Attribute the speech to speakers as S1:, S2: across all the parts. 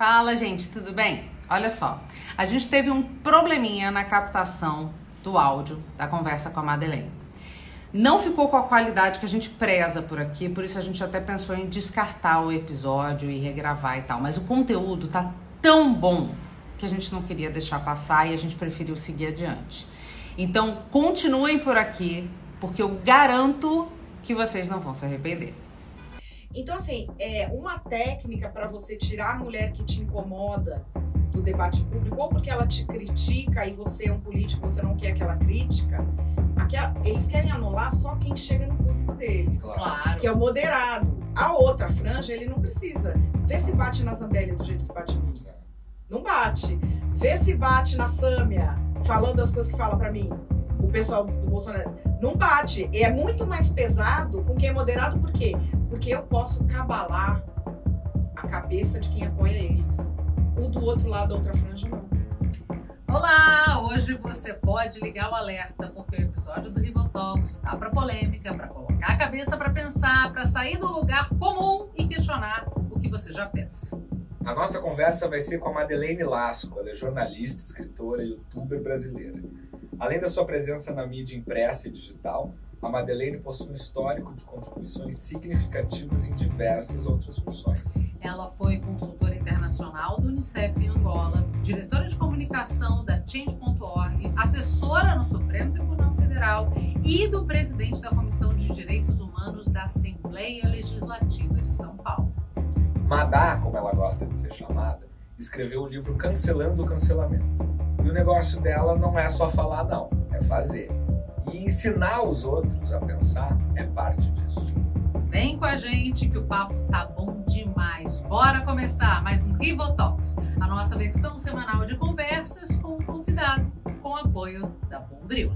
S1: Fala, gente, tudo bem? Olha só, a gente teve um probleminha na captação do áudio da conversa com a Madeleine. Não ficou com a qualidade que a gente preza por aqui, por isso a gente até pensou em descartar o episódio e regravar e tal. Mas o conteúdo tá tão bom que a gente não queria deixar passar e a gente preferiu seguir adiante. Então, continuem por aqui, porque eu garanto que vocês não vão se arrepender.
S2: Então, assim, é uma técnica para você tirar a mulher que te incomoda do debate público, ou porque ela te critica e você é um político, você não quer aquela crítica, aquela, eles querem anular só quem chega no público deles.
S1: Claro.
S2: Que é o moderado. A outra franja, ele não precisa. Vê se bate na Zambelli do jeito que bate em mim. Não bate. Vê se bate na Sâmia, falando as coisas que fala para mim. O pessoal do Bolsonaro. Não bate. E é muito mais pesado com quem é moderado, por quê? Porque eu posso cabalar a cabeça de quem apoia eles. O do outro lado outra franja, não.
S3: Olá! Hoje você pode ligar o alerta porque o episódio do Rival Talks tá para polêmica, para colocar a cabeça para pensar, para sair do lugar comum e questionar o que você já pensa.
S4: A nossa conversa vai ser com a Madeleine Lasco, ela é jornalista, escritora e youtuber brasileira. Além da sua presença na mídia impressa e digital, a Madeleine possui um histórico de contribuições significativas em diversas outras funções.
S3: Ela foi consultora internacional do Unicef em Angola, diretora de comunicação da Change.org, assessora no Supremo Tribunal Federal e do presidente da Comissão de Direitos Humanos da Assembleia Legislativa de São Paulo.
S4: Madá, como ela gosta de ser chamada, escreveu o livro Cancelando o Cancelamento. E o negócio dela não é só falar, não, é fazer. E ensinar os outros a pensar é parte disso.
S3: Vem com a gente que o papo tá bom demais. Bora começar mais um Talks, a nossa versão semanal de conversas com um convidado, com apoio da Bombril.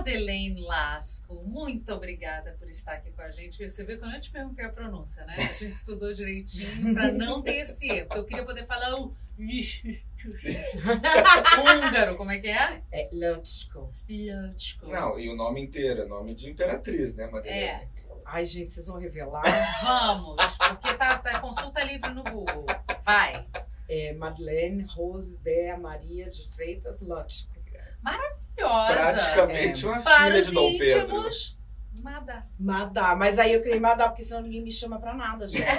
S3: Madeleine Lasco, muito obrigada por estar aqui com a gente. Você viu quando eu te perguntei a pronúncia, né? A gente estudou direitinho para não ter esse erro. Eu queria poder falar o húngaro, como é que é?
S2: É Lutsko.
S3: Lutsko.
S4: Não, e o nome inteiro, é nome de imperatriz, né, Madeleine?
S3: É.
S2: Ai, gente, vocês vão revelar.
S3: Vamos, porque tá, tá consulta livre no Google. Vai.
S2: É Madeleine Rose Dea Maria de Freitas Lutsko.
S3: Maravilhosa.
S4: Praticamente uma
S3: Para
S4: filha
S3: os
S4: de Dom Pedro.
S3: íntimos, Madá.
S2: Madá, mas aí eu criei Madá, porque senão ninguém me chama pra nada, gente.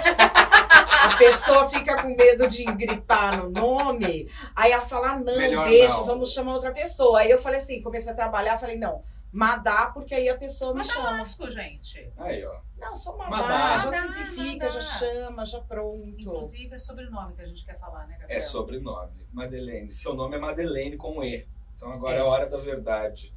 S2: A pessoa fica com medo de engripar no nome, aí ela fala, ah, não,
S4: Melhor
S2: deixa,
S4: não.
S2: vamos chamar outra pessoa. Aí eu falei assim, comecei a trabalhar, falei, não, Madá, porque aí a pessoa me chama.
S3: Lasco, gente.
S4: Aí, ó.
S2: Não, só Madá,
S4: Madá.
S2: já
S3: Madá,
S2: simplifica,
S3: Madá.
S2: já chama, já pronto.
S3: Inclusive é sobrenome que a gente quer falar, né, Gabriel?
S4: É sobrenome. Madeleine. Seu nome é Madeleine com E. Então agora é,
S2: É.
S4: a hora da verdade.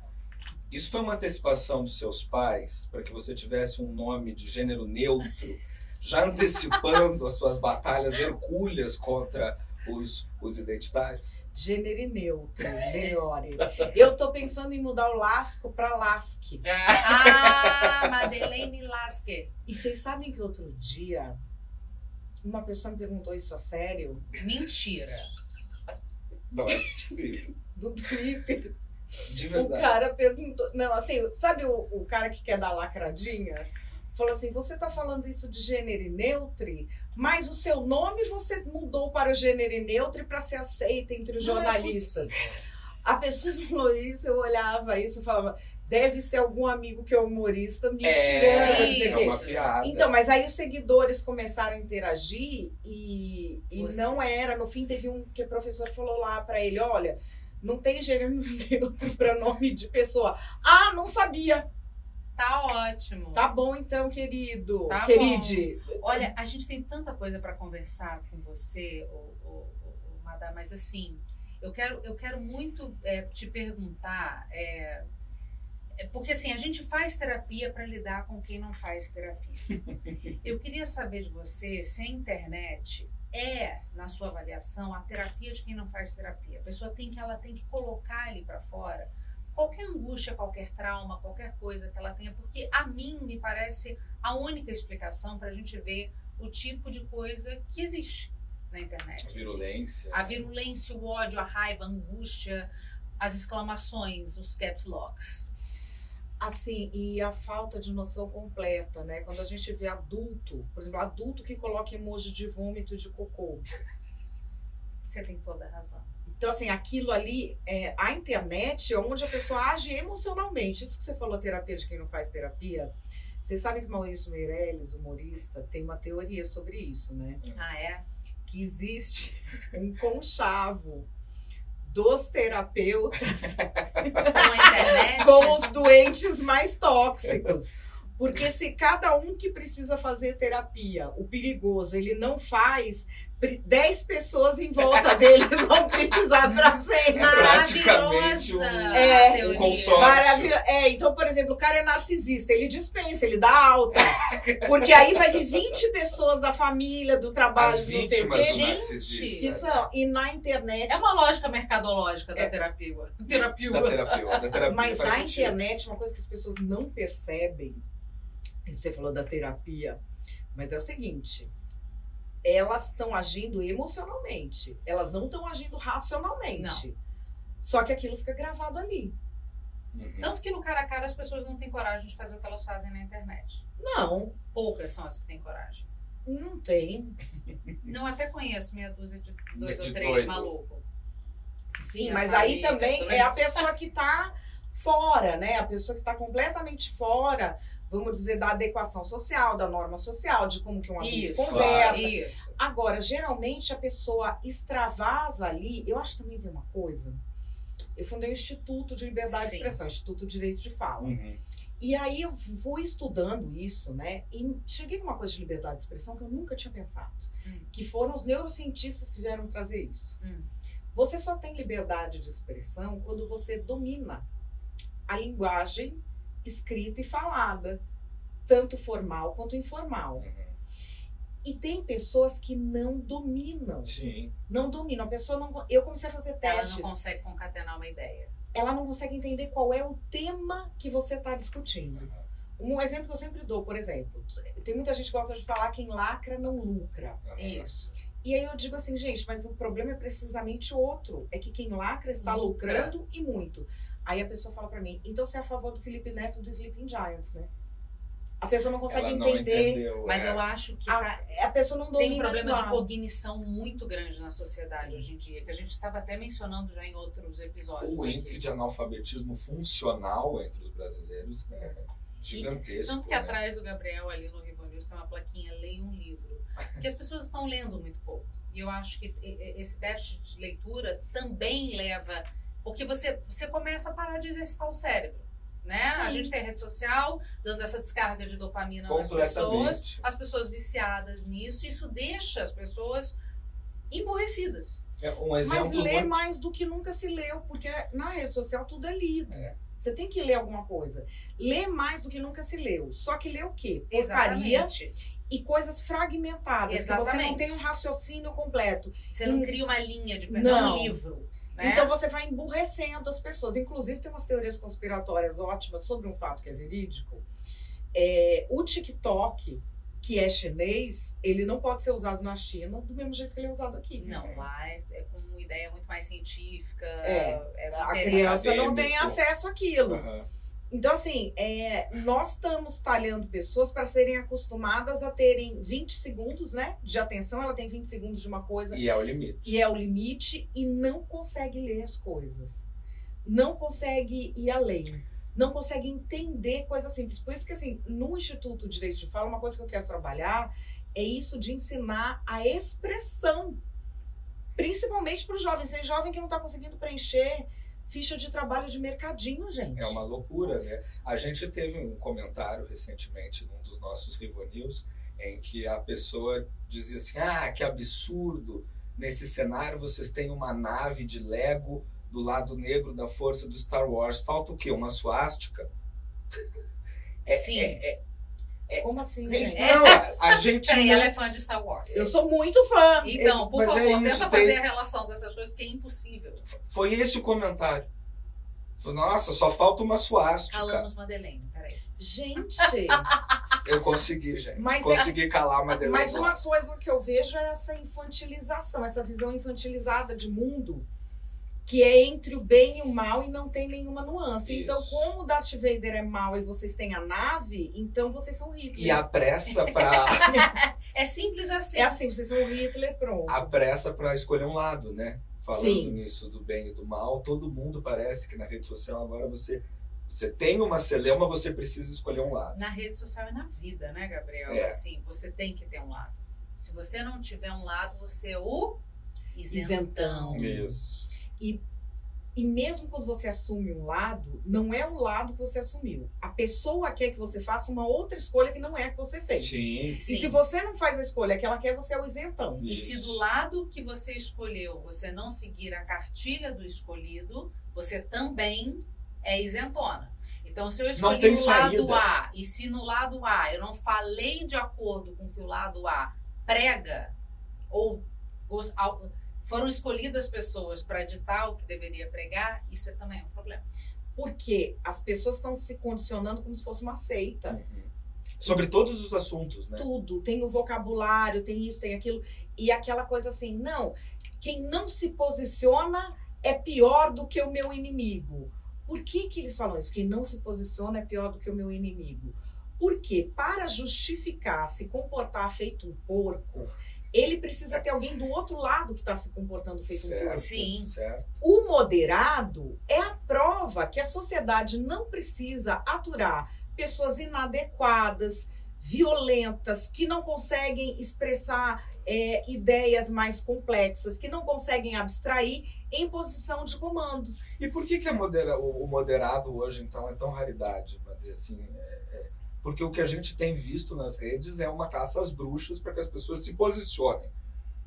S4: Isso foi uma antecipação dos seus pais para que você tivesse um nome de gênero neutro, já antecipando as suas batalhas hercúleas contra os, os identitários?
S2: Gênero e neutro, melhore. Eu tô pensando em mudar o Lasco pra Lasque.
S3: Ah, Madeleine Lasque.
S2: E vocês sabem que outro dia uma pessoa me perguntou isso a sério
S3: Mentira.
S4: Não é possível.
S2: do Twitter.
S4: De
S2: O
S4: verdade.
S2: cara perguntou. Não, assim, sabe o, o cara que quer dar lacradinha? Falou assim: você tá falando isso de gênero e neutro, mas o seu nome você mudou para gênero e neutro para ser aceita entre os
S3: é
S2: jornalistas.
S3: possível.
S2: a pessoa falou isso, eu olhava isso e falava: deve ser algum amigo que é humorista me tirando.
S4: É,
S2: não
S4: é
S2: quê.
S4: uma piada.
S2: Então, mas aí os seguidores começaram a interagir e, e
S3: Você-
S2: não era. No fim, teve um que o professor falou lá pra ele: olha, não tem gênero neutro pra nome de pessoa. Ah, não sabia.
S3: Tá ótimo.
S2: Tá bom então, querido.
S3: Tá
S2: Queride.
S3: Olha, a gente tem tanta coisa para conversar com você, o, o, o, Madá, mas assim, eu quero, eu quero muito é, te perguntar, é, porque assim, a gente faz terapia para lidar com quem não faz terapia. Eu queria saber de você se a internet é, na sua avaliação, a terapia de quem não faz terapia. A pessoa tem que, ela tem que colocar ali para fora qualquer angústia, qualquer trauma, qualquer coisa que ela tenha, porque a mim me parece a única explicação para a gente ver o tipo de coisa que existe. na internet.
S4: A virulência.
S3: A virulência, o ódio, a raiva, a angústia, as exclamações, os caps locks.
S2: Assim, e a falta de noção completa, né? Quando a gente vê adulto, por exemplo, adulto que coloca emoji de vômito de cocô.
S3: Você tem toda a razão.
S2: Então, assim, aquilo ali, é, a internet é onde a pessoa age emocionalmente. Isso que você falou, terapia de quem não faz terapia. Vocês sabem que Maurício Meirelles, humorista, tem uma teoria sobre isso, né?
S3: Ah, é?
S2: Que existe um conchavo dos terapeutas
S3: Com
S2: os doentes mais tóxicos. Porque se cada um que precisa fazer terapia, o perigoso, ele não faz, 10 pessoas em volta dele vão precisar para sempre.
S4: É praticamente
S3: Maravilhosa
S4: um-
S3: a
S2: É,
S4: um consórcio.
S2: Maravilha. É, então, por exemplo, o cara é narcisista, ele dispensa, ele dá alta. Porque aí vai vir 20 pessoas da família, do trabalho,
S4: As
S2: não sei o quê. Que são, e na internet.
S3: É uma lógica mercadológica da
S2: É.
S3: terapia. Terapia.
S4: Da terapia. Da terapia
S2: Mas
S4: faz
S2: a
S4: sentido.
S2: internet, uma coisa que as pessoas não percebem, e você falou da terapia, mas é o seguinte: elas estão agindo emocionalmente, elas não estão agindo racionalmente. Só que aquilo fica gravado ali.
S4: Uhum.
S3: Tanto que no cara a cara as pessoas não têm coragem de fazer o que elas fazem na internet.
S2: Não,
S3: Poucas são as que têm coragem.
S2: não tem.
S3: Não, até conheço meia dúzia de dois
S4: De
S3: ou três
S4: doido.
S3: maluco.
S2: Sim,
S3: Minha
S2: mas aí
S3: família,
S2: também
S3: também.
S2: é a pessoa que está fora, né? A pessoa que está completamente fora, vamos dizer, da adequação social, da norma social, de como que um adulto
S3: Isso,
S2: conversa.
S3: isso.
S2: Agora, geralmente a pessoa extravasa ali. Eu acho que também tem uma coisa. Eu fundei o Instituto de Liberdade de
S3: Sim.
S2: Expressão, Instituto de Direito de Fala.
S4: Uhum.
S2: E aí eu fui estudando isso, né? E cheguei numa coisa de liberdade de expressão que eu nunca tinha pensado.
S3: Hum.
S2: Que foram os neurocientistas que vieram trazer isso.
S3: Hum.
S2: Você só tem liberdade de expressão quando você domina a linguagem escrita e falada, tanto formal quanto informal.
S4: Uhum.
S2: E tem pessoas que não dominam,
S4: Sim.
S2: não dominam. A pessoa não. Eu comecei a fazer
S3: Ela
S2: testes.
S3: não consegue concatenar uma ideia.
S2: ela não consegue entender qual é o tema que você está discutindo. Um exemplo que eu sempre dou, por exemplo, tem muita gente que gosta de falar quem lacra não lucra.
S4: Uhum.
S3: Isso.
S2: E aí eu digo assim, gente, mas o problema é precisamente outro. É que quem lacra está
S3: Lucra.
S2: lucrando e muito. Aí a pessoa fala pra mim, então você é a favor do Felipe Neto do Sleeping Giants, né? A pessoa não consegue
S4: Ela não
S2: entender.
S4: entendeu.
S3: Mas
S4: é.
S3: eu acho que
S2: A,
S3: tá-
S2: a pessoa não domina
S3: tem um problema de cognição muito grande na sociedade hoje em dia, que a gente estava até mencionando já em outros episódios.
S4: O
S3: aqui.
S4: índice de analfabetismo funcional entre os brasileiros é gigantesco.
S3: Tanto que
S4: né?
S3: atrás do Gabriel, ali no Rivo News, tem uma plaquinha Leia um livro. Que as pessoas estão lendo muito pouco. E eu acho que e- e- esse déficit de leitura também leva. Porque você, você começa a parar de exercitar o cérebro. Né? A gente tem a rede social dando essa descarga de dopamina nas pessoas, as pessoas viciadas nisso, isso deixa as pessoas emburrecidas.
S4: É um
S2: Mas
S4: muito...
S2: mais do que nunca se leu, porque na rede social tudo é lido.
S4: É.
S2: Você tem que ler alguma coisa. Lê mais do que nunca se leu. Só que lê o quê? Porcaria
S3: Exatamente.
S2: e coisas fragmentadas. Que você não
S3: Exatamente.
S2: tem um raciocínio completo.
S3: Você não cria uma linha de não,
S2: Não.
S3: um livro. Né?
S2: Então você vai emburrecendo as pessoas. Inclusive, tem umas teorias conspiratórias ótimas sobre um fato que é verídico. É, o TikTok, que é chinês, ele não pode ser usado na China do mesmo jeito que ele é usado aqui.
S3: Não, lá é, é com uma ideia muito mais científica.
S2: É,
S3: é
S2: A criança não tem acesso àquilo.
S4: Aham.
S2: Então, assim, é, nós estamos talhando pessoas para serem acostumadas a terem 20 segundos, né? De atenção, ela tem 20 segundos de uma coisa
S4: E é o limite.
S2: e é o limite e não consegue ler as coisas. Não consegue ir além. Não consegue entender coisas simples. Por isso que, assim, no Instituto de Direito de Fala, uma coisa que eu quero trabalhar é isso de ensinar a expressão. Principalmente para os jovens. Tem jovem que não está conseguindo preencher ficha de trabalho de mercadinho, gente.
S4: É uma loucura, né? A gente teve um comentário recentemente num dos nossos Rivo News em que a pessoa dizia assim: ah, que absurdo! Nesse cenário vocês têm uma nave de Lego do lado negro da força do Star Wars. Falta o quê? Uma suástica? É-
S3: Sim.
S4: é- é-
S2: Como assim,
S4: é-
S2: gente?
S4: Não, a gente
S3: Peraí,
S4: não-
S3: ela é fã de Star Wars.
S2: Eu sou muito fã.
S3: Então, por
S4: Mas
S3: favor,
S4: é isso,
S3: tenta
S4: tem-
S3: fazer a relação dessas coisas, porque é impossível.
S4: Foi esse o comentário. Nossa, só falta uma suástica.
S3: Calamos Madeleine, peraí.
S2: Gente,
S4: Eu consegui, gente.
S2: Mas é-
S4: consegui calar uma Madeleine
S2: mas uma coisa que eu vejo é essa infantilização, essa visão infantilizada de mundo que é entre o bem e o mal e não tem nenhuma nuance.
S4: Isso.
S2: Então, como o Darth Vader é mal e vocês têm a nave, então vocês são Hitler.
S4: E a pressa pra,
S3: É simples assim.
S2: É assim, vocês são Hitler, pronto.
S4: a pressa pra escolher um lado, né? Falando
S2: Sim.
S4: nisso do bem e do mal, todo mundo parece que na rede social agora você, você tem uma celeuma, você precisa escolher um lado.
S3: Na rede social e na vida, né, Gabriel?
S4: É.
S3: Assim, você tem que ter um lado. Se você não tiver um lado, você é o isentão.
S2: Isentão.
S4: Isso.
S2: E mesmo quando você assume um lado, não é o lado que você assumiu. A pessoa quer que você faça uma outra escolha que não é a que você fez.
S4: Sim.
S2: E
S3: Sim.
S2: se você não faz a escolha que ela quer, você é o isentão.
S3: E se do lado que você escolheu você não seguir a cartilha do escolhido, você também é isentona. Então, se eu escolhi o lado
S4: saída.
S3: A e se no lado A eu não falei de acordo com o que o lado A prega, ou foram escolhidas pessoas para ditar o que deveria pregar, isso é também um problema.
S2: Porque as pessoas estão se condicionando como se fosse uma seita.
S4: Uhum. Sobre todos os assuntos, né?
S2: Tudo. Tem o vocabulário, tem isso, tem aquilo. E aquela coisa assim, não, quem não se posiciona é pior do que o meu inimigo. Por que, que eles falam isso? Quem não se posiciona é pior do que o meu inimigo. Porque para justificar se comportar feito um porco, ele precisa ter alguém do outro lado que está se comportando feito um
S4: Certo,
S2: porco.
S3: Sim.
S4: certo.
S2: O moderado é a prova que a sociedade não precisa aturar pessoas inadequadas, violentas, que não conseguem expressar é, ideias mais complexas, que não conseguem abstrair em posição de comando.
S4: E por que, que a modera- o, o moderado hoje, então, é tão raridade? Assim, é- porque o que a gente tem visto nas redes é uma caça às bruxas para que as pessoas se posicionem.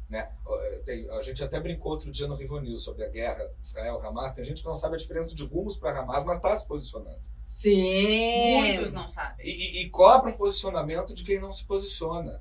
S4: Né? Eh, tem- a gente até brincou outro dia no Rivo News sobre a guerra Israel-Hamas. Tem gente que não sabe a diferença de rumos para Hamas, mas está se posicionando.
S2: Sim.
S3: Muitos não sabem.
S4: E, e- cobra o posicionamento de quem não se posiciona.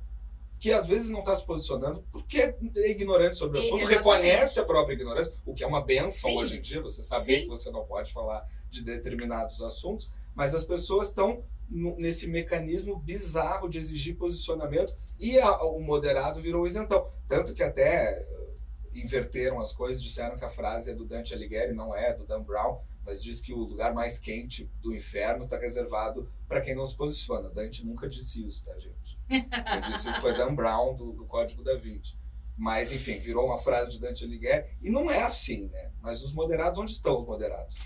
S4: Que às vezes não está se posicionando porque é ignorante sobre o assunto,
S3: exatamente.
S4: reconhece a própria ignorância, o que é uma benção
S3: Sim.
S4: hoje em dia, você saber
S3: Sim.
S4: que você não pode falar de determinados assuntos, mas as pessoas estão nesse mecanismo bizarro de exigir posicionamento e a- o moderado virou isentão. Tanto que até eh, inverteram as coisas, disseram que a frase é do Dante Alighieri, não é, é do Dan Brown, mas diz que o lugar mais quente do inferno está reservado para quem não se posiciona. Dante nunca disse isso, tá, gente? Quem disse isso foi Dan Brown, do, do Código da Vinci. Mas, enfim, virou uma frase de Dante Alighieri. E não é assim, né? Mas os moderados, onde estão os moderados?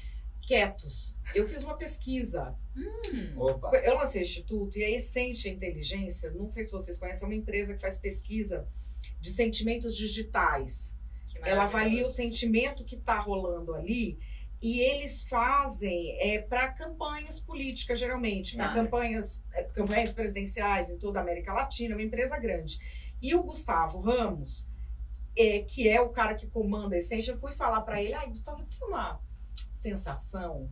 S2: Quietos. Eu fiz uma pesquisa.
S3: Hum,
S4: Opa!
S2: Eu lancei o Instituto e a Essente Inteligência, não sei se vocês conhecem, é uma empresa que faz pesquisa de sentimentos digitais. Ela avalia o sentimento que está rolando ali e eles fazem é, para campanhas políticas, geralmente, para
S3: Ah.
S2: campanhas, é, campanhas presidenciais em toda a América Latina, uma empresa grande. E o Gustavo Ramos, é, que é o cara que comanda a Essência, eu fui falar para ele, ai, Gustavo, eu tenho uma sensação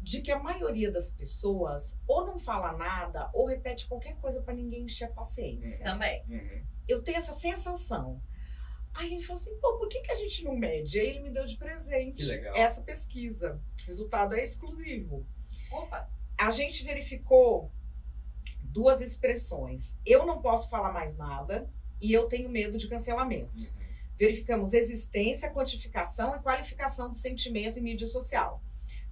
S2: de que a maioria das pessoas ou não fala nada ou repete qualquer coisa para ninguém encher a paciência
S3: Também.
S4: Uhum.
S2: eu tenho essa sensação. Aí ele falou assim, pô, por que, que a gente não mede? Aí ele me deu de presente essa pesquisa. O resultado é exclusivo.
S3: Opa,
S2: A gente verificou duas expressões. Eu não posso falar mais nada e eu tenho medo de cancelamento.
S4: Uhum.
S2: Verificamos existência, quantificação e qualificação do sentimento em mídia social.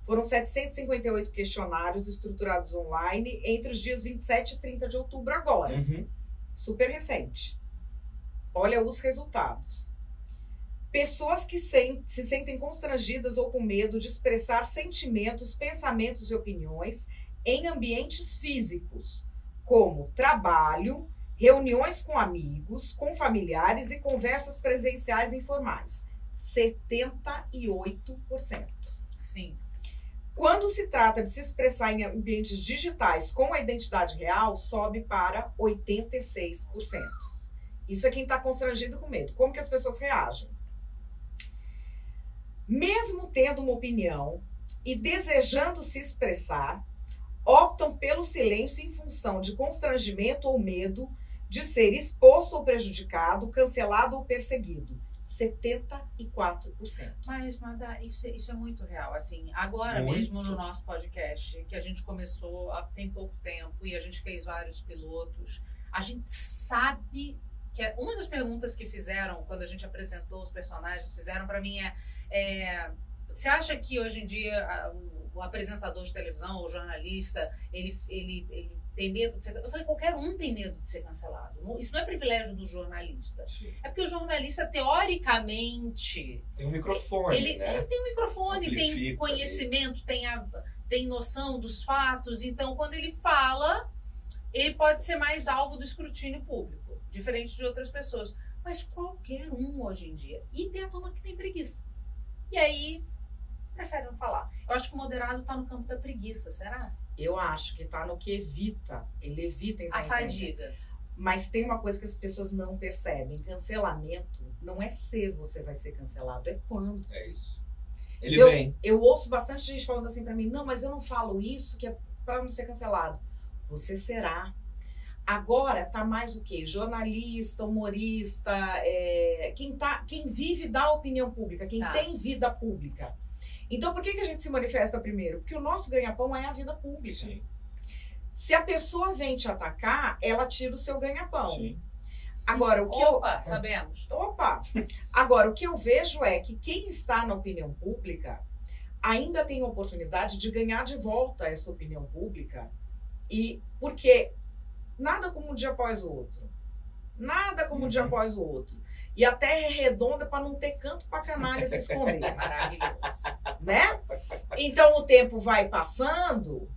S2: Foram 758 questionários estruturados online entre os dias 27 e 30 de outubro agora
S4: Uhum.
S2: super recente. Olha os resultados. Pessoas que se sentem constrangidas ou com medo de expressar sentimentos, pensamentos e opiniões em ambientes físicos, como trabalho, reuniões com amigos, com familiares e conversas presenciais informais. 78%.
S3: sim.
S2: Quando se trata de se expressar em ambientes digitais com a identidade real, sobe para 86%. Isso é quem está constrangido com medo. Como que as pessoas reagem? Mesmo tendo uma opinião e desejando se expressar, optam pelo silêncio em função de constrangimento ou medo de ser exposto ou prejudicado, cancelado ou perseguido. 74%.
S3: Mas, Mada, isso, é- isso é muito real. Assim, agora
S4: Muito.
S3: mesmo no nosso podcast, que a gente começou há tem pouco tempo e a gente fez vários pilotos, a gente sabe que é- uma das perguntas que fizeram quando a gente apresentou os personagens, fizeram para mim é, é, você acha que hoje em dia a- o, o apresentador de televisão, o jornalista, ele, ele, ele tem medo de ser Eu falei, qualquer um tem medo de ser cancelado. Isso não é privilégio do jornalista.
S4: Sim.
S3: É porque o jornalista, teoricamente,
S4: Tem um microfone,
S3: ele,
S4: né?
S3: ele tem um microfone, tem
S4: Amplifica
S3: conhecimento, tem, a, tem noção dos fatos. Então, quando ele fala, ele pode ser mais alvo do escrutínio público, diferente de outras pessoas. Mas qualquer um hoje em dia. E tem a turma que tem preguiça. E aí, prefere não falar. Eu acho que o moderado está no campo da preguiça, será?
S2: Eu acho que tá no que evita. Ele evita entrar
S3: A fadiga.
S2: Mas tem uma coisa que as pessoas não percebem. Cancelamento não é se você vai ser cancelado, é quando.
S4: É isso. Ele
S2: Eu-
S4: vem.
S2: Eu ouço bastante gente falando assim pra mim, não, mas eu não falo isso que é pra não ser cancelado. Você será. Agora tá mais o quê? Jornalista, humorista, é, quem, tá, quem vive da opinião pública, quem
S3: Tá.
S2: tem vida pública. Então por que, que a gente se manifesta primeiro? Porque o nosso ganha-pão é a vida pública.
S4: Sim,
S2: Se a pessoa vem te atacar, ela tira o seu ganha-pão. Agora, o que eu,
S3: Opa, sabemos.
S2: Opa! Agora, o que eu vejo é que quem está na opinião pública ainda tem a oportunidade de ganhar de volta essa opinião pública. E porque nada como um dia após o outro. Nada como um dia
S4: Uhum.
S2: após o outro. E a terra é redonda para não ter canto para canalha se esconder,
S3: Maravilhoso.
S2: né? Então o tempo vai passando,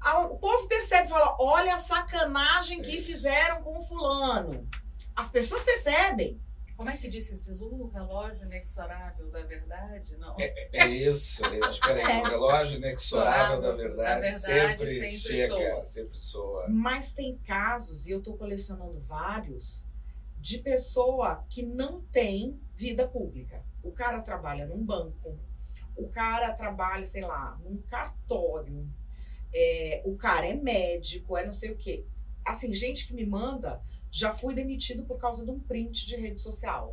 S2: a- o povo percebe e fala: olha a sacanagem que
S4: Isso.
S2: fizeram com o fulano. As pessoas percebem.
S3: Como é que disse Zilu? Relógio inexorável da verdade? Não.
S4: É isso. eu Acho que era
S2: É.
S4: o relógio inexorável da
S3: Da
S4: verdade.
S3: verdade,
S4: sempre,
S3: sempre
S4: chega,
S3: soa.
S4: sempre soa.
S2: Mas tem casos, e eu estou colecionando vários, de pessoa que não tem vida pública. O cara trabalha num banco, o cara trabalha, sei lá, num cartório, é, o cara é médico, é não sei o quê. Assim, gente que me manda, já fui demitido por causa de um print de rede social.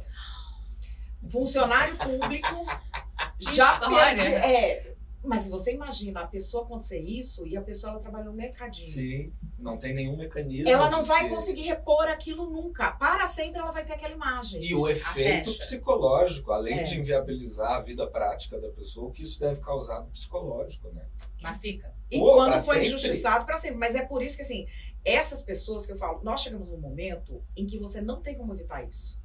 S2: Funcionário público já perdi.
S3: né?
S2: É, mas você imagina a pessoa acontecer isso e a pessoa ela trabalha no mercadinho.
S4: Sim, não tem nenhum mecanismo.
S2: Ela não vai
S4: se-
S2: conseguir repor aquilo nunca. Para sempre ela vai ter aquela imagem.
S4: E o efeito psicológico, além
S2: É.
S4: de inviabilizar a vida prática da pessoa, o que isso deve causar no psicológico, né?
S3: Mas fica.
S2: E
S4: Pô,
S2: quando foi
S4: sempre.
S2: injustiçado, para sempre. Mas é por isso que, assim, essas pessoas que eu falo, nós chegamos num momento em que você não tem como evitar isso.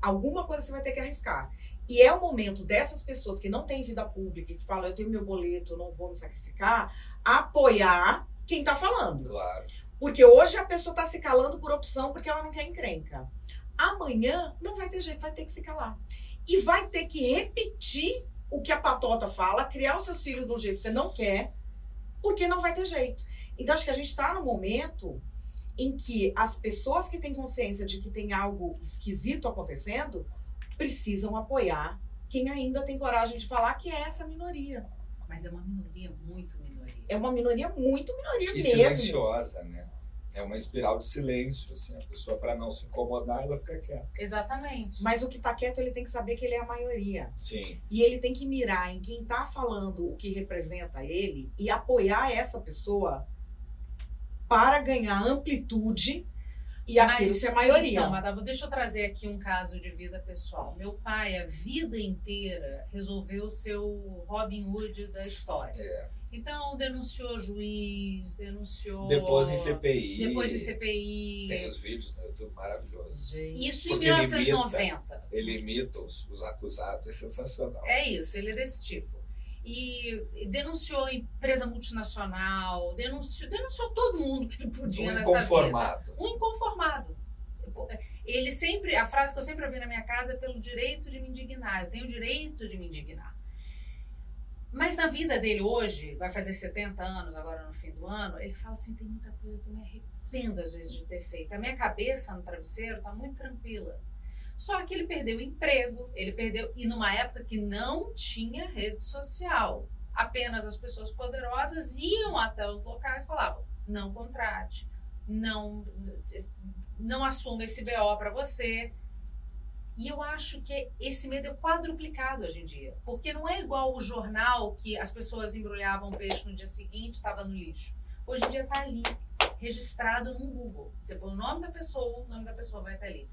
S2: Alguma coisa você vai ter que arriscar. E é o momento dessas pessoas que não têm vida pública, que falam, eu tenho meu boleto, eu não vou me sacrificar, apoiar quem tá falando.
S4: Claro.
S2: Porque hoje a pessoa tá se calando por opção porque ela não quer encrenca. Amanhã não vai ter jeito, vai ter que se calar. E vai ter que repetir o que a patota fala, criar os seus filhos de um jeito que você não quer, porque não vai ter jeito. Então acho que a gente está no momento em que as pessoas que têm consciência de que tem algo esquisito acontecendo precisam apoiar quem ainda tem coragem de falar que é essa minoria.
S3: Mas é uma minoria, muito minoria.
S2: É uma minoria muito minoria
S4: E
S2: mesmo.
S4: silenciosa, né? É uma espiral de silêncio, assim. A pessoa, para não se incomodar, ela fica quieta.
S3: Exatamente.
S2: Mas o que tá quieto, ele tem que saber que ele é a maioria.
S4: Sim.
S2: E ele tem que mirar em quem tá falando o que representa ele e apoiar essa pessoa para ganhar amplitude e aquilo ser maioria.
S3: Então, Madava, deixa eu trazer aqui um caso de vida pessoal. Meu pai, a vida inteira, resolveu ser o Robin Hood da história.
S4: É.
S3: Então, denunciou juiz, denunciou.
S4: Depois em CPI.
S3: Depois em CPI.
S4: Tem os vídeos no YouTube maravilhosos.
S2: Gente.
S3: Isso em
S4: Porque ele
S3: 1990.
S4: Ele imita os, os acusados, é sensacional.
S3: É isso, ele é desse tipo. E denunciou empresa multinacional, denunciou, denunciou todo mundo que ele podia
S4: Um
S3: nessa vida.
S4: inconformado.
S3: Um inconformado. Ele sempre, a frase que eu sempre ouvi na minha casa é pelo direito de me indignar. Eu tenho o direito de me indignar. Mas na vida dele hoje, vai fazer 70 anos agora no fim do ano, ele fala assim: tem muita coisa que eu me arrependo às vezes de ter feito. A minha cabeça no travesseiro tá muito tranquila. Só que ele perdeu o emprego, ele perdeu. E numa época que não tinha rede social. Apenas as pessoas poderosas iam até os locais e falavam: não contrate, não, não assuma esse BO para você. E eu acho que esse medo é quadruplicado hoje em dia. Porque não é igual o jornal que as pessoas embrulhavam peixe no dia seguinte estava no lixo. Hoje em dia está ali, registrado no Google. Você põe o nome da pessoa, o nome da pessoa vai estar ali.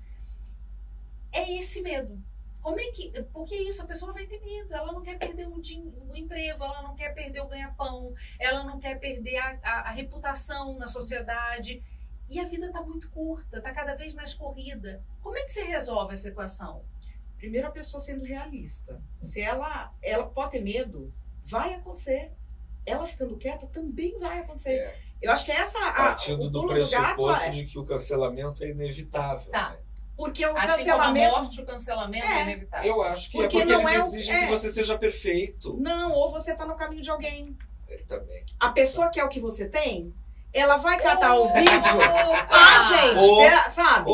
S3: É esse medo. Como é que. Porque isso, a pessoa vai ter medo. Ela não quer perder o, din, o emprego, ela não quer perder o ganha-pão, ela não quer perder a, a, a reputação na sociedade. E a vida está muito curta, está cada vez mais corrida. Como é que você resolve essa equação?
S2: Primeiro, a pessoa sendo realista. Se ela, ela pode ter medo, vai acontecer. Ela ficando quieta também vai acontecer.
S4: É,
S2: Eu acho que essa a,
S4: partindo
S2: o
S4: do
S2: pulo do gato
S4: pressuposto
S2: é
S4: de que o cancelamento é inevitável.
S3: Tá.
S4: né?
S2: Porque o
S3: Assim como a
S2: cancelamento
S3: morte, o cancelamento é,
S2: É.
S3: inevitável.
S4: Eu acho que
S2: Porque
S4: é porque
S2: não
S4: eles
S2: é o-
S4: exigem
S2: é.
S4: que você seja perfeito.
S2: não, ou você tá no caminho de alguém.
S4: É, também.
S2: A pessoa que é o que você tem, ela vai catar o vídeo.
S3: Opa!
S2: Ah, gente,
S4: Ô.
S2: é, sabe?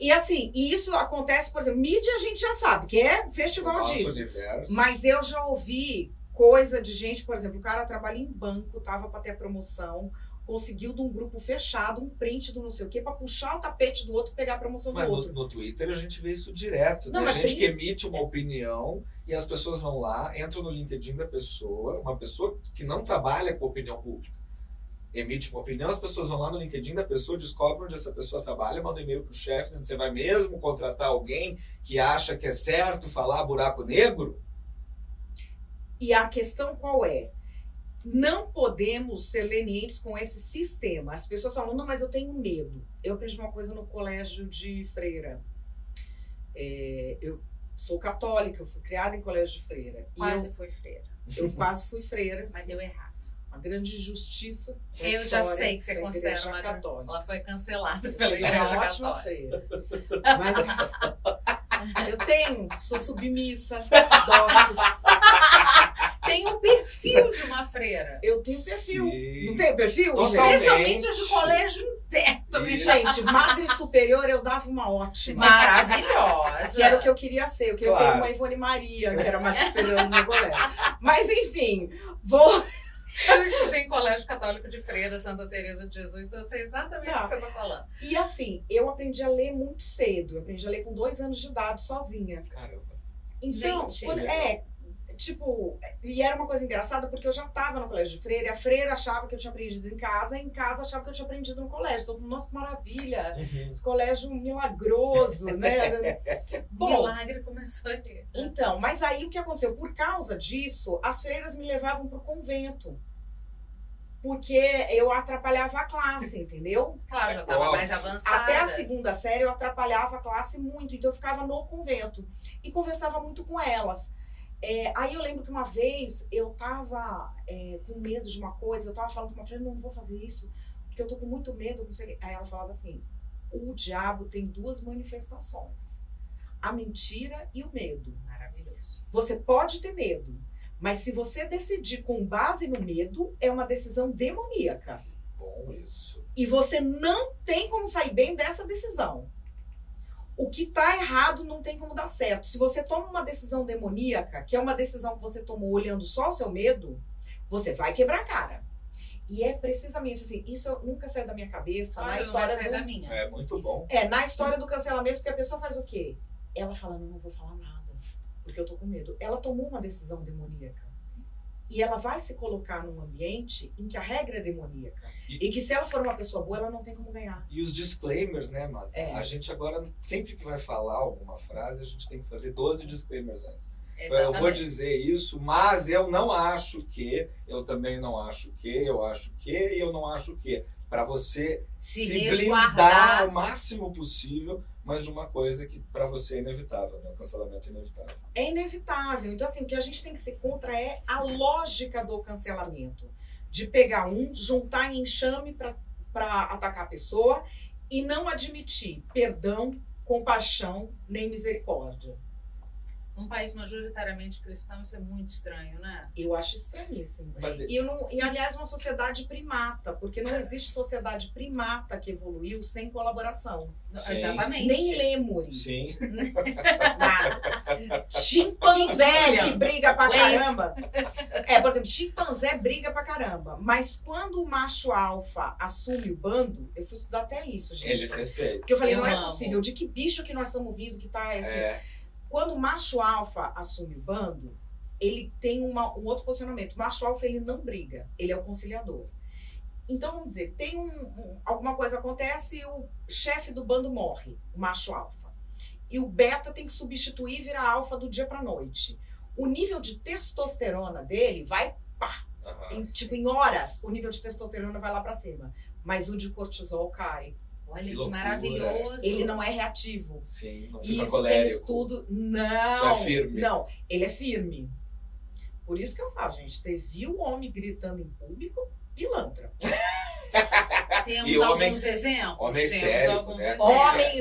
S2: E assim, e isso acontece, por exemplo, mídia a gente já sabe, que é festival
S4: nosso
S2: disso.
S4: universo.
S2: Mas eu já ouvi coisa de gente, por exemplo, o cara trabalha em banco, tava pra ter a promoção, conseguiu de um grupo fechado um print do não sei o quê pra puxar o tapete do outro e pegar a promoção
S4: Mas
S2: do
S4: no,
S2: outro.
S4: no Twitter a gente vê isso direto.
S2: Não,
S4: né? gente que emite uma opinião e as pessoas vão lá, entram no LinkedIn da pessoa, uma pessoa que não trabalha com opinião pública. Emite uma opinião, as pessoas vão lá no LinkedIn da pessoa, descobrem onde essa pessoa trabalha, mandam um e-mail pro chefe, dizendo, você vai mesmo contratar alguém que acha que é certo falar buraco negro?
S2: E a questão qual é? Não podemos ser lenientes com esse sistema. As pessoas falam, não, mas eu tenho medo. Eu aprendi uma coisa no colégio de freira. É, eu sou católica, eu fui criada em colégio de freira.
S3: Quase foi freira,
S2: eu, eu quase fui freira.
S3: mas deu errado.
S2: Uma grande injustiça.
S3: Eu já sei que você considera uma
S2: católica.
S3: Ela foi cancelada
S2: Eu
S3: pela
S2: fui
S3: Igreja
S2: uma ótima
S3: Católica.
S2: freira. Mas eu tenho, sou submissa, dócil.
S3: Tem um perfil de uma freira.
S2: Eu tenho perfil.
S4: Sim.
S2: Não tem perfil?
S4: Totalmente.
S3: Especialmente as de colégio interno.
S2: Gente, madre superior eu dava uma ótima.
S3: Maravilhosa.
S2: Que era o que eu queria ser. Eu queria
S4: Claro.
S2: ser uma Ivone Maria, que era madre superior no meu colégio. Mas enfim, vou.
S3: Eu estudei em colégio católico de freira, Santa Teresa de Jesus, então eu sei exatamente
S2: Tá.
S3: o que você está falando.
S2: E assim, eu aprendi a ler muito cedo. Eu aprendi a ler com dois anos de idade, sozinha.
S4: Caramba.
S2: Então,
S3: Gente.
S2: quando- é, tipo, e era uma coisa engraçada porque eu já estava no colégio de freira e a freira achava que eu tinha aprendido em casa, e em casa achava que eu tinha aprendido no colégio. Todo mundo, nossa, que maravilha! Esse colégio milagroso, né? Bom,
S3: Milagre começou aí.
S2: então, mas aí o que aconteceu? Por causa disso, as freiras me levavam pro convento. Porque eu atrapalhava a classe, entendeu?
S3: Claro, já estava mais avançada.
S2: Até a segunda série eu atrapalhava a classe muito, então eu ficava no convento e conversava muito com elas. É, aí eu lembro que uma vez eu tava é, com medo de uma coisa, eu tava falando com uma freira, não vou fazer isso, porque eu tô com muito medo. Não sei. Aí ela falava assim: o diabo tem duas manifestações: a mentira e o medo.
S3: Maravilhoso.
S2: Você pode ter medo, mas se você decidir com base no medo, é uma decisão demoníaca.
S4: Bom isso.
S2: E você não tem como sair bem dessa decisão. O que tá errado não tem como dar certo. Se você toma uma decisão demoníaca, que é uma decisão que você tomou olhando só o seu medo, você vai quebrar a cara. E é precisamente assim, isso nunca saiu da minha cabeça na
S3: Olha, não vai
S2: história
S3: sair
S2: do
S3: da minha.
S4: É muito bom.
S2: é, na história do cancelamento, porque a pessoa faz o quê? Ela fala, não, não vou falar nada, porque eu tô com medo. Ela tomou uma decisão demoníaca. E ela vai se colocar num ambiente em que a regra é demoníaca.
S4: E-
S2: E, que se ela for uma pessoa boa, ela não tem como ganhar.
S4: E os disclaimers, né, mano?
S2: É.
S4: A gente agora, sempre que vai falar alguma frase, a gente tem que fazer 12 disclaimers antes.
S3: Exatamente.
S4: Eu vou dizer isso, mas eu não acho que, eu também não acho que, eu acho que e eu não acho que. Para você
S3: Se,
S4: se, blindar o máximo possível, mas de uma coisa que para você é inevitável, né? O cancelamento é inevitável.
S2: É inevitável. Então, assim, o que a gente tem que ser contra é a lógica do cancelamento. De pegar um, juntar em enxame para atacar a pessoa e não admitir perdão, compaixão nem misericórdia.
S3: Num país majoritariamente cristão, isso é muito estranho, né?
S2: Eu acho estranhíssimo. E, eu não, e, aliás, uma sociedade primata, porque não existe sociedade primata que evoluiu sem colaboração.
S4: Sim.
S3: Exatamente.
S2: Nem lêmures.
S4: Sim.
S2: Nada. Chimpanzé que briga pra
S3: Wave.
S2: caramba. É, por exemplo, chimpanzé briga pra caramba. Mas quando o macho alfa assume o bando, eu fui estudar até isso, gente.
S4: Eles respeitam.
S2: Porque eu falei,
S3: Eu
S2: não é
S3: amo.
S2: possível. De que bicho que nós estamos vindo que tá esse.
S4: É.
S2: Quando o macho alfa assume o bando, ele tem uma- um outro posicionamento. O macho alfa, ele não briga. Ele é o conciliador. Então, vamos dizer, tem um, um- alguma coisa acontece e o chefe do bando morre, o macho alfa. E o beta tem que substituir e virar alfa do dia pra noite. O nível de testosterona dele vai, pá,
S4: Aham.
S2: em, tipo, em horas, o nível de testosterona vai lá pra cima. Mas o de cortisol cai.
S3: Olha
S4: Que
S3: que, maravilhoso.
S2: Ele não é reativo.
S4: Sim, não fica
S2: isso tem
S4: colérico.
S2: estudo. Não.
S4: Isso é firme.
S2: Não, ele é firme. Por isso que eu falo, gente. Você viu o homem gritando em público? Pilantra.
S3: Temos
S4: E homem-
S3: alguns exemplos?
S4: homem
S3: alguns
S4: né?
S3: exemplos.
S2: Homem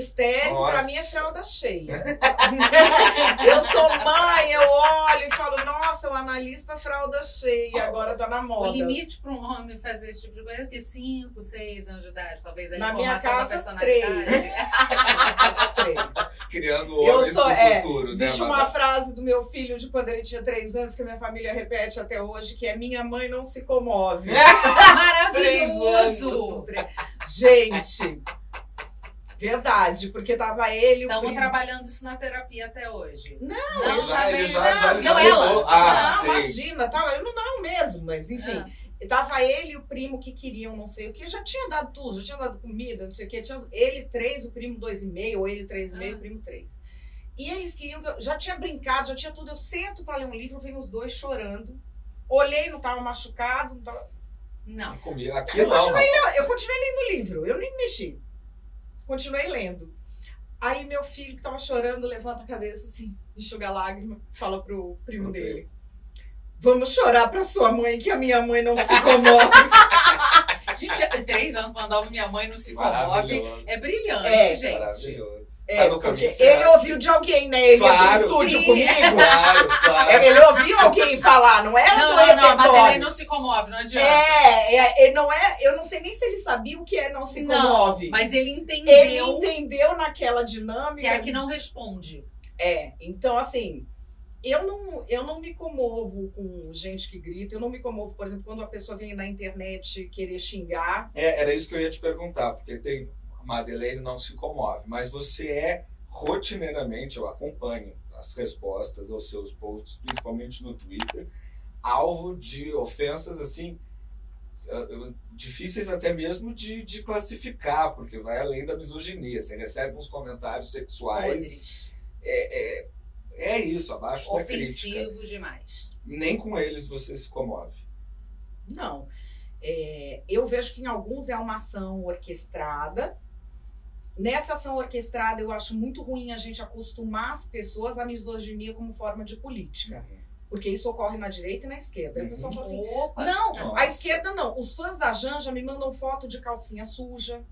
S4: Nossa.
S2: pra mim é fralda cheia. eu sou mãe, eu olho e falo, nossa, o analista fralda cheia, agora tá na
S3: O
S2: moda.
S3: limite para um homem fazer esse tipo de coisa é ter 5, 6 anos de idade, talvez a
S2: Na minha
S3: informação da
S2: casa,
S3: personalidade.
S2: Três.
S4: Criando
S2: Eu sou-
S4: do
S2: é,
S4: futuro, né,
S2: Existe uma
S4: Amanda?
S2: frase do meu filho de quando ele tinha três anos que a minha família repete até hoje, que é minha mãe não se comove.
S3: Maravilhoso!
S2: Gente, verdade, porque tava ele
S3: Estamos trabalhando isso na terapia até hoje.
S2: Não,
S3: não
S4: já-
S3: tá bem,
S4: já- já-
S3: não,
S4: ele já
S3: não ela.
S4: Ah,
S2: não,
S4: sim.
S2: imagina, tava, eu não, não mesmo, mas enfim.
S3: Ah.
S2: Tava ele e o primo que queriam não sei o que, já tinha dado tudo, já tinha dado comida, não sei o que. Tinha, ele três, o primo dois e meio, ou ele três e meio,
S3: Ah.
S2: o primo três. E eles queriam que eu já tinha brincado, já tinha tudo. Eu sento pra ler um livro, vem os dois chorando. Olhei, não tava machucado, não tava.
S3: Não.
S4: Comigo. Aqui
S2: Eu
S4: não.
S2: continuei,
S4: rapaz.
S2: eu continuei lendo o livro, eu nem mexi. Continuei lendo. Aí meu filho que tava chorando levanta a cabeça assim, enxuga a lágrima, fala pro primo
S4: Pro primo.
S2: dele. Vamos chorar pra sua mãe, que a minha mãe não se comove.
S3: Gente, três anos falando minha mãe não se comove. É brilhante,
S2: É,
S3: gente.
S4: Maravilhoso.
S2: É,
S4: Tá
S2: porque ele ouviu de alguém, né? Ele ia
S4: Claro.
S2: pro estúdio
S3: Sim.
S2: comigo.
S4: Claro, claro.
S2: É, Ele ouviu alguém falar, não era
S3: Não,
S2: do
S3: não, não, a. Madeleine não se comove, não adianta.
S2: É, é, ele não é, eu não sei nem se ele sabia o que é não se comove.
S3: mas ele entendeu
S2: ele entendeu naquela dinâmica.
S3: que é a que não responde.
S2: É, então assim, eu não, eu não me comovo com gente que grita, eu não me comovo, por exemplo, quando a pessoa vem na internet querer xingar.
S4: É, era isso que eu ia te perguntar, porque tem. A Madeleine não se comove, mas você é rotineiramente, eu acompanho as respostas aos seus posts, principalmente no Twitter, alvo de ofensas assim. eh, Difíceis até mesmo de, de classificar, porque vai além da misoginia. Você recebe uns comentários sexuais. É, é, é isso, abaixo da crítica.
S3: Ofensivos demais.
S4: Nem com eles você se comove.
S2: Não. É, eu vejo que em alguns é uma ação orquestrada. Nessa ação orquestrada, eu acho muito ruim a gente acostumar as pessoas à misoginia como forma de política. Porque isso ocorre na direita e na esquerda. Aí a pessoa fala assim,
S3: Opa!
S2: Não,
S4: Nossa.
S2: a esquerda não. Os fãs da Janja me mandam foto de calcinha suja.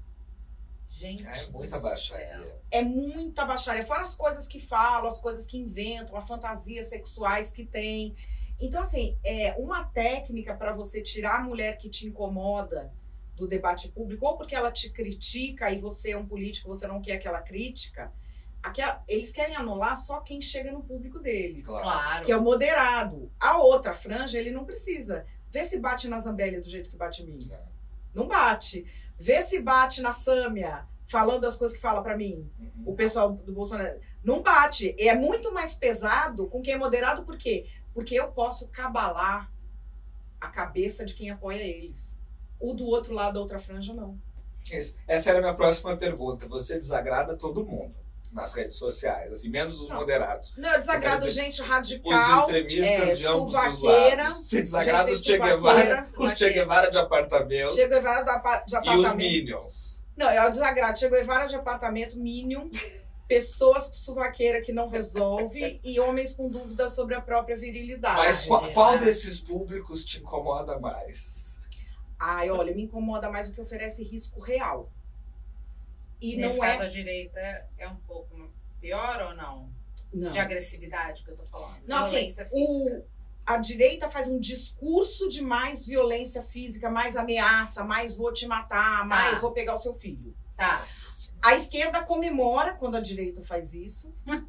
S3: Gente,
S4: É muita baixaria.
S2: É muita baixaria. Fora as coisas que falam, as coisas que inventam, as fantasias sexuais que tem. Então, assim, é uma técnica para você tirar a mulher que te incomoda do debate público, ou porque ela te critica e você é um político, você não quer aquela crítica. Aquela, eles querem anular só quem chega no público deles.
S4: Claro.
S3: Claro.
S2: Que é o moderado. A outra franja, ele não precisa. Vê se bate na Zambélia do jeito que bate em mim. Não bate. Vê se bate na Sâmia, falando as coisas que fala pra mim.
S4: Uhum.
S2: O pessoal do Bolsonaro. Não bate. É muito mais pesado com quem é moderado, por quê? Porque eu posso cabalar a cabeça de quem apoia eles. O do outro lado da outra franja, não.
S4: Isso. Essa era a minha próxima pergunta. Você desagrada todo mundo nas redes sociais, assim, menos os
S2: Não.
S4: moderados.
S2: Não, eu desagrado
S4: dizer,
S2: gente
S4: Os
S2: radical.
S4: extremistas
S2: é,
S4: de ambos os lados. Você desagrada os Che Guevara, os Che. Guevara de apartamento
S2: Che Guevara de
S4: e os
S2: apartamento.
S4: Minions.
S2: Não, é o desagrado. Che Guevara de apartamento, Minion, pessoas com suvaqueira que não resolve e homens com dúvidas sobre a própria virilidade.
S4: Mas qual, qual desses públicos te incomoda mais?
S2: Ai, olha, me incomoda mais o que oferece risco real. E
S3: Nesse
S2: não
S3: caso,
S2: é.
S3: a direita é um pouco pior ou não?
S2: Não.
S3: de agressividade que eu tô falando.
S2: Não, assim,
S3: Violência física.
S2: o, a direita faz um discurso de mais violência física, mais ameaça, mais vou te matar, mais vou pegar o seu filho.
S3: Tá.
S2: A esquerda comemora quando a direita faz isso.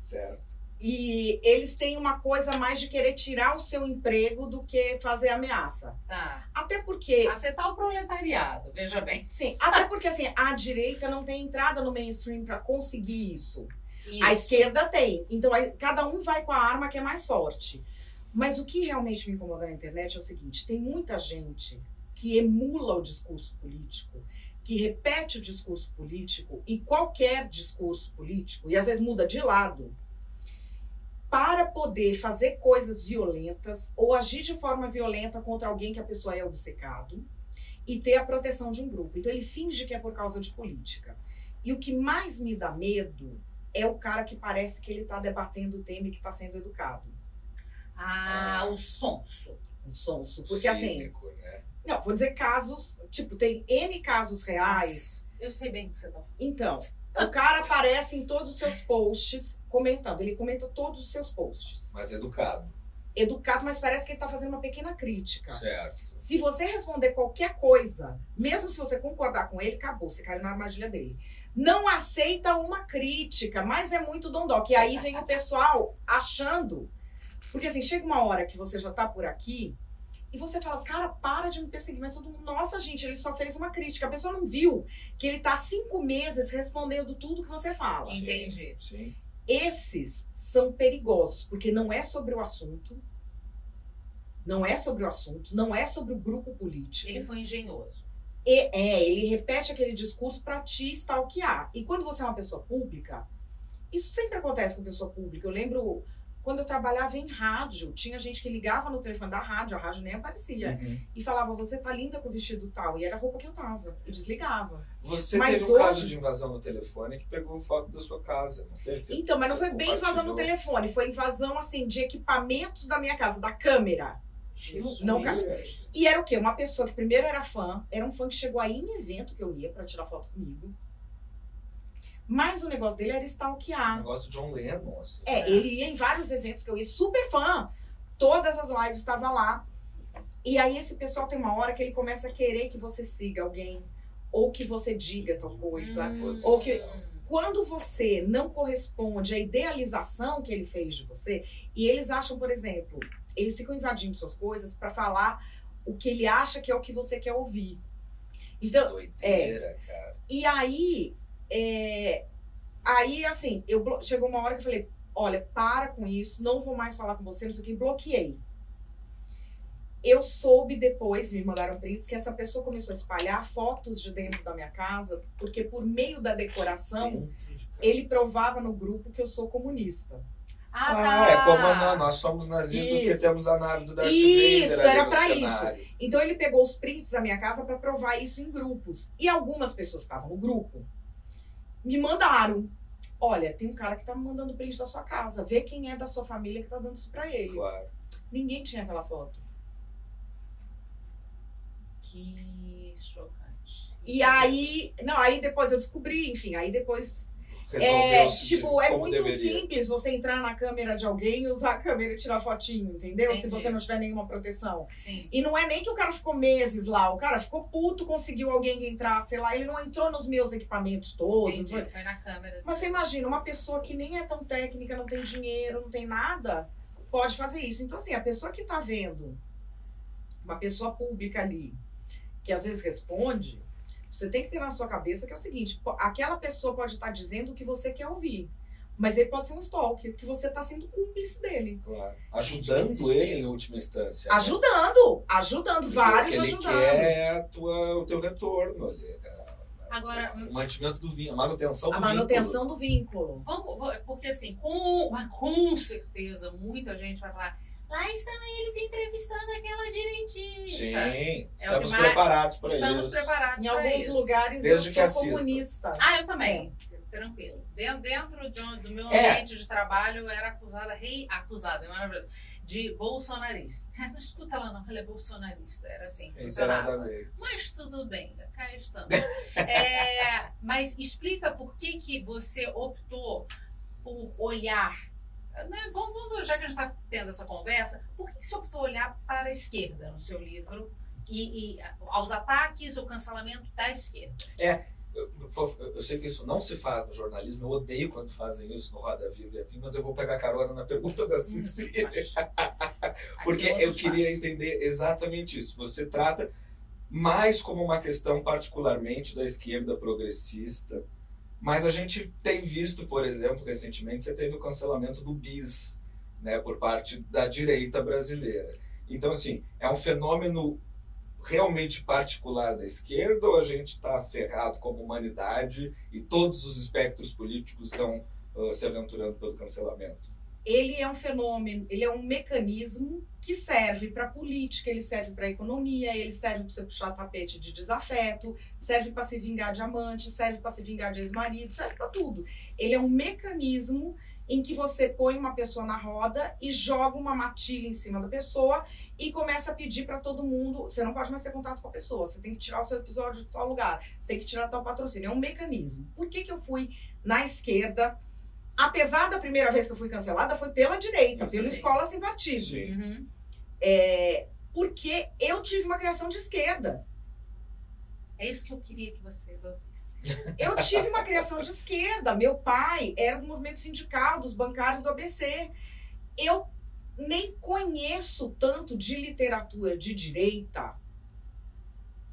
S4: Certo.
S2: E eles têm uma coisa mais de querer tirar o seu emprego do que fazer ameaça.
S3: Tá.
S2: Até porque.
S3: Afetar o proletariado, veja bem.
S2: Sim, até porque assim, a direita não tem entrada no mainstream para conseguir isso.
S3: Isso.
S2: A esquerda tem. Então aí, cada um vai com a arma que é mais forte. Mas o que realmente me incomoda na internet é o seguinte: tem muita gente que emula o discurso político, que repete o discurso político e qualquer discurso político, e às vezes muda de lado, para poder fazer coisas violentas ou agir de forma violenta contra alguém que a pessoa é obcecado e ter a proteção de um grupo. Então ele finge que é por causa de política. E o que mais me dá medo é o cara que parece que ele está debatendo o tema e que está sendo educado.
S3: Ah, o sonso.
S2: Um sonso. Porque assim,
S4: Cínico, né?
S2: não, vou dizer casos, tipo, tem N casos reais.
S3: Eu sei bem o que você tá falando.
S2: Então, o cara aparece em todos os seus posts comentando. Ele comenta todos os seus posts.
S4: Mas educado.
S2: Educado, mas parece que ele está fazendo uma pequena crítica.
S4: Certo.
S2: Se você responder qualquer coisa, mesmo se você concordar com ele, acabou, você caiu na armadilha dele. Não aceita uma crítica, mas é muito dondoca. E aí vem o pessoal achando. Porque assim, chega uma hora que você já tá por aqui e você fala, cara, para de me perseguir. Mas todo mundo, nossa, gente, ele só fez uma crítica. A pessoa não viu que ele tá há cinco meses respondendo tudo que você fala.
S3: Entendi.
S4: Sim.
S2: Esses são perigosos, porque não é sobre o assunto. Não é sobre o assunto, não é sobre o grupo político.
S3: Ele foi engenhoso.
S2: E- é, ele repete aquele discurso para te stalkear. E quando você é uma pessoa pública, isso sempre acontece com pessoa pública. Eu lembro quando eu trabalhava em rádio, tinha gente que ligava no telefone da rádio, a rádio nem aparecia,
S4: Uhum.
S2: e falava: Você tá linda com o vestido tal. E era a roupa que eu tava. E desligava.
S4: Você
S2: Mas
S4: teve um
S2: hoje-
S4: caso de invasão no telefone que pegou foto da sua casa. Você-
S2: Então, mas não foi bem invasão no telefone, foi invasão assim de equipamentos da minha casa, da câmera.
S3: Jesus.
S2: Não, cara. E era o quê? Uma pessoa que primeiro era fã, era um fã que chegou aí em evento que eu ia pra tirar foto comigo. Mas o negócio dele era stalkear.
S4: negócio de John Lennon, assim.
S2: É, ele ia em vários eventos que eu ia, super fã. Todas as lives estava lá. E aí esse pessoal tem uma hora que ele começa a querer que você siga alguém ou que você diga tal coisa.
S3: Hum.
S2: Ou que- Quando você não corresponde à idealização que ele fez de você, e eles acham, por exemplo, eles ficam invadindo suas coisas para falar o que ele acha que é o que você quer ouvir. Então,
S4: Doideira, cara.
S2: e aí, é, aí assim, eu chegou uma hora que eu falei, olha, para com isso, não vou mais falar com você, não sei o que, bloqueei. Eu soube depois, me mandaram prints, que essa pessoa começou a espalhar fotos de dentro da minha casa, porque por meio da decoração, ele provava no grupo que eu sou comunista.
S3: Ah,
S4: Ah,
S3: tá.
S4: é como nós, nós somos nazistas porque
S2: Isso.
S4: temos a nave do Darth
S2: Isso,
S4: Vader
S2: era pra
S4: cenário.
S2: Então ele pegou os prints da minha casa para provar isso em grupos. E algumas pessoas que estavam no grupo me mandaram. Olha, tem um cara que tá me mandando print da sua casa. Vê quem é da sua família que tá dando isso pra ele.
S4: Claro.
S2: Ninguém tinha aquela foto.
S3: Que chocante.
S2: E aí, não, aí depois eu descobri, enfim, aí depois é, tipo, é muito
S4: deveria.
S2: simples você entrar na câmera de alguém e usar a câmera e tirar fotinho, entendeu? Se
S3: Entendi.
S2: você não tiver nenhuma proteção.
S3: Sim.
S2: E não é nem que o cara ficou meses lá, o cara ficou puto, conseguiu alguém que entrasse lá, ele não entrou nos meus equipamentos todos.
S3: Entendi.
S2: foi-
S3: Foi na câmera.
S2: Mas você imagina, uma pessoa que nem é tão técnica, não tem dinheiro, não tem nada, pode fazer isso. Então, assim, a pessoa que tá vendo, uma pessoa pública ali, que às vezes responde, você tem que ter na sua cabeça que é o seguinte: aquela pessoa pode estar dizendo o que você quer ouvir. Mas ele pode ser um stalker, que você tá sendo cúmplice dele.
S4: Claro. Ajudando ele em última instância. né?
S2: Ajudando, ajudando,
S4: Porque
S2: vários
S4: ele
S2: ajudando.
S4: quer é a tua, o teu retorno ali. cara.
S3: Agora,
S4: O mantimento do vínculo, a manutenção do
S2: A
S4: vínculo.
S2: manutenção do vínculo.
S3: Vamos, porque assim, com, com certeza, muita gente vai falar. Lá estão eles entrevistando aquela direitista.
S4: Sim, estamos
S3: mais-
S4: preparados para
S3: Estamos
S4: isso.
S3: preparados
S2: Em
S3: para
S2: alguns
S3: isso.
S2: lugares
S4: Desde
S2: eu
S4: que
S2: sou
S4: assista.
S2: comunista.
S3: Ah, eu também. Tranquilo. Dentro, dentro de do meu
S4: É.
S3: ambiente de trabalho, eu era acusada, rei, acusada, é maravilhoso, de bolsonarista. Não escuta ela não, ela é bolsonarista. Era assim, funcionava. Mas tudo bem, cá estamos. É, mas explica por que, que você optou por olhar? Né? Vamos, vamos, já que a gente está tendo essa conversa, por que você optou olhar para a esquerda no seu livro e, e aos ataques ou cancelamento da esquerda?
S4: É, eu, eu, sei que isso não se faz no jornalismo, eu odeio quando fazem isso no Roda Viva e afim, mas eu vou pegar carona na pergunta da Cici. Porque eu queria entender exatamente isso. Você trata mais como uma questão particularmente da esquerda progressista, mas a gente tem visto, por exemplo, recentemente, você teve o cancelamento do BIS, né, por parte da direita brasileira. Então, assim, é um fenômeno realmente particular da esquerda ou a gente está ferrado como humanidade e todos os espectros políticos estão uh, se aventurando pelo cancelamento?
S2: Ele é um fenômeno, ele é um mecanismo que serve para política, ele serve para economia, ele serve para você puxar tapete de desafeto, serve para se vingar de amante, serve para se vingar de ex-marido, serve para tudo. Ele é um mecanismo em que você põe uma pessoa na roda e joga uma matilha em cima da pessoa e começa a pedir para todo mundo. Você não pode mais ter contato com a pessoa, você tem que tirar o seu episódio de tal lugar, você tem que tirar tal patrocínio. É um mecanismo. Por que, que eu fui na esquerda? Apesar da primeira vez que eu fui cancelada, foi pela direita, pela Sim. escola sem partido. Uhum. É, porque eu tive uma criação de esquerda.
S3: É isso que eu queria que você resolvesse.
S2: Eu tive uma criação de esquerda. Meu pai era do movimento sindical, dos bancários do ABC. Eu nem conheço tanto de literatura de direita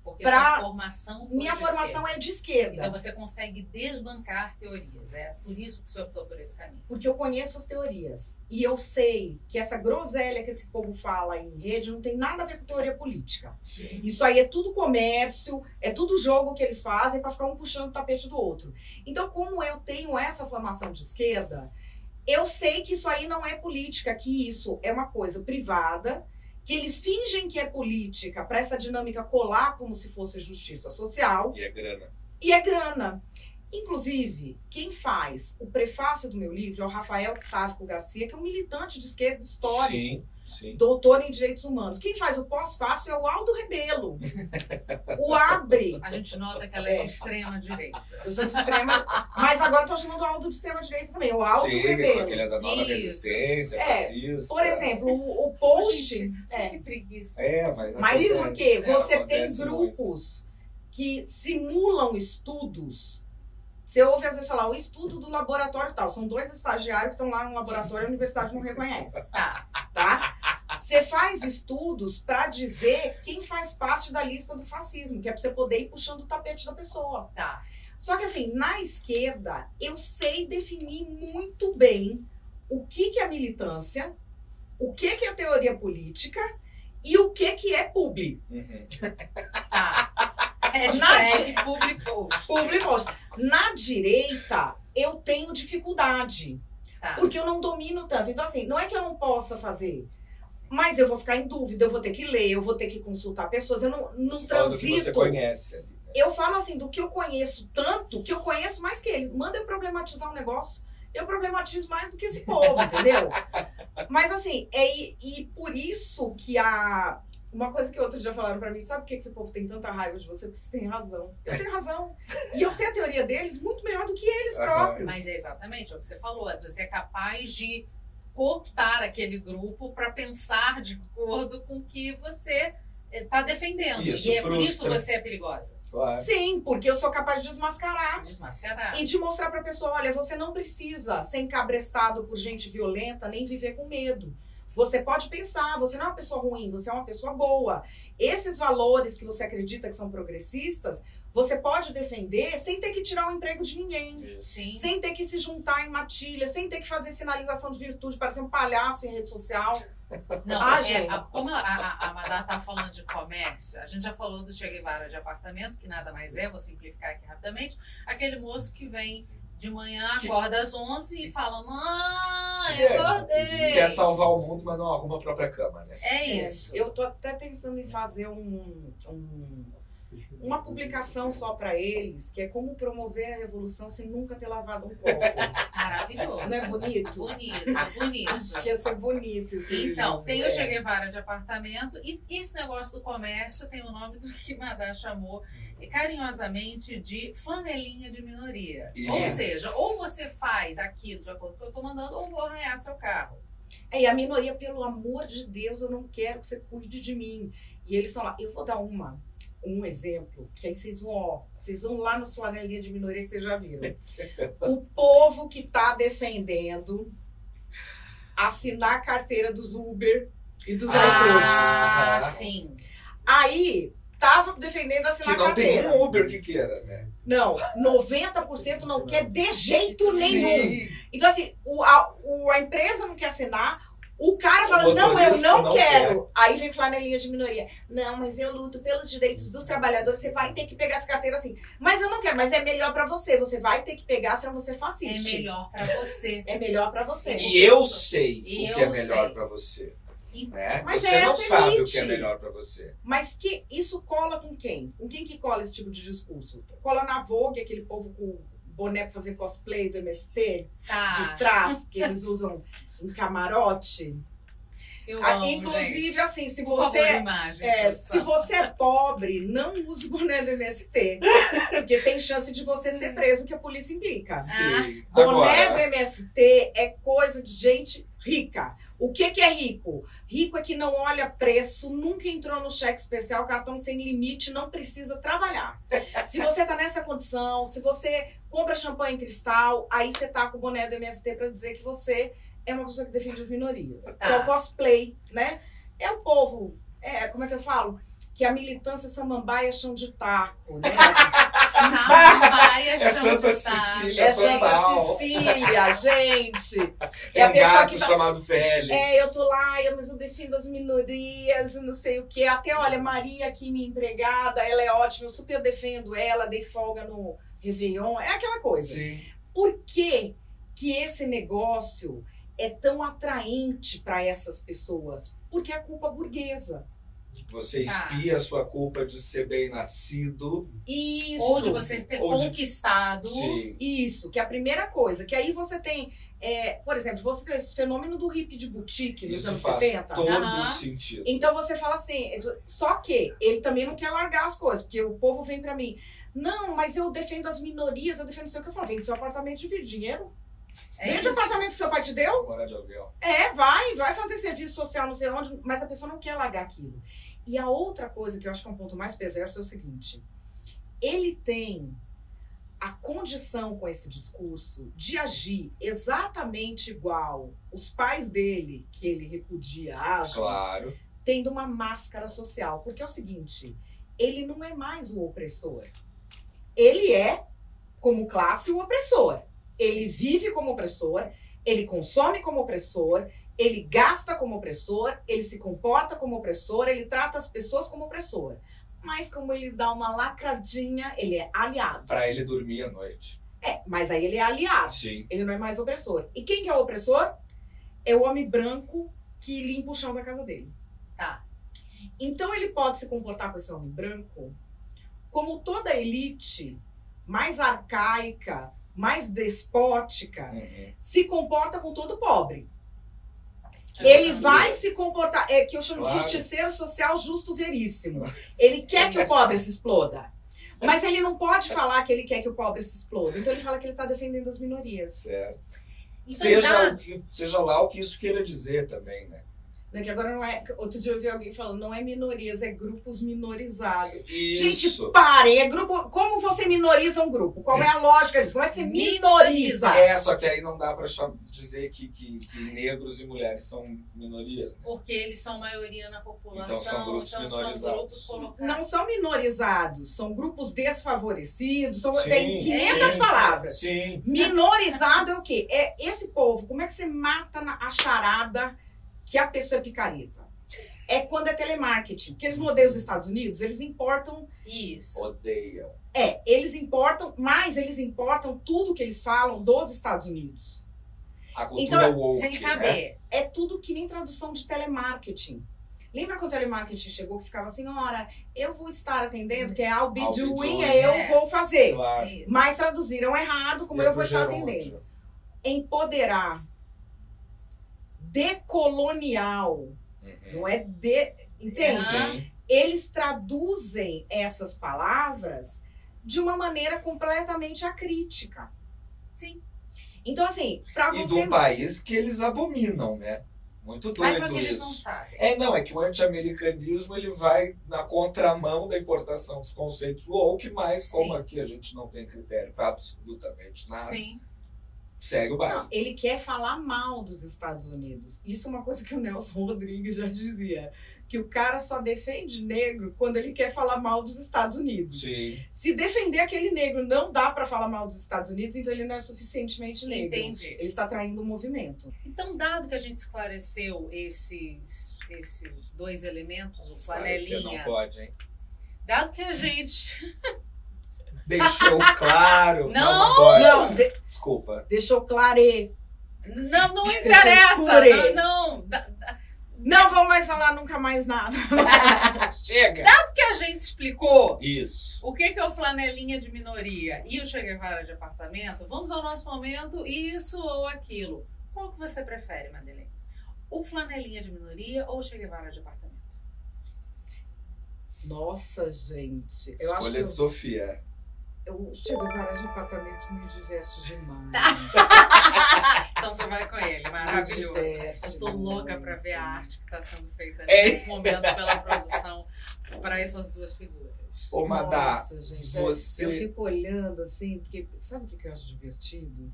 S3: porque pra... formação
S2: Minha formação
S3: esquerda.
S2: é de esquerda.
S3: Então você consegue desbancar teorias. É por isso que você optou por esse caminho.
S2: Porque eu conheço as teorias. E eu sei que essa groselha que esse povo fala em rede não tem nada a ver com teoria política. Sim. Isso aí é tudo comércio, é tudo jogo que eles fazem para ficar um puxando o tapete do outro. Então, como eu tenho essa formação de esquerda, eu sei que isso aí não é política, que isso é uma coisa privada que eles fingem que é política para essa dinâmica colar como se fosse justiça social.
S4: E é grana.
S2: E é grana. Inclusive, quem faz o prefácio do meu livro é o Rafael Sávico Garcia, que é um militante de esquerda histórico. Sim. Sim. doutor em direitos humanos. Quem faz o pós-fácil é o Aldo Rebelo. o Abre.
S3: A gente nota que ela é, de extrema direita.
S2: Eu sou de extrema. Mas agora estou chamando o Aldo de extrema direita também. O Aldo Sim, Rebelo.
S4: Ele é da nova Isso. resistência, é. fascista.
S2: Por exemplo, o, o post.
S3: Gente, é. Que preguiça.
S4: É, mas.
S2: Mas por quê? Você tem grupos muito. que simulam estudos você ouve às vezes falar o estudo do laboratório tal. São dois estagiários que estão lá no laboratório e a universidade não reconhece. Tá. tá? Você faz estudos para dizer quem faz parte da lista do fascismo, que é para você poder ir puxando o tapete da pessoa.
S3: Tá.
S2: Só que assim, na esquerda, eu sei definir muito bem o que, que é militância, o que, que é teoria política e o que, que é publi. Uhum.
S3: Tá. Hashtag public post.
S2: Public post. Na direita, eu tenho dificuldade. Tá. Porque eu não domino tanto. Então, assim, não é que eu não possa fazer. Mas eu vou ficar em dúvida, eu vou ter que ler, eu vou ter que consultar pessoas. Eu não, não você transito. que
S4: você conhece. Né?
S2: Eu falo assim, do que eu conheço tanto, que eu conheço mais que eles. Manda eu problematizar um negócio eu problematizo mais do que esse povo, entendeu? Mas assim, é, e, e por isso que a, uma coisa que outros já falaram para mim, sabe por que esse povo tem tanta raiva de você? Porque você tem razão. Eu tenho razão. E eu sei a teoria deles muito melhor do que eles próprios.
S3: Mas é exatamente o que você falou. É você é capaz de cooptar aquele grupo para pensar de acordo com o que você está defendendo. Isso, e é frustra. por isso que você é perigosa.
S2: Claro. Sim, porque eu sou capaz de desmascarar.
S3: Desmascarar.
S2: E de mostrar pra pessoa: olha, você não precisa ser encabrestado por gente violenta nem viver com medo. Você pode pensar, você não é uma pessoa ruim, você é uma pessoa boa. Esses valores que você acredita que são progressistas, você pode defender sem ter que tirar o emprego de ninguém.
S3: Sim.
S2: Sem ter que se juntar em matilha, sem ter que fazer sinalização de virtude para ser um palhaço em rede social.
S3: Não, ah, é, a, como a, a, a Madá tá falando de comércio, a gente já falou do Che Guevara de apartamento, que nada mais é, vou simplificar aqui rapidamente, aquele moço que vem de manhã, acorda às 11 e fala: Mãe, é, acordei.
S4: Quer salvar o mundo, mas não arruma a própria cama, né?
S3: É isso.
S2: É, eu tô até pensando em fazer um, um uma publicação só para eles, que é como promover a revolução sem nunca ter lavado um copo.
S3: Maravilhoso.
S2: Não é bonito?
S3: Bonito, bonito.
S2: Acho que ia ser bonito esse
S3: Então,
S2: livro.
S3: tem o
S2: É.
S3: Che Guevara de apartamento e esse negócio do comércio tem o nome do que Madá chamou carinhosamente de flanelinha de minoria. Ou
S4: Isso.
S3: seja, ou você faz aquilo de acordo com o que eu estou mandando, ou vou arranhar seu carro.
S2: É, e a minoria, pelo amor de Deus, eu não quero que você cuide de mim. E eles estão lá. Eu vou dar uma, um exemplo, que aí vocês vão, ó, vocês vão lá no flanelinha de minoria que vocês já viram. o povo que tá defendendo assinar a carteira dos Uber e dos iFood.
S3: Ah,
S4: Ah.
S3: sim.
S2: Aí, tava defendendo
S4: Que
S2: assinar a
S4: não tem
S2: carteira.
S4: um Uber que queira, né?
S2: Não, 90% não quer de jeito nenhum.
S4: Sim.
S2: Então, assim, o, a, o- a empresa não quer assinar, o cara fala,
S4: O
S2: não, eu não,
S4: não
S2: quero. Aí vem flanelinha de minoria. Não, mas eu luto pelos direitos dos trabalhadores, você vai ter que pegar essa carteira assim. Mas eu não quero, mas é melhor pra você, você vai ter que pegar, senão você
S3: É
S2: fasciste.
S3: melhor pra você.
S2: É melhor pra você.
S4: E eu sei
S3: E
S4: o que é melhor pra você. Né?
S2: Mas
S4: você
S2: é
S4: não sabe o
S2: elite.
S4: que é melhor pra você.
S2: Mas que isso cola com quem? Com quem que cola esse tipo de discurso? Cola na Vogue, aquele povo com boné pra fazer cosplay do MST, de
S3: Tá.
S2: strass, que eles usam em camarote.
S3: Eu
S2: Ah,
S3: amo, gente.
S2: Inclusive, assim, se você,
S3: imagem,
S2: é, se você é pobre, não use o boné do MST. Porque tem chance de você ser preso, que a polícia implica.
S4: Sim.
S2: Boné
S4: Agora,
S2: do MST é coisa de gente rica. O que, que é rico? Rico é que não olha preço, nunca entrou no cheque especial, cartão sem limite, não precisa trabalhar. Se você tá nessa condição, se você compra champanhe em cristal, aí você tá com o boné do MST para dizer que você é uma pessoa que defende as minorias.
S3: Tá.
S2: Que é o cosplay, né? É o povo, é, como é que eu falo? Que a militância samambaia é chão de taco, né?
S3: Samambaia,
S4: É
S3: chão
S4: Santa
S3: saco.
S4: Cecília
S2: É Santa
S4: total.
S2: Cecília, gente.
S4: Tem
S2: É a
S4: um
S2: pessoa
S4: gato
S2: que tá-
S4: chamado Félix.
S2: É, eu tô lá, eu, mas eu defendo as minorias, não sei o quê. Até, olha, Maria aqui, minha empregada, ela é ótima, eu super defendo ela, dei folga no Réveillon, é aquela coisa.
S4: Sim.
S2: Por que que esse negócio é tão atraente para essas pessoas? Porque é a culpa burguesa.
S4: Você
S3: Tá.
S4: espia a sua culpa de ser bem nascido.
S2: Isso.
S3: Ou de você ter
S4: Ou de-
S3: conquistado.
S4: Sim.
S2: Isso, que é a primeira coisa. Que aí você tem, é, por exemplo, você tem esse fenômeno do hippie de boutique nos
S4: Isso
S2: anos
S4: faz
S2: 70.
S4: todo
S3: Aham.
S4: sentido.
S2: Então você fala assim, só que ele também não quer largar as coisas, porque o povo vem pra mim. Não, mas eu defendo as minorias, eu defendo não sei o que eu falo. Vende seu apartamento de dinheiro.
S3: É
S2: Vende o apartamento que seu pai te deu.
S4: Agora de aluguel.
S2: É, vai, vai fazer serviço social, não sei onde, mas a pessoa não quer largar aquilo. E a outra coisa que eu acho que é um ponto mais perverso é o seguinte: ele tem a condição com esse discurso de agir exatamente igual os pais dele, que ele repudia, agem,
S4: Claro.
S2: tendo uma máscara social. Porque é o seguinte: ele não é mais o opressor. Ele é, como classe, o opressor. Ele vive como opressor, ele consome como opressor, ele gasta como opressor, ele se comporta como opressor, ele trata as pessoas como opressor. Mas como ele dá uma lacradinha, ele é aliado.
S4: Pra ele dormir à noite.
S2: É, mas aí ele é aliado.
S4: Sim.
S2: Ele não é mais opressor. E quem que é o opressor? É o homem branco que limpa o chão da casa dele.
S3: Tá.
S2: Então ele pode se comportar com esse homem branco como toda elite mais arcaica, mais despótica,
S4: Uhum.
S2: se comporta com todo pobre.
S3: É
S2: Ele vai se comportar, é que eu chamo
S4: Claro.
S2: de justiceiro social justo veríssimo. Ele quer que o pobre se exploda. Mas ele não pode falar que ele quer que o pobre se exploda. Então ele fala que ele está defendendo as minorias.
S4: Certo.
S3: Então,
S4: Seja,
S3: dá-
S4: que, seja lá o que isso queira dizer também, né?
S2: Né, Que agora não é. Outro dia eu vi alguém falando, não é minorias, é grupos minorizados.
S4: Isso.
S2: Gente, parem, é grupo. Como você minoriza um grupo? Qual é a lógica disso? Como é que você minoriza?
S4: É, só que aí não dá pra dizer que, que, que negros e mulheres são minorias, né?
S3: Porque eles são maioria na população,
S4: Então são grupos
S3: então são
S4: minorizados.
S3: grupos colocados.
S2: Não são minorizados, são grupos desfavorecidos, são,
S4: Sim,
S2: tem 500
S3: sim.
S2: palavras.
S4: Sim.
S2: Minorizado é o quê? É esse povo. Como é que você mata a charada que a pessoa é picareta? É quando é telemarketing. Porque eles não odeiam os Estados Unidos, eles importam.
S3: Isso.
S4: Odeiam.
S2: É, eles importam, mas eles importam tudo que eles falam dos Estados Unidos.
S4: A cultura
S2: Então,
S4: woke,
S3: Sem
S4: né?
S3: saber.
S2: É tudo que nem tradução de telemarketing. Lembra quando o telemarketing chegou que ficava assim, ora, eu vou estar atendendo, que é I'll be
S4: I'll be
S2: doing,
S4: doing.
S2: é eu
S3: É.
S2: vou fazer.
S4: Claro.
S2: Mas traduziram errado, como
S4: E
S2: eu
S4: é
S2: vou estar atendendo. Empoderar. Decolonial.
S4: Uhum.
S2: Não é de. Entende?
S4: Sim.
S2: Eles traduzem essas palavras de uma maneira completamente acrítica.
S3: Sim.
S2: Então, assim, pra
S4: E de
S2: você.
S4: um país que eles abominam, né? Muito
S3: Mas
S4: doido
S3: só que eles não
S4: isso.
S3: sabem.
S4: É, não, é que o anti-americanismo ele vai na contramão da importação dos conceitos woke, mas como
S3: Sim.
S4: aqui a gente não tem critério para absolutamente nada,
S3: Sim.
S4: Segue o baile.
S2: Não, ele quer falar mal dos Estados Unidos. Isso é uma coisa que o Nelson Rodrigues já dizia. Que o cara só defende negro quando ele quer falar mal dos Estados Unidos.
S4: Sim.
S2: Se defender aquele negro não dá pra falar mal dos Estados Unidos, então ele não é suficientemente negro.
S3: Entendi.
S2: Ele está traindo um movimento.
S3: Então, dado que a gente esclareceu esses, esses dois elementos, o
S4: Esclarecer não
S3: flanelinha,
S4: pode, hein?
S3: dado que a gente.
S4: Deixou claro.
S3: Não!
S4: pode.
S2: Não, de-
S4: Desculpa.
S2: deixou clare.
S3: Não, não interessa! Não, não.
S2: Não vou mais falar nunca mais nada.
S4: Chega!
S3: que a gente explicou
S4: Isso.
S3: o que, que é o flanelinha de minoria e o Che Guevara de apartamento, vamos ao nosso momento, isso ou aquilo. Qual que você prefere, Madeleine? O flanelinha de minoria ou o Che Guevara de apartamento?
S2: Nossa, gente. Eu acho que
S4: Escolha
S2: eu,
S4: de Sofia.
S2: Eu chego em vários apartamentos me diverte demais.
S3: Então você vai com ele, maravilhoso.
S2: Me diverte
S3: Eu tô louca pra ver a arte que tá sendo feita
S4: É.
S3: nesse momento pela produção para essas duas figuras.
S4: Ô, Madá,
S2: Nossa, gente,
S4: você-
S2: eu fico olhando assim, porque sabe o que que eu acho divertido?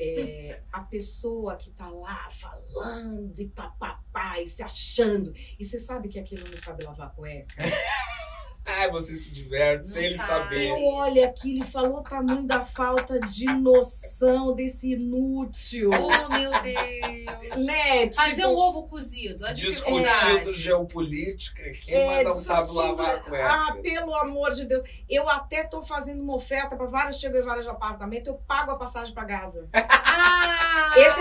S2: É a pessoa que tá lá falando e papapá e se achando. E você sabe que aquilo não sabe lavar cueca?
S4: Ai, você se diverte
S3: Não
S4: sem ele
S3: sabe.
S4: saber.
S2: Eu olho aquilo e falou o tamanho da falta de noção desse inútil.
S3: Oh, meu Deus!
S2: Né?
S3: Fazer
S2: Tipo,
S3: um ovo cozido, a
S4: Discutindo geopolítica aqui,
S2: É,
S4: mas não sabe lavar a cueca.
S2: Ah, pelo amor de Deus. Eu até tô fazendo uma oferta para vários Che Guevara de apartamento, eu pago a passagem para Gaza.
S3: Ah!
S2: Estão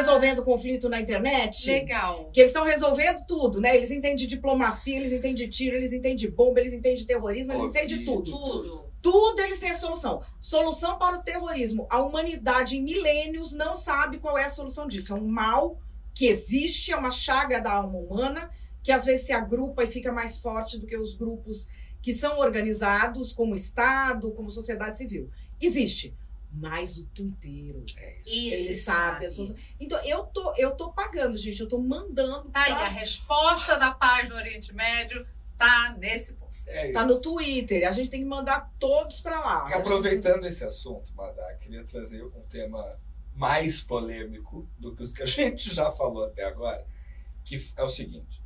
S2: resolvendo conflito na internet,
S3: Legal.
S2: que eles estão resolvendo tudo, né? Eles entendem de diplomacia, eles entendem de tiro, eles entendem de bomba, eles entendem de terrorismo, eles entendem tudo.
S3: Tudo.
S2: Tudo eles têm a solução. Solução para o terrorismo. A humanidade em milênios não sabe qual é a solução disso. É um mal que existe, é uma chaga da alma humana, que às vezes se agrupa e fica mais forte do que os grupos que são organizados como Estado, como sociedade civil. Existe. Mas o tuiteiro,
S3: Esse
S2: ele sabe. solução. Então, eu tô, eu tô pagando, gente. Eu tô mandando.
S3: Tá aí,
S2: pra-
S3: a resposta da paz do Oriente Médio tá nesse ponto.
S4: É
S2: Tá
S4: isso.
S2: no Twitter. A gente tem que mandar todos pra lá.
S4: E Aproveitando esse assunto, Madá, queria trazer um tema mais polêmico do que os que a gente já falou até agora, que é o seguinte.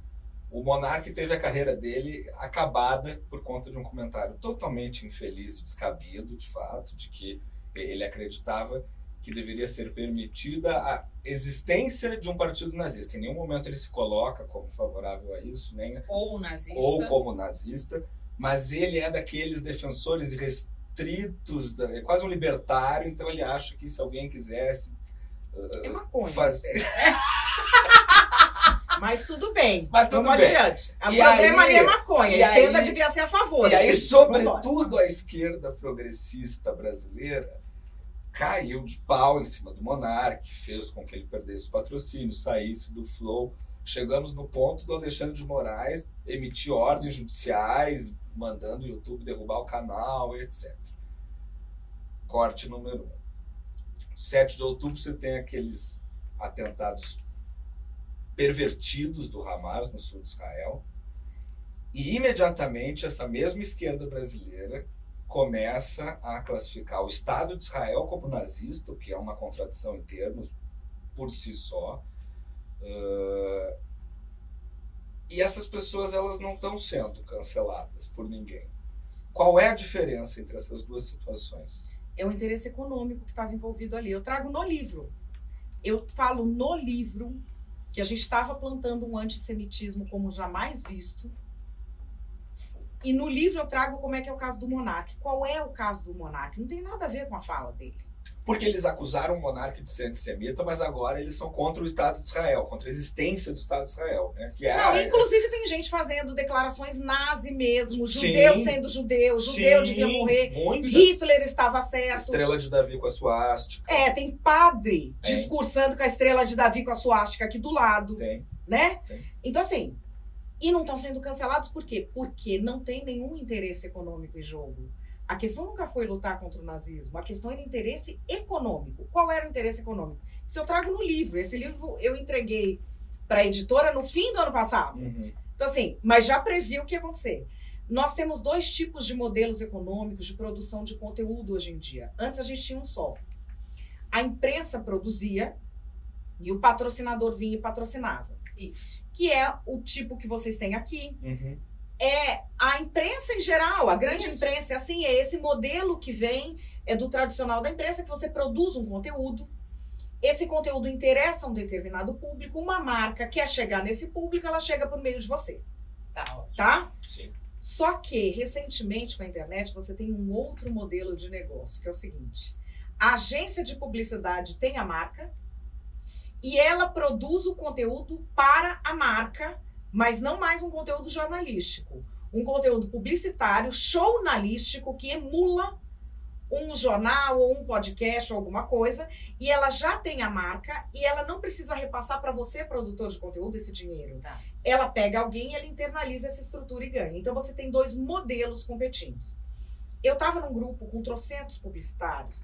S4: O Monark teve a carreira dele acabada por conta de um comentário totalmente infeliz e descabido, de fato, de que ele acreditava que deveria ser permitida a existência de um partido nazista. Em nenhum momento ele se coloca como favorável a isso, nem
S3: Ou nazista.
S4: ou como nazista, mas ele é daqueles defensores restritos, da- é quase um libertário, então ele acha que se alguém quisesse
S2: É maconha.
S4: fazer.
S2: Mas tudo bem.
S4: Mas tudo
S2: Vamos
S4: bem.
S2: adiante. O
S4: E
S2: problema
S4: aí-
S2: ali é maconha.
S4: e
S2: A esquerda
S4: aí-
S2: devia ser a favor.
S4: E aí,
S2: Vambora.
S4: sobretudo, a esquerda progressista brasileira caiu de pau em cima do Monark, fez com que ele perdesse o patrocínio, saísse do flow. Chegamos no ponto do Alexandre de Moraes emitir ordens judiciais, mandando o YouTube derrubar o canal, etc. Corte número 1. Um. 7 de outubro você tem aqueles atentados pervertidos do Hamas no sul de Israel. E imediatamente essa mesma esquerda brasileira começa a classificar o Estado de Israel como nazista, o que é uma contradição em termos por si só. Uh, e essas pessoas elas não estão sendo canceladas por ninguém. Qual é a diferença entre essas duas situações?
S2: É o interesse econômico que estava envolvido ali. Eu trago no livro. Eu falo no livro que a gente estava plantando um antissemitismo como jamais visto. E no livro eu trago como é que é o caso do Monark. Qual é o caso do Monark? Não tem nada a ver com a fala dele.
S4: Porque eles acusaram o monarca de ser antissemita, mas agora eles são contra o Estado de Israel, contra a existência do Estado de Israel. Né? Que é,
S2: Não,
S4: a-
S2: inclusive tem gente fazendo declarações nazi mesmo,
S4: Sim.
S2: judeu sendo judeu, judeu
S4: Sim,
S2: devia morrer,
S4: muitas.
S2: Hitler estava certo.
S4: Estrela de Davi com a suástica.
S2: É, tem padre
S4: Tem.
S2: discursando com a estrela de Davi com a suástica aqui do lado,
S4: Tem.
S2: né?
S4: Tem.
S2: Então, assim, e não estão sendo cancelados por quê? Porque não tem nenhum interesse econômico em jogo. A questão nunca foi lutar contra o nazismo, a questão era interesse econômico. Qual era o interesse econômico? Isso eu trago no livro. Esse livro eu entreguei para a editora no fim do ano passado.
S4: Uhum.
S2: Então, assim, mas já previ o que ia acontecer. Nós temos dois tipos de modelos econômicos de produção de conteúdo hoje em dia. Antes a gente tinha um só. A imprensa produzia e o patrocinador vinha e patrocinava.
S3: Isso.
S2: Que é o tipo que vocês têm aqui.
S4: Uhum.
S2: É a imprensa em geral, a grande
S3: Isso.
S2: imprensa é assim, é esse modelo que vem é do tradicional da imprensa, que você produz um conteúdo. Esse conteúdo interessa a um determinado público, uma marca quer chegar nesse público, ela chega por meio de você,
S3: Tá ótimo.
S2: tá?
S4: Sim.
S2: Só que, recentemente, com a internet, você tem um outro modelo de negócio, que é o seguinte: a agência de publicidade tem a marca e ela produz o conteúdo para a marca, mas não mais um conteúdo jornalístico. Um conteúdo publicitário, jornalístico, que emula um jornal ou um podcast ou alguma coisa, e ela já tem a marca e ela não precisa repassar para você, produtor de conteúdo, esse dinheiro
S3: Tá.
S2: ela pega alguém, ela internaliza essa estrutura e ganha. Então você tem dois modelos competindo. Eu estava num grupo com trocentos publicitários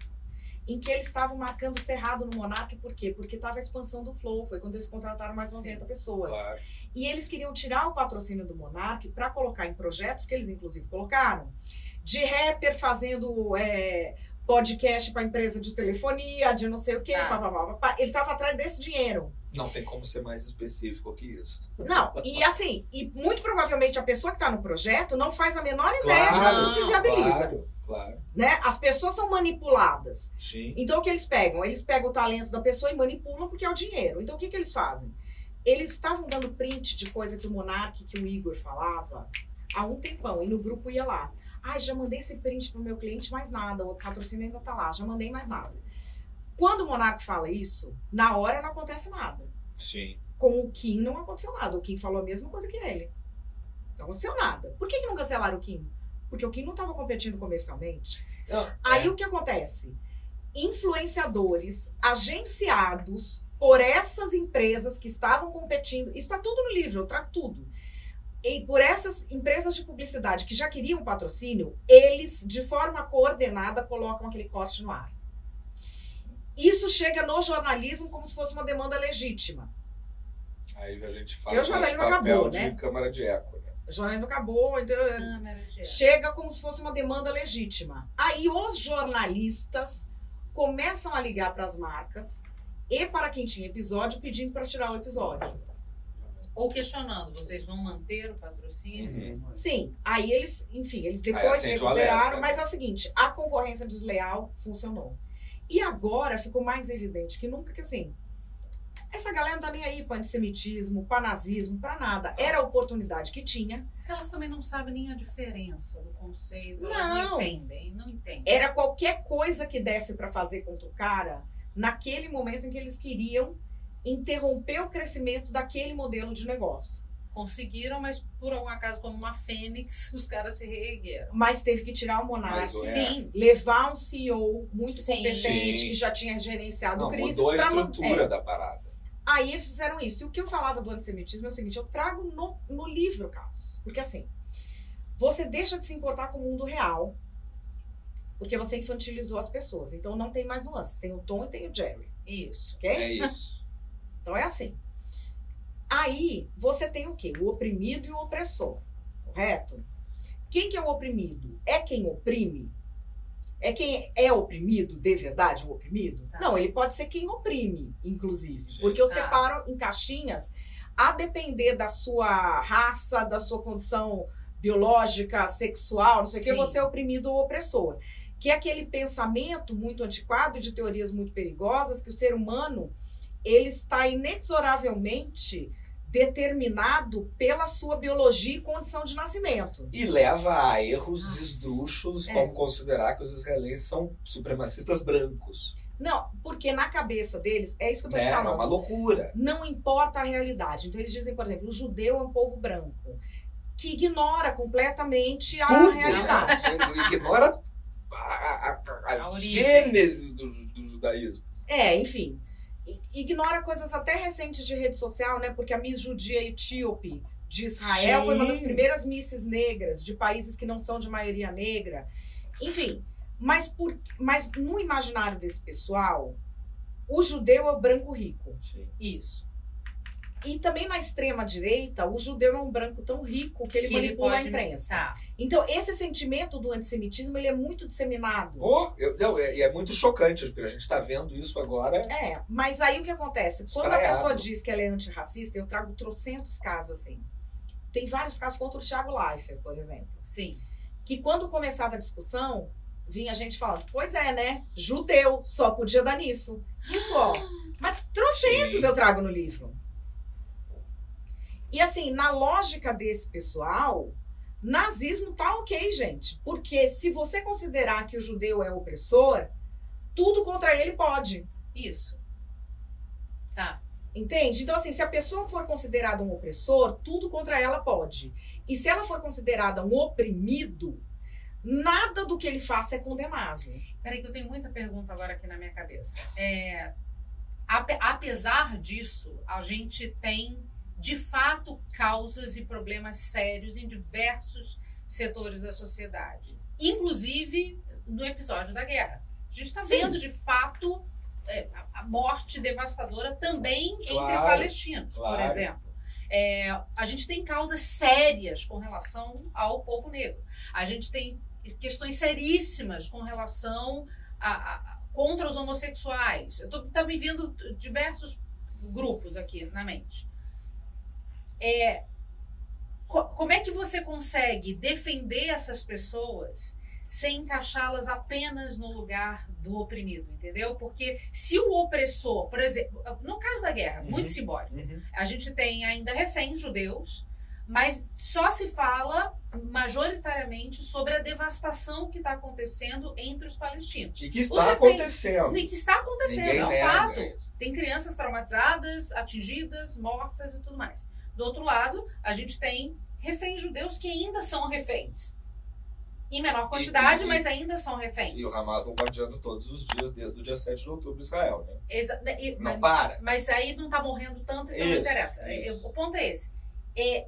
S2: em que eles estavam marcando cerrado no Monark, por quê? Porque estava a expansão do Flow, foi quando eles contrataram mais
S3: Sim.
S2: 90 pessoas.
S4: Claro.
S2: E eles queriam tirar o patrocínio do Monark para colocar em projetos que eles inclusive colocaram, de rapper fazendo é, podcast para empresa de telefonia, de não sei o quê,
S3: Tá.
S2: pá, pá, pá, eles estavam atrás desse dinheiro.
S4: Não tem como ser mais específico que isso.
S2: Não, e assim, e muito provavelmente a pessoa que está no projeto não faz a menor ideia de
S4: Claro,
S2: como isso se viabiliza.
S4: Claro, claro.
S2: Né? As pessoas são manipuladas.
S4: Sim.
S2: Então o que eles pegam? Eles pegam o talento da pessoa e manipulam porque é o dinheiro. Então o que, que eles fazem? Eles estavam dando print de coisa que o Monark, que o Igor falava há um tempão, e no grupo ia lá. Ai, já mandei esse print pro meu cliente, mais nada. O patrocínio ainda tá lá, já mandei mais nada. Quando o Monark fala isso, na hora não acontece nada.
S4: Sim.
S2: Com o Kim não aconteceu nada. O Kim falou a mesma coisa que ele. Não aconteceu nada. Por que, que não cancelaram o Kim? Porque o Kim não estava competindo comercialmente. Aí
S4: é.
S2: o que acontece? Influenciadores agenciados por essas empresas que estavam competindo. Isso está tudo no livro, eu trago tudo. E por essas empresas de publicidade que já queriam patrocínio, eles, de forma coordenada, colocam aquele corte no ar. Isso chega no jornalismo como se fosse uma demanda legítima.
S4: Aí a gente fala
S2: lembro,
S4: papel
S2: acabou,
S4: de
S2: né?
S4: câmara de eco. Né?
S2: O jornalismo acabou, então
S3: de
S2: chega como se fosse uma demanda legítima. Aí os jornalistas começam a ligar para as marcas e para quem tinha episódio pedindo para tirar o episódio.
S3: Ou questionando, vocês vão manter o patrocínio?
S4: Uhum.
S2: Sim, aí eles, enfim, eles depois recuperaram, mas é o seguinte, a concorrência desleal funcionou. E agora ficou mais evidente que nunca que assim, essa galera não tá nem aí para antissemitismo, para nazismo, para nada. Era a oportunidade que tinha.
S3: Elas também não sabem nem a diferença do conceito. Elas
S2: Não.
S3: não entendem, não entendem.
S2: Era qualquer coisa que desse para fazer contra o cara naquele momento em que eles queriam interromper o crescimento daquele modelo de negócio.
S3: Conseguiram, mas por algum acaso, como uma fênix, os caras se reergueram.
S2: Mas teve que tirar o Monark,
S4: É.
S3: Sim,
S2: levar um CEO muito
S3: Sim.
S2: competente,
S4: Sim.
S2: que já tinha gerenciado
S4: Não,
S2: crises
S4: mudou a estrutura
S2: É.
S4: da parada.
S2: Aí eles fizeram isso. E o que eu falava do antissemitismo é o seguinte: eu trago no, no livro casos. Porque assim, você deixa de se importar com o mundo real, porque você infantilizou as pessoas. Então não tem mais nuances. Tem o Tom e tem o Jerry,
S3: isso.
S2: ok?
S4: É isso.
S2: Então é assim. Aí você tem o quê? O oprimido e o opressor, correto? Quem que é o oprimido? É quem oprime? É quem é oprimido, de verdade, o oprimido?
S3: Tá.
S2: Não, ele pode ser quem oprime, inclusive.
S4: Sim.
S2: Porque eu
S3: Tá.
S2: separo em caixinhas a depender da sua raça, da sua condição biológica, sexual, não sei o que, você é oprimido ou opressor. Que é aquele pensamento muito antiquado de teorias muito perigosas que o ser humano ele está inexoravelmente determinado pela sua biologia e condição de nascimento.
S4: E leva a erros
S2: Ah.
S4: esdrúxulos,
S2: É.
S4: como considerar que os israelenses são supremacistas brancos.
S2: Não, porque na cabeça deles, é isso que eu tô te
S4: Né? É
S2: falando.
S4: uma loucura.
S2: Não importa a realidade. Então eles dizem, por exemplo, o judeu é um povo branco, que ignora completamente a
S4: Tudo,
S2: realidade.
S4: né? Ignora a, a, a- a gênese do, do judaísmo.
S2: É, enfim. Ignora coisas até recentes de rede social, né? Porque a Miss Judia Etíope de Israel
S4: Sim.
S2: foi uma das primeiras misses negras de países que não são de maioria negra. Enfim, mas, por, mas no imaginário desse pessoal, o judeu é o branco rico.
S3: Isso.
S2: E também na extrema direita, o judeu é um branco tão rico que ele
S3: Que
S2: manipula a
S3: pode-
S2: imprensa.
S3: Tá.
S2: Então, esse sentimento do antissemitismo, ele é muito disseminado.
S4: Pô, eu- não, é, e é muito chocante, porque a gente está vendo isso agora.
S2: É, mas aí o que acontece? Quando a
S4: Espraiado.
S2: pessoa diz que ela é antirracista, eu trago trocentos casos assim. Tem vários casos contra o Thiago Leifert, por exemplo.
S3: Sim.
S2: Que quando começava a discussão, vinha gente falando, pois é, né? Judeu, só podia dar nisso. Isso, ó. Mas trocentos
S4: Sim.
S2: eu trago no livro. E assim, na lógica desse pessoal, nazismo tá ok, gente. Porque se você considerar que o judeu é opressor, tudo contra ele pode.
S3: Isso. Tá.
S2: Entende? Então, assim, se a pessoa for considerada um opressor, tudo contra ela pode. E se ela for considerada um oprimido, nada do que ele faça é condenável.
S3: Peraí, que eu tenho muita pergunta agora aqui na minha cabeça. É, ape- apesar disso, a gente tem, de fato, causas e problemas sérios em diversos setores da sociedade. Inclusive no episódio da guerra. A gente está vendo, de fato, é, a- morte devastadora também entre
S4: Claro,
S3: palestinos, por
S4: claro.
S3: exemplo. É, a gente tem causas sérias com relação ao povo negro. A gente tem questões seríssimas com relação a, a- contra os homossexuais. Eu tô, tá me vindo diversos grupos aqui na mente. É, co- como é que você consegue defender essas pessoas sem encaixá-las apenas no lugar do oprimido, entendeu? Porque se o opressor, por exemplo, no caso da guerra,
S4: Uhum.
S3: muito simbólico,
S4: Uhum.
S3: a gente tem ainda reféns judeus, mas só se fala majoritariamente sobre a devastação que está acontecendo entre os palestinos.
S4: E que está
S3: reféns-
S4: acontecendo.
S3: E que está acontecendo,
S4: Ninguém
S3: é um fato.
S4: isso.
S3: Tem crianças traumatizadas, atingidas, mortas e tudo mais. Do outro lado, a gente tem reféns judeus que ainda são reféns. Em menor quantidade,
S4: e-
S3: mas ainda são reféns.
S4: E o Hamas bombardeando todos os dias desde o dia 7 de outubro Israel, né?
S3: Exa- e-
S4: Não
S3: mas,
S4: para.
S3: mas aí não tá morrendo tanto, então não
S4: Isso,
S3: interessa. É,
S4: isso.
S3: O ponto é esse. É,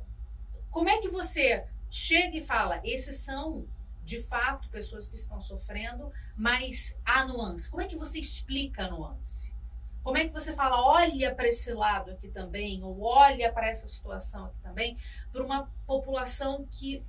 S3: como é que você chega e fala, esses são, de fato, pessoas que estão sofrendo, mas há nuance. Como é que você explica a nuance? Como é que você fala, olha para esse lado aqui também, ou olha para essa situação aqui também, para uma população que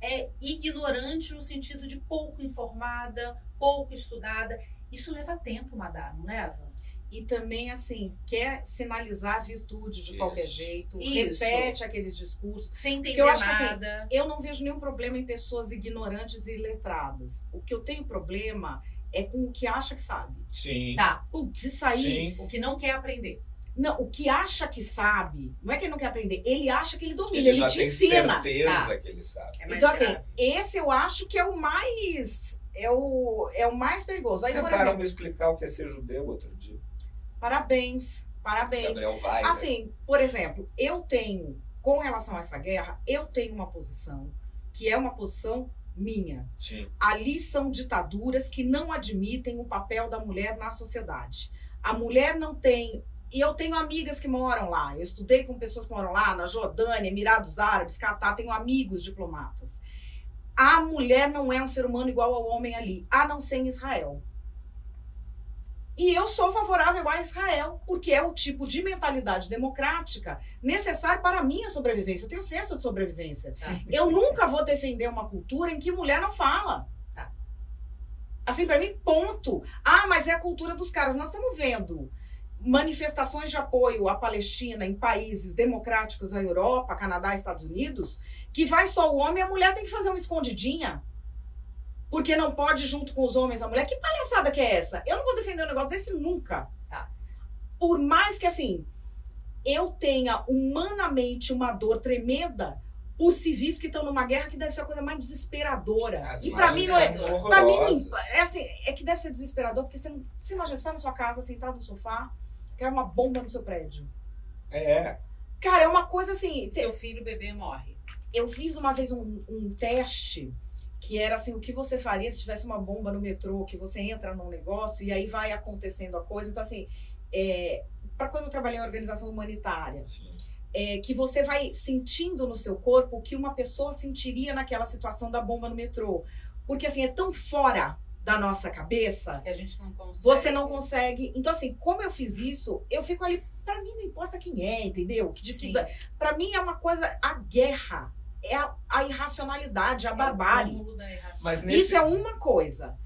S3: é ignorante no sentido de pouco informada, pouco estudada. Isso leva tempo, Madá, não leva?
S2: E também, assim, quer sinalizar a virtude de
S4: Isso.
S2: qualquer jeito,
S3: Isso.
S2: repete aqueles discursos.
S3: Sem entender
S2: eu acho que, assim,
S3: nada.
S2: Eu não vejo nenhum problema em pessoas ignorantes e letradas. O que eu tenho problema é com o que acha que sabe.
S4: Sim.
S3: Tá,
S2: Putz, isso aí.
S4: Sim.
S3: o que não quer aprender.
S2: Não, o que acha que sabe, não é que ele não quer aprender, ele acha que ele domina,
S4: Ele,
S2: ele,
S4: já
S2: te
S4: tem
S2: ensina.
S4: certeza
S3: Tá.
S4: que ele sabe.
S3: É mais
S2: Então, assim,
S3: grave.
S2: esse eu acho que é o mais. É o, é o mais perigoso. Aí, por
S4: Tentaram
S2: exemplo,
S4: me explicar o que é ser judeu outro dia.
S2: parabéns, parabéns.
S4: Gabriel vai. né?
S2: Assim, por exemplo, eu tenho, com relação a essa guerra, eu tenho uma posição que é uma posição minha.
S4: Sim.
S2: Ali são ditaduras que não admitem o papel da mulher na sociedade. A mulher não tem. E eu tenho amigas que moram lá. Eu estudei com pessoas que moram lá, na Jordânia, Emirados Árabes, Catar. Tenho amigos diplomatas. A mulher não é um ser humano igual ao homem ali, a não ser em Israel. E eu sou favorável a Israel, porque é o tipo de mentalidade democrática necessário para a minha sobrevivência. Eu tenho senso de sobrevivência.
S3: Tá.
S2: Eu nunca vou defender uma cultura em que mulher não fala.
S3: Tá.
S2: Assim, para mim, ponto. Ah, mas é a cultura dos caras. Nós estamos vendo manifestações de apoio à Palestina em países democráticos da Europa, Canadá, Estados Unidos, que vai só o homem e a mulher tem que fazer uma escondidinha. Porque não pode junto com os homens a mulher. Que palhaçada que é essa? Eu não vou defender um negócio desse nunca.
S3: Tá.
S2: Por mais que assim, eu tenha humanamente uma dor tremenda por civis que estão numa guerra que deve ser a coisa mais desesperadora.
S4: As
S2: e pra mim não é. Pra mim, é assim, é que deve ser desesperador, porque você, não, você imagina, você tá na sua casa, sentado no sofá, quer uma bomba no seu prédio.
S4: É,
S2: Cara, é uma coisa assim. te-
S3: Seu filho bebê morre.
S2: Eu fiz uma vez um, um teste que era assim, o que você faria se tivesse uma bomba no metrô, que você entra num negócio e aí vai acontecendo a coisa. Então, assim, é, para quando eu trabalhei em organização humanitária, é, que você vai sentindo no seu corpo o que uma pessoa sentiria naquela situação da bomba no metrô. Porque, assim, é tão fora da nossa cabeça
S3: Que a gente não consegue.
S2: você não consegue. Então, assim, como eu fiz isso, eu fico ali. Pra mim, não importa quem é, entendeu? Pra mim é uma coisa. A guerra é a, a irracionalidade, a
S3: É
S2: barbárie.
S4: Mas nesse
S2: Isso é uma coisa.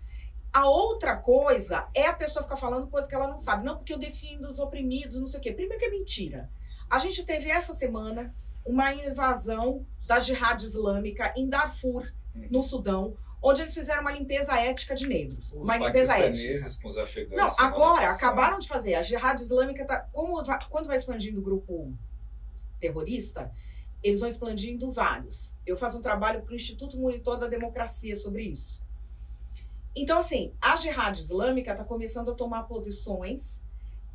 S2: A outra coisa é a pessoa ficar falando coisa que ela não sabe. Não, porque eu defendo os oprimidos, não sei o quê. Primeiro que é mentira. A gente teve essa semana uma invasão da jihad islâmica em Darfur, no Sudão, onde eles fizeram uma limpeza étnica de negros.
S4: os
S2: uma limpeza étnica.
S4: paquistaneses com os afegãos.
S2: Não, agora
S4: passada.
S2: acabaram de fazer. A Jihad Islâmica tá. Como quando vai expandindo o grupo terrorista, eles vão expandindo vários. Eu faço um trabalho para o Instituto Monitor da Democracia sobre isso. Então, assim, a Jihad Islâmica está começando a tomar posições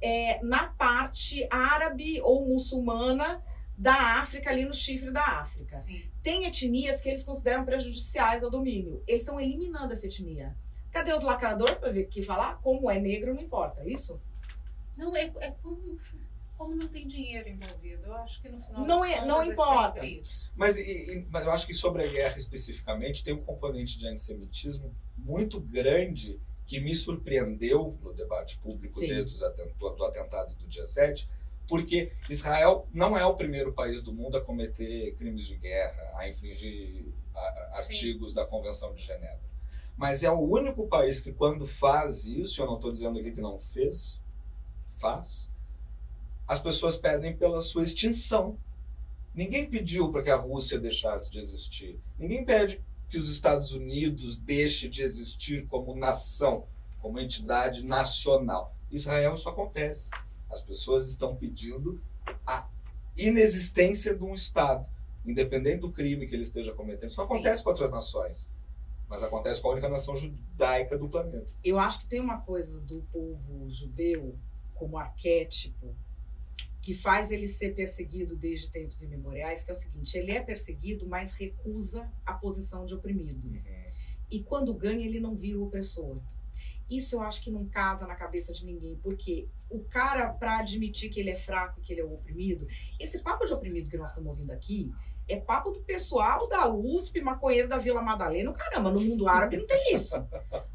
S2: é, na parte árabe ou muçulmana da África, ali no chifre da África
S3: Sim.
S2: tem etnias que eles consideram prejudiciais ao domínio. Eles estão eliminando essa etnia. Cadê os lacradores para ver que falar? Como é negro, não importa. é Isso?
S3: Não, é, é como, como não tem dinheiro envolvido. Eu acho que no final
S2: Não é- não importa.
S3: sempre isso.
S4: Mas, e- e- mas eu acho que sobre a guerra especificamente tem um componente de antissemitismo muito grande que me surpreendeu no debate público
S2: Sim.
S4: desde os aten- do, do atentado do dia 7, porque Israel não é o primeiro país do mundo a cometer crimes de guerra, a infringir a- a-
S3: Sim.
S4: artigos da Convenção de Genebra. Mas é o único país que, quando faz isso, eu não estou dizendo aqui que não fez, faz, as pessoas pedem pela sua extinção. Ninguém pediu para que a Rússia deixasse de existir. Ninguém pede que os Estados Unidos deixe de existir como nação, como entidade nacional. Israel isso acontece. As pessoas estão pedindo a inexistência de um Estado, independente do crime que ele esteja cometendo. Isso
S3: Sim.
S4: acontece com outras nações, mas acontece com a única nação judaica do planeta.
S2: Eu acho que tem uma coisa do povo judeu como arquétipo que faz ele ser perseguido desde tempos imemoriais, que é o seguinte: ele é perseguido, mas recusa a posição de oprimido. E quando ganha, ele não vira o opressor. Isso eu acho que não casa na cabeça de ninguém, porque o cara, para admitir que ele é fraco e que ele é o oprimido, esse papo de oprimido que nós estamos ouvindo aqui é papo do pessoal da USP, maconheiro da Vila Madalena. Caramba, no mundo árabe não tem isso.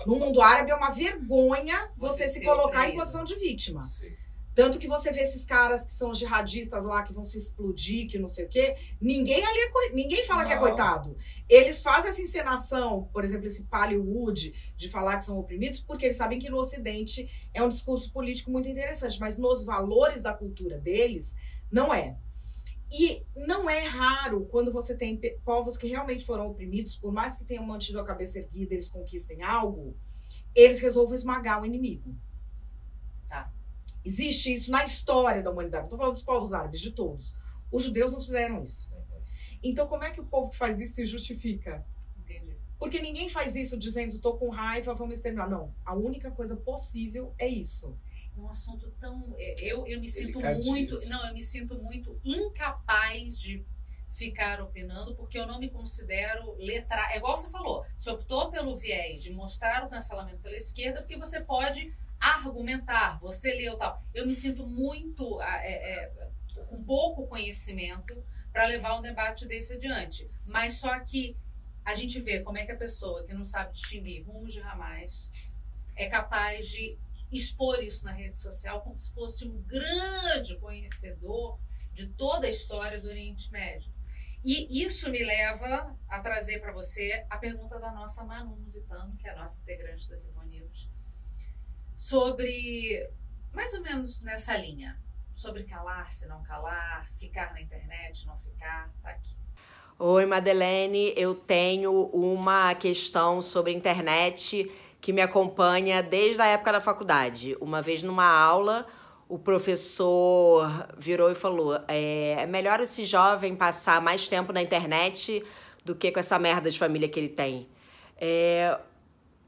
S2: No mundo árabe é uma vergonha você,
S3: Você
S2: se colocar em
S3: oprimido.
S2: posição de vítima.
S4: Sim.
S2: Tanto que você vê esses caras que são jihadistas lá, que vão se explodir, que não sei o quê. Ninguém ali é coi- ninguém fala que é
S4: Não.
S2: coitado. Eles fazem essa encenação, por exemplo, esse Hollywood de falar que são oprimidos, porque eles sabem que no Ocidente é um discurso político muito interessante, mas nos valores da cultura deles, não é. E não é raro quando você tem povos que realmente foram oprimidos, por mais que tenham mantido a cabeça erguida, eles conquistem algo, eles resolvem esmagar o inimigo. Existe isso na história da humanidade. Não estou falando dos povos árabes, de todos. Os judeus não fizeram isso. Então, como é que o povo que faz isso se justifica?
S3: Entendi.
S2: Porque ninguém faz isso dizendo, tô com raiva, vamos exterminar. Não. A única coisa possível é isso.
S3: É um assunto tão. é, Eu, eu me sinto muito. Não, eu me sinto muito incapaz de ficar opinando, porque eu não me considero letra. É igual você falou, você optou pelo viés de mostrar o cancelamento pela esquerda, porque você pode argumentar, você leu tal. Eu me sinto muito ah, é, é, com pouco conhecimento para levar um debate desse adiante. Mas só que a gente vê como é que a pessoa que não sabe distinguir rumos de ramais é capaz de expor isso na rede social como se fosse um grande conhecedor de toda a história do Oriente Médio. E isso me leva a trazer para você a pergunta da nossa Manu Musitano, que é a nossa integrante da Vivo News, sobre, mais ou menos nessa linha, sobre calar, se não calar, ficar na internet, não ficar, tá aqui.
S5: Oi, Madeleine. Eu tenho uma questão sobre internet que me acompanha desde a época da faculdade. Uma vez numa aula, o professor virou e falou: é, é melhor esse jovem passar mais tempo na internet do que com essa merda de família que ele tem. É,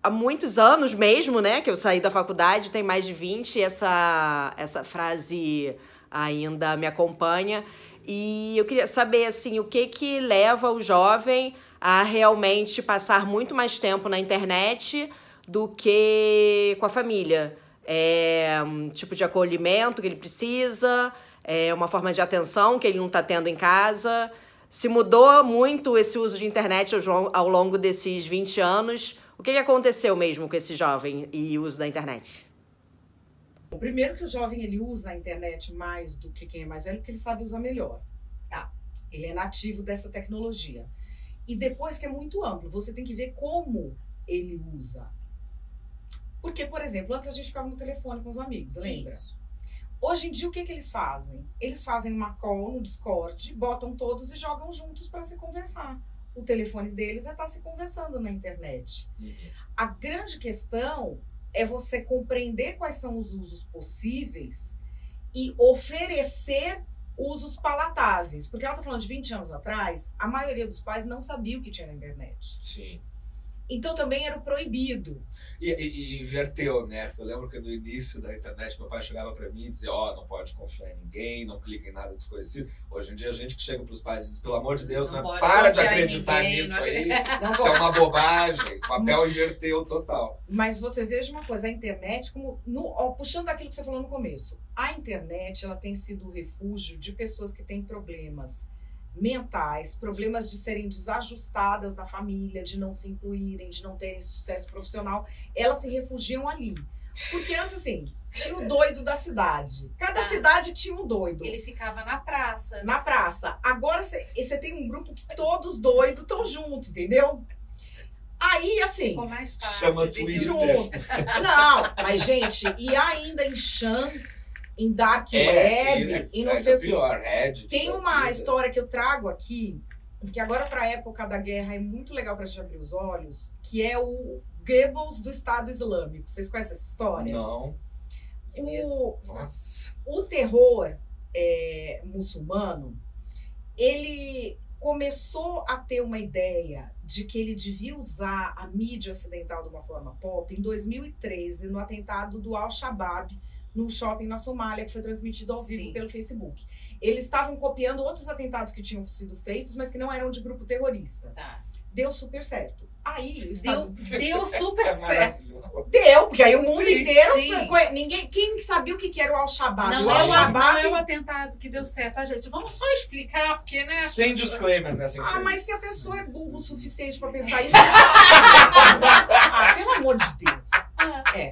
S5: há muitos anos mesmo, né, que eu saí da faculdade, tem mais de 20, essa, essa frase ainda me acompanha. E eu queria saber, assim, o que que leva o jovem a realmente passar muito mais tempo na internet do que com a família. É um tipo de acolhimento que ele precisa, é uma forma de atenção que ele não está tendo em casa. Se mudou muito esse uso de internet ao longo desses 20 anos. O que, que aconteceu mesmo com esse jovem e uso da internet?
S2: O primeiro que o jovem ele usa a internet mais do que quem é mais velho, porque ele sabe usar melhor. Tá? Ele é nativo dessa tecnologia. E depois que é muito amplo, você tem que ver como ele usa. Porque, por exemplo, antes a gente ficava no telefone com os amigos, lembra? Isso. Hoje em dia, o que, que eles fazem? Eles fazem uma call no Discord, botam todos e jogam juntos para se conversar. O telefone deles é estar tá se conversando na internet. Uhum. A grande questão é você compreender quais são os usos possíveis e oferecer usos palatáveis. Porque ela está falando de 20 anos atrás, a maioria dos pais não sabia o que tinha na internet.
S4: Sim.
S2: Então também era proibido.
S4: E, e, e, inverteu, né? Eu lembro que no início da internet meu pai chegava para mim e dizia: Ó, oh, não pode confiar em ninguém, não clica em nada desconhecido. Hoje em dia a gente que chega pros pais e diz: pelo amor de Deus, não, não né? para de acreditar ninguém, nisso aí. Não isso é uma bobagem. O papel inverteu total.
S2: Mas você veja uma coisa: a internet, como no, ó, puxando aquilo que você falou no começo, a internet ela tem sido o refúgio de pessoas que têm problemas mentais, problemas de serem desajustadas na família, de não se incluírem, de não terem sucesso profissional, elas se refugiam ali. Porque antes, assim, tinha o doido da cidade. Cada ah. cidade tinha um doido.
S3: Ele ficava na praça.
S2: Na praça. Agora você tem um grupo que todos doidos estão juntos, entendeu? Aí, assim.
S3: Ficou mais fácil.
S4: Chama Twitter.
S2: Junto. Não, mas, gente, e ainda em Xan em dark é, web é, e não sei o
S4: pior, Reddit,
S2: Tem uma história que eu trago aqui, que agora para a época da guerra é muito legal para gente abrir os olhos, que é o Goebbels do Estado Islâmico. Vocês conhecem essa história?
S4: Não.
S2: O, Nossa. o terror é, muçulmano, ele começou a ter uma ideia de que ele devia usar a mídia ocidental de uma forma pop em 2013, no atentado do Al-Shabaab num shopping na Somália, que foi transmitido ao vivo Sim. pelo Facebook. Eles estavam copiando outros atentados que tinham sido feitos, mas que não eram de grupo terrorista.
S3: Tá.
S2: Deu super certo. Aí
S3: o Estado... deu, deu super é certo.
S2: Deu, porque aí o mundo sim, inteiro sim. Foi, ninguém, quem sabia o que era o Al-Shabaab?
S3: Não, é Al não é o atentado que deu certo, tá, gente? Vamos só explicar, porque, né?
S4: Sem disclaimer nessa
S2: Ah, mas se a pessoa é burro o suficiente para pensar isso. ah, pelo amor de Deus. Ah. É.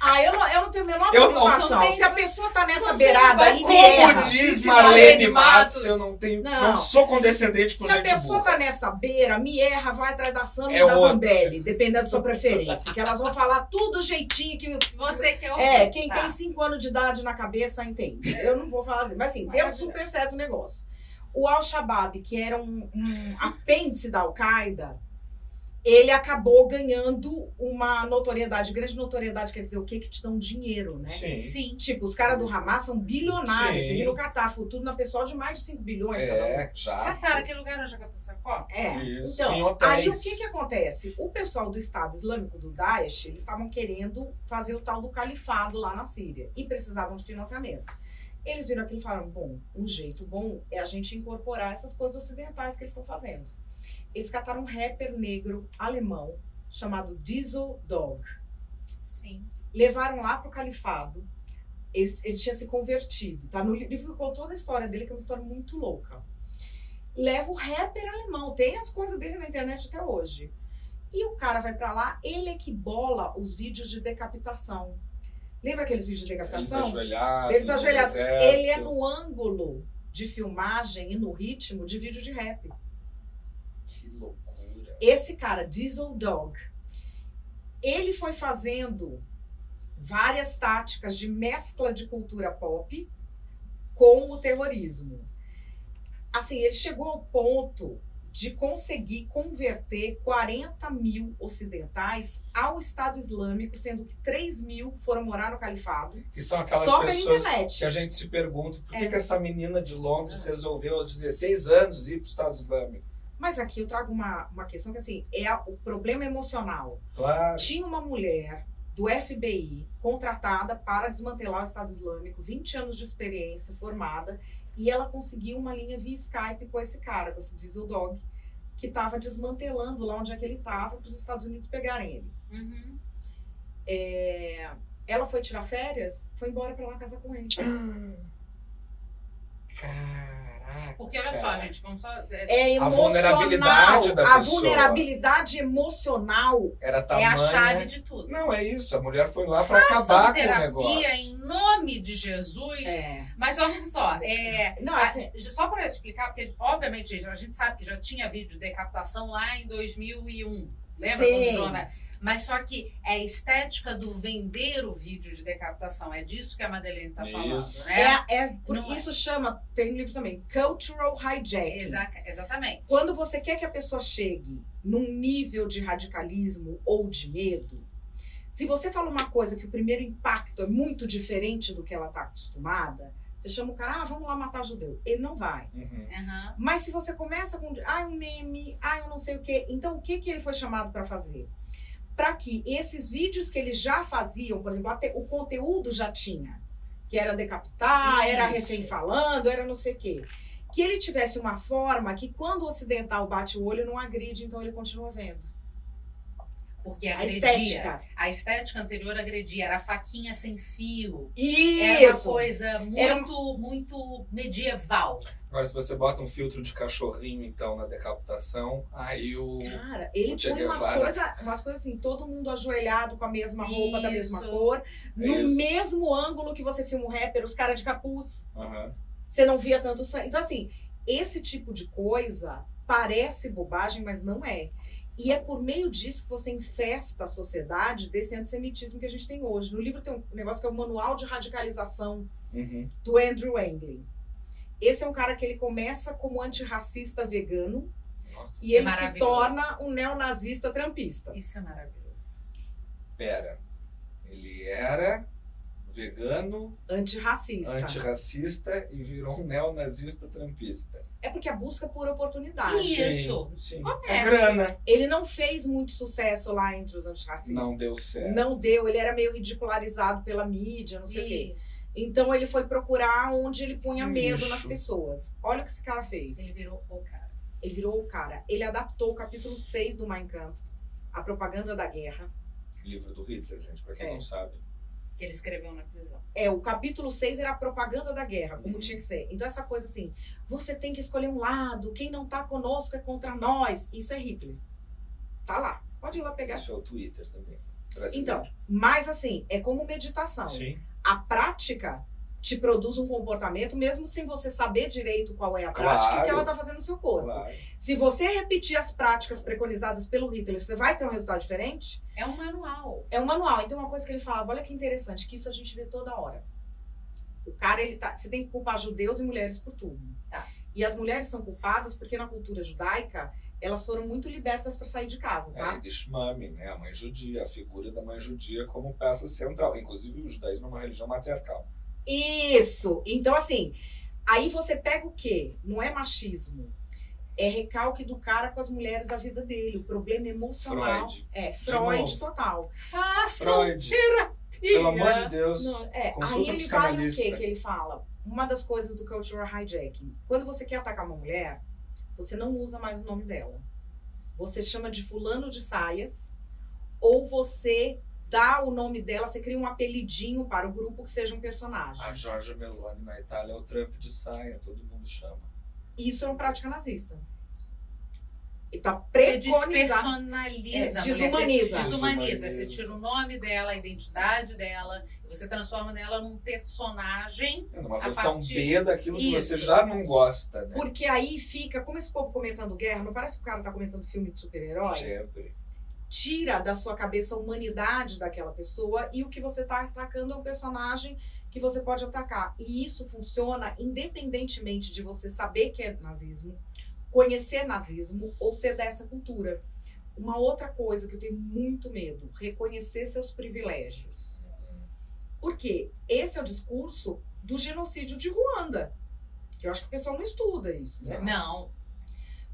S2: Ah, eu não, eu não tenho a menor eu preocupação. Não, não Se a pessoa tá nessa beirada aí,
S4: Como erra. diz Marlene Matos, eu não tenho. Não, não sou condescendente com
S2: Se
S4: gente
S2: a pessoa
S4: burra.
S2: tá nessa beira, me erra, vai atrás da Sam é e da outra. Zambelli, dependendo da sua preferência. que elas vão falar tudo jeitinho que.
S3: Você quer ouvir.
S2: É, quem tá. tem 5 anos de idade na cabeça entende. Eu não vou falar assim. Mas assim, deu super certo o negócio. O Al-Shabaab, que era um, um apêndice da Al-Qaeda, ele acabou ganhando uma notoriedade, grande notoriedade, quer dizer, o que que te dão dinheiro, né?
S4: Sim.
S3: Sim.
S2: Tipo, os caras do Hamas são bilionários, vivem no Catar, futuro na pessoal de mais de 5 bilhões
S4: é,
S2: cada
S4: um. já.
S3: Catar, aquele lugar onde a Catar sacou?
S2: É, Isso. então, aí o que que acontece? O pessoal do Estado Islâmico, do Daesh, eles estavam querendo fazer o tal do califado lá na Síria e precisavam de financiamento. Eles viram aquilo e falaram, bom, um jeito bom é a gente incorporar essas coisas ocidentais que eles estão fazendo eles cataram um rapper negro alemão chamado Diesel Dog.
S3: Sim.
S2: Levaram lá pro califado. Ele, ele tinha se convertido. Tá? No livro contou toda a história dele, que é uma história muito louca. Leva o rapper alemão. Tem as coisas dele na internet até hoje. E o cara vai para lá, ele é que bola os vídeos de decapitação. Lembra aqueles vídeos de decapitação?
S4: Eles ajoelhados.
S2: Eles ajoelhados. Ele é no ângulo de filmagem e no ritmo de vídeo de rap.
S4: Que loucura.
S2: Esse cara, Diesel Dog, ele foi fazendo várias táticas de mescla de cultura pop com o terrorismo. Assim, ele chegou ao ponto de conseguir converter 40 mil ocidentais ao Estado Islâmico, sendo que 3 mil foram morar no califado.
S4: Que são aquelas
S2: Só pela
S4: pessoas
S2: internet.
S4: que a gente se pergunta por que,
S2: É.
S4: que essa menina de Londres resolveu aos 16 anos ir para o Estado Islâmico.
S2: Mas aqui eu trago uma, uma questão que, assim, é a- o problema emocional.
S4: Claro.
S2: Tinha uma mulher do FBI contratada para desmantelar o Estado Islâmico, 20 anos de experiência, formada, e ela conseguiu uma linha via Skype com esse cara, com esse Diesel Dog, que estava desmantelando lá onde é que ele estava para os Estados Unidos pegarem ele.
S3: Uhum.
S2: É, Ela foi tirar férias, foi embora para lá casar com ele.
S4: Caraca.
S3: Porque olha só, gente, vamos só. É,
S2: É
S4: A
S2: emocional.
S4: vulnerabilidade da
S2: a
S4: pessoa.
S2: vulnerabilidade emocional.
S4: Era
S3: é
S4: tamanha...
S3: a chave de tudo.
S4: Não, é isso. A mulher foi lá para acabar com o negócio.
S3: em nome de Jesus.
S2: É.
S3: Mas olha só, é,
S2: Não,
S3: a-
S2: assim,
S3: só para explicar, porque obviamente a gente sabe que já tinha vídeo de decapitação lá em 2001. Lembra?
S2: Sim.
S3: quando Mas só que é a estética do vender o vídeo de decapitação. É disso que a Madeleine está falando, né?
S2: é, é, por
S3: Não é.
S2: isso chama, tem um livro também, Cultural Hijacking.
S3: Exa- exatamente.
S2: Quando você quer que a pessoa chegue num nível de radicalismo ou de medo, se você fala uma coisa que o primeiro impacto é muito diferente do que ela está acostumada, você chama o cara, ah, vamos lá matar judeu. Ele não vai.
S4: Uhum.
S3: Aham.
S2: Mas se você começa com, ah, um meme, ah, eu não sei o quê. Então, o que, que ele foi chamado para fazer? Para que esses vídeos que eles já faziam, por exemplo, até o conteúdo já tinha, que era decapitar, era
S3: Isso.
S2: refém falando, era não sei o quê. Que ele tivesse uma forma que quando o ocidental bate o olho, não agride, então ele continua vendo.
S3: Porque
S2: A
S3: agredia.
S2: estética.
S3: A estética anterior agredia. Era a faquinha sem fio. Era uma
S2: Isso!
S3: coisa muito,
S2: Era-
S3: muito medieval.
S4: Agora, se você bota um filtro de cachorrinho, então, na decapitação, aí o...
S2: Cara, ele
S4: O
S2: põe umas coisas umas coisas assim, todo mundo ajoelhado com a mesma roupa, da mesma
S3: Isso.
S2: cor, no
S4: Isso.
S2: mesmo ângulo que você filma um rapper, os caras de capuz.
S4: Aham.
S2: você não via tanto sangue. Então, assim, esse tipo de coisa parece bobagem, mas não é. E é por meio disso que você infesta a sociedade desse antissemitismo que a gente tem hoje. No livro tem um negócio que é o Manual de Radicalização
S4: Uhum.
S2: do Andrew Anglin. Esse é um cara que ele começa como antirracista vegano
S4: Nossa,
S2: e ele se torna um neonazista trampista.
S3: Isso é maravilhoso.
S4: pera. Ele era vegano,
S2: Antirracista.
S4: antirracista e virou um neonazista trampista.
S2: É porque a busca por oportunidade.
S3: Isso.
S4: Sim, sim. É grana.
S2: Ele não fez muito sucesso lá entre os antirracistas.
S4: Não deu certo.
S2: Não deu, ele era meio ridicularizado pela mídia, não sei o quê. Então ele foi procurar onde ele punha medo nas pessoas. Olha o que esse cara fez.
S3: ele virou o cara.
S2: Ele virou o cara. Ele adaptou o capítulo 6 do Mein Kampf, a propaganda da guerra.
S4: Livro do Hitler, gente, pra quem
S2: É.
S4: não sabe.
S3: Que ele escreveu na prisão.
S2: É, o capítulo 6 era a propaganda da guerra, como
S4: Uhum.
S2: tinha que ser. Então essa coisa assim, você tem que escolher um lado, quem não tá conosco é contra nós. Isso é Hitler. Tá lá. Pode ir lá pegar.
S4: Isso é o Twitter também. brasileiro.
S2: Então, mas assim, é como meditação.
S4: Sim.
S2: A prática te produz um comportamento, mesmo sem você saber direito qual é a prática
S4: Claro.
S2: que ela está fazendo no seu corpo.
S4: Claro.
S2: Se você repetir as práticas preconizadas pelo Hitler, você vai ter um resultado diferente?
S3: É um manual.
S2: É um manual. Então, uma coisa que ele falava, olha que interessante, que isso a gente vê toda hora. O cara, ele tá. Você tem que culpar judeus e mulheres por tudo.
S3: Tá.
S2: E as mulheres são culpadas porque na cultura judaica elas foram muito libertas para sair de casa,
S4: É,
S2: tá?
S4: e de Shmami, né? A mãe judia, a figura da mãe judia como peça central. Inclusive, o judaísmo é uma religião matriarcal.
S2: Isso. Então, assim, aí você pega o quê? Não é machismo. É recalque do cara com as mulheres da vida dele. O problema emocional.
S4: Freud.
S2: É, Freud total.
S3: Façam
S4: Freud.
S3: terapia.
S4: Pelo amor de Deus.
S2: Não, é,
S4: Consulta
S2: aí ele vai o quê que ele fala? Uma das coisas do cultural hijacking. Quando você quer atacar uma mulher, você não usa mais o nome dela. Você chama de fulano de saias, ou você dá o nome dela, você cria um apelidinho para o grupo que seja um personagem.
S4: A Giorgia Meloni na Itália é o Trump de saia, todo mundo chama.
S2: Isso é uma prática nazista. E tá
S3: Você despersonaliza
S2: É,
S3: mulher.
S2: desumaniza.
S3: Você desumaniza. Você tira o nome dela, a identidade dela, você transforma ela num personagem.
S4: É uma
S3: A
S4: versão
S3: partir-
S4: B daquilo que
S3: Isso.
S4: você já não gosta, né?
S2: Porque aí fica, como esse povo comentando guerra, não parece que o cara tá comentando filme de super-herói?
S4: Sempre.
S2: Tira da sua cabeça a humanidade daquela pessoa e o que você tá atacando é um personagem que você pode atacar. E isso funciona independentemente de você saber que é nazismo conhecer nazismo ou ser dessa cultura. Uma outra coisa que eu tenho muito medo, reconhecer seus privilégios. Por quê? Esse é o discurso do genocídio de Ruanda. Que eu acho que o pessoal não estuda isso, né?
S3: Não.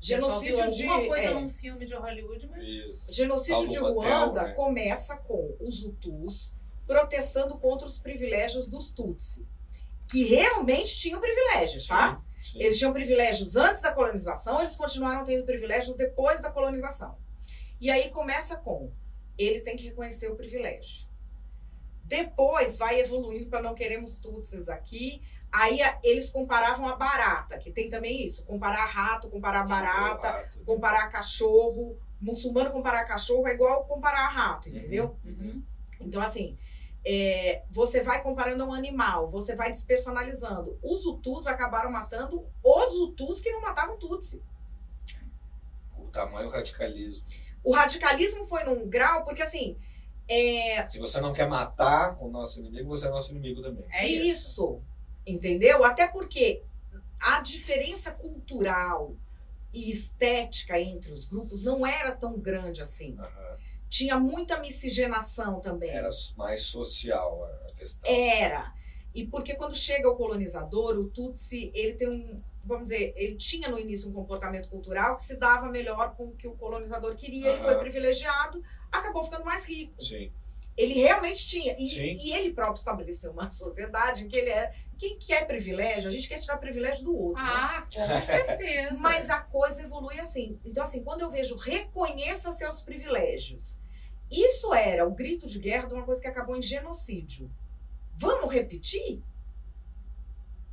S2: Genocídio
S3: Pessoal
S2: de.
S3: alguma coisa
S2: é,
S3: num filme de Hollywood, mas
S4: Isso.
S2: genocídio de
S4: Salvo
S2: Ruanda
S4: hotel, né?
S2: começa com os Hutus protestando contra os privilégios dos Tutsi. Que realmente tinham privilégios, tá?
S4: Sim, sim.
S2: Eles tinham privilégios antes da colonização, eles continuaram tendo privilégios depois da colonização. E aí começa com ele tem que reconhecer o privilégio. Depois vai evoluindo para não queremos tutsis aqui. Aí eles comparavam a barata, que tem também isso, comparar rato, comparar barata,
S4: Rato.
S2: comparar cachorro. Muçulmano comparar cachorro é igual comparar rato, entendeu?
S3: Uhum.
S2: Então, assim, é, você vai comparando a um animal, você vai despersonalizando. Os Hutus acabaram matando os Hutus que não matavam Tutsi.
S4: O tamanho radicalismo.
S2: O radicalismo foi num grau, porque assim, é
S4: Se você não quer matar o nosso inimigo, você é nosso inimigo também.
S3: É isso.
S2: isso, entendeu? Até porque a diferença cultural e estética entre os grupos não era tão grande assim.
S4: Aham.
S2: Tinha muita miscigenação também.
S4: Era mais social a questão.
S2: Era. E porque quando chega o colonizador, o Tutsi, ele tem um, vamos dizer, ele tinha no início um comportamento cultural que se dava melhor com o que o colonizador queria, ele foi privilegiado, acabou ficando mais rico.
S4: Sim.
S2: Ele realmente tinha. E, e ele próprio estabeleceu uma sociedade em que ele é. Quem quer privilégio, a gente quer tirar privilégio do outro. né?
S3: Ah, com certeza.
S2: Mas a coisa evolui assim. Então, assim, quando eu vejo reconheça seus privilégios, isso era o grito de guerra de uma coisa que acabou em genocídio. Vamos repetir?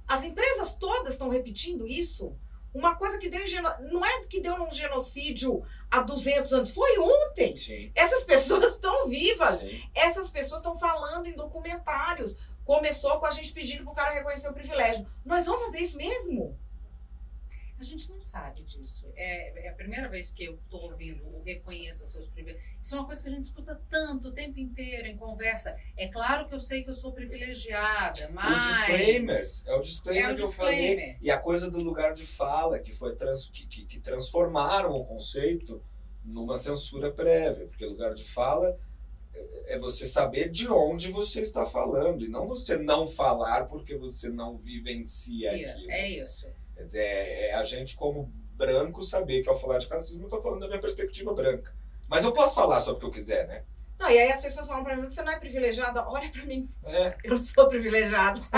S2: As empresas todas estão repetindo isso? Uma coisa que deu em geno... não é que deu num genocídio há 200 anos, foi ontem.
S4: Sim.
S2: Essas pessoas estão vivas.
S4: Sim.
S2: Essas pessoas estão falando em documentários. Começou com a gente pedindo pro cara reconhecer o privilégio. Nós vamos fazer isso mesmo?
S3: A gente não sabe disso. É, é a primeira vez que eu estou ouvindo o reconheça seus privilégios. Isso é uma coisa que a gente escuta tanto o tempo inteiro em conversa. É claro que eu sei que eu sou privilegiada, mas.
S4: Os disclaimers. É o disclaimer
S3: É o
S4: que eu falei. E a coisa do lugar de fala, que foi trans, que, que, que transformaram o conceito numa censura prévia. Porque lugar de fala é é você saber de onde você está falando. E não você não falar porque você não vivencia
S3: Cia,
S4: aquilo.
S3: É isso.
S4: Quer dizer, é, é a gente como branco saber que ao falar de racismo eu estou falando da minha perspectiva branca. Mas eu posso falar sobre o que eu quiser, né?
S2: Não, e aí as pessoas falam pra mim, você não é privilegiada? Olha pra mim,
S4: É.
S2: eu não sou privilegiada.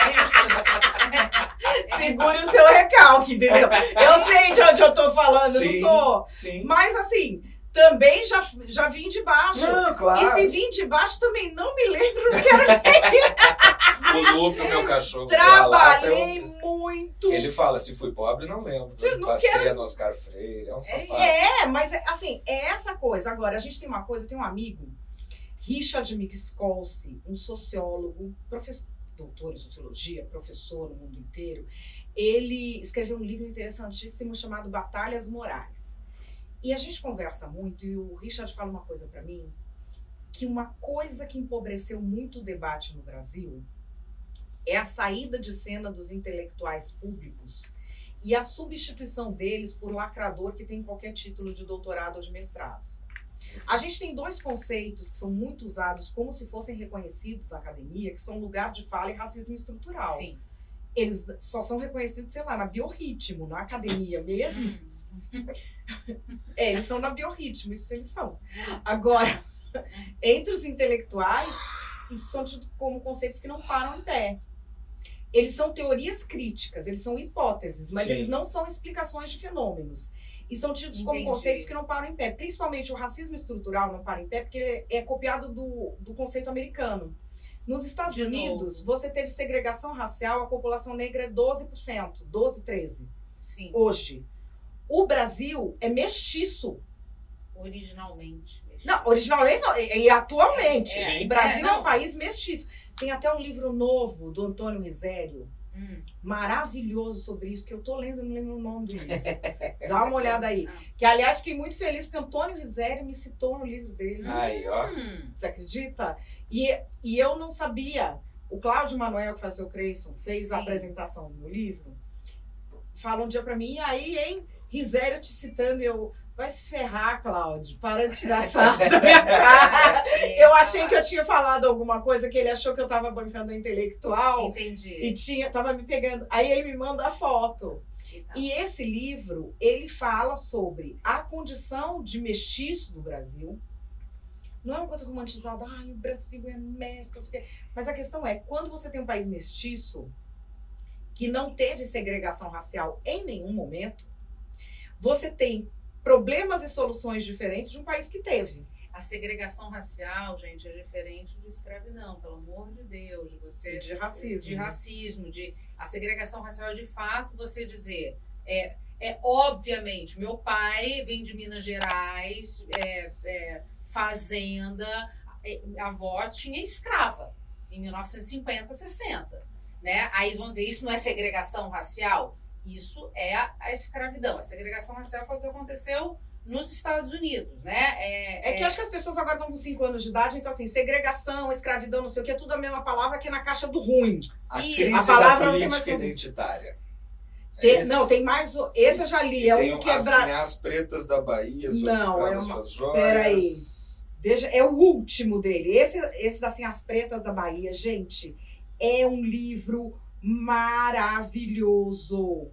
S3: É isso.
S2: Segure o seu recalque, entendeu? Eu sei de onde eu tô falando, eu
S4: Sim,
S2: não sou.
S4: Sim.
S2: Mas assim, também já, já vim de baixo.
S4: Não,
S2: E
S4: claro.
S2: se vim de baixo também não me lembro, não quero nem.
S4: O Lupe, o meu cachorro, pela lata, eu-
S2: Trabalhei muito.
S4: Ele fala, se fui pobre, não lembro.
S2: Eu não
S4: Passei
S2: quero-
S4: no Oscar Freire, é um safado.
S2: É, mas é, assim, é essa coisa. Agora, a gente tem uma coisa, eu tenho um amigo, Richard Mixcolsi, um sociólogo, professor, doutor em sociologia, professor no mundo inteiro. Ele escreveu um livro interessantíssimo chamado Batalhas Morais. E a gente conversa muito, e o Richard fala uma coisa pra mim, que uma coisa que empobreceu muito o debate no Brasil é a saída de cena dos intelectuais públicos e a substituição deles por lacrador que tem qualquer título de doutorado ou de mestrado. A gente tem dois conceitos que são muito usados como se fossem reconhecidos na academia, que são lugar de fala e racismo estrutural.
S3: Sim.
S2: Eles só são reconhecidos, sei lá, na biorritmo, na academia mesmo. É, eles são na biorritmo, isso eles são. Agora, entre os intelectuais, isso são tidos como conceitos que não param em pé. Eles são teorias críticas, eles são hipóteses, mas
S4: Sim.
S2: eles não são explicações de fenômenos. E são tidos como
S3: Entendi.
S2: conceitos que não param em pé. Principalmente o racismo estrutural não para em pé, porque é copiado do, do conceito americano. Nos Estados
S3: De
S2: Unidos, você teve segregação racial, a população negra é 12%, 12, 13%.
S3: Sim.
S2: Hoje. O Brasil é mestiço.
S3: Originalmente.
S2: Não, originalmente não, e, e atualmente.
S3: É,
S4: Sim.
S2: O Brasil
S3: É,
S2: é, um país mestiço. Tem até um livro novo do Antônio Risério,
S3: Hum.
S2: maravilhoso sobre isso, que eu tô lendo, não lembro o nome do livro. Dá uma olhada aí.
S3: Ah.
S2: Que, aliás, fiquei muito feliz porque Antônio Risério me citou no livro dele.
S4: Aí, ó.
S3: Hum.
S2: Você acredita? E, e eu não sabia. O Cláudio Manuel, que fazia o Creyson, fez a
S3: Sim.
S2: apresentação do livro. fala um dia pra mim, e aí, hein, Risério te citando, e eu, vai se ferrar, Cláudio, para de tirar sarro da minha cara. Eu achei que eu tinha falado alguma coisa que ele achou que eu tava bancando a intelectual
S3: Entendi.
S2: e tinha, tava me pegando. Aí ele me manda a foto.
S3: Então,
S2: E esse livro, ele fala sobre a condição de mestiço do Brasil. Não é uma coisa romantizada, ai, o Brasil é mescla. Mas a questão é, quando você tem um país mestiço, que não teve segregação racial em nenhum momento, você tem problemas e soluções diferentes de um país que teve.
S3: A segregação racial, gente, é diferente de escravidão, pelo amor de Deus. De você
S2: De racismo.
S3: de racismo, de a segregação racial é de fato você dizer é, é obviamente meu pai vem de Minas Gerais, é, é, fazenda, é, a avó tinha escrava em 1950, 60, né? Aí vão dizer isso não é segregação racial, isso é a, a escravidão. A segregação racial foi o que aconteceu nos Estados Unidos, né?
S2: É que acho que as pessoas agora estão com 5 anos de idade, então assim, segregação, escravidão, não sei o que, é tudo a mesma palavra que é na caixa do ruim.
S4: A crise
S2: a palavra
S4: da
S2: não tem mais
S4: política identitária. É
S2: Tem-
S4: esse?
S2: não, tem mais. o- Esse eu já li, é um que é
S4: as
S2: bra...
S4: Sinhás pretas da Bahia, suas
S2: Não, é
S4: escravas,
S2: uma-
S4: suas joias.
S2: Peraí. Deixa, é o último dele. Esse, esse das As Pretas da Bahia, gente, é um livro maravilhoso.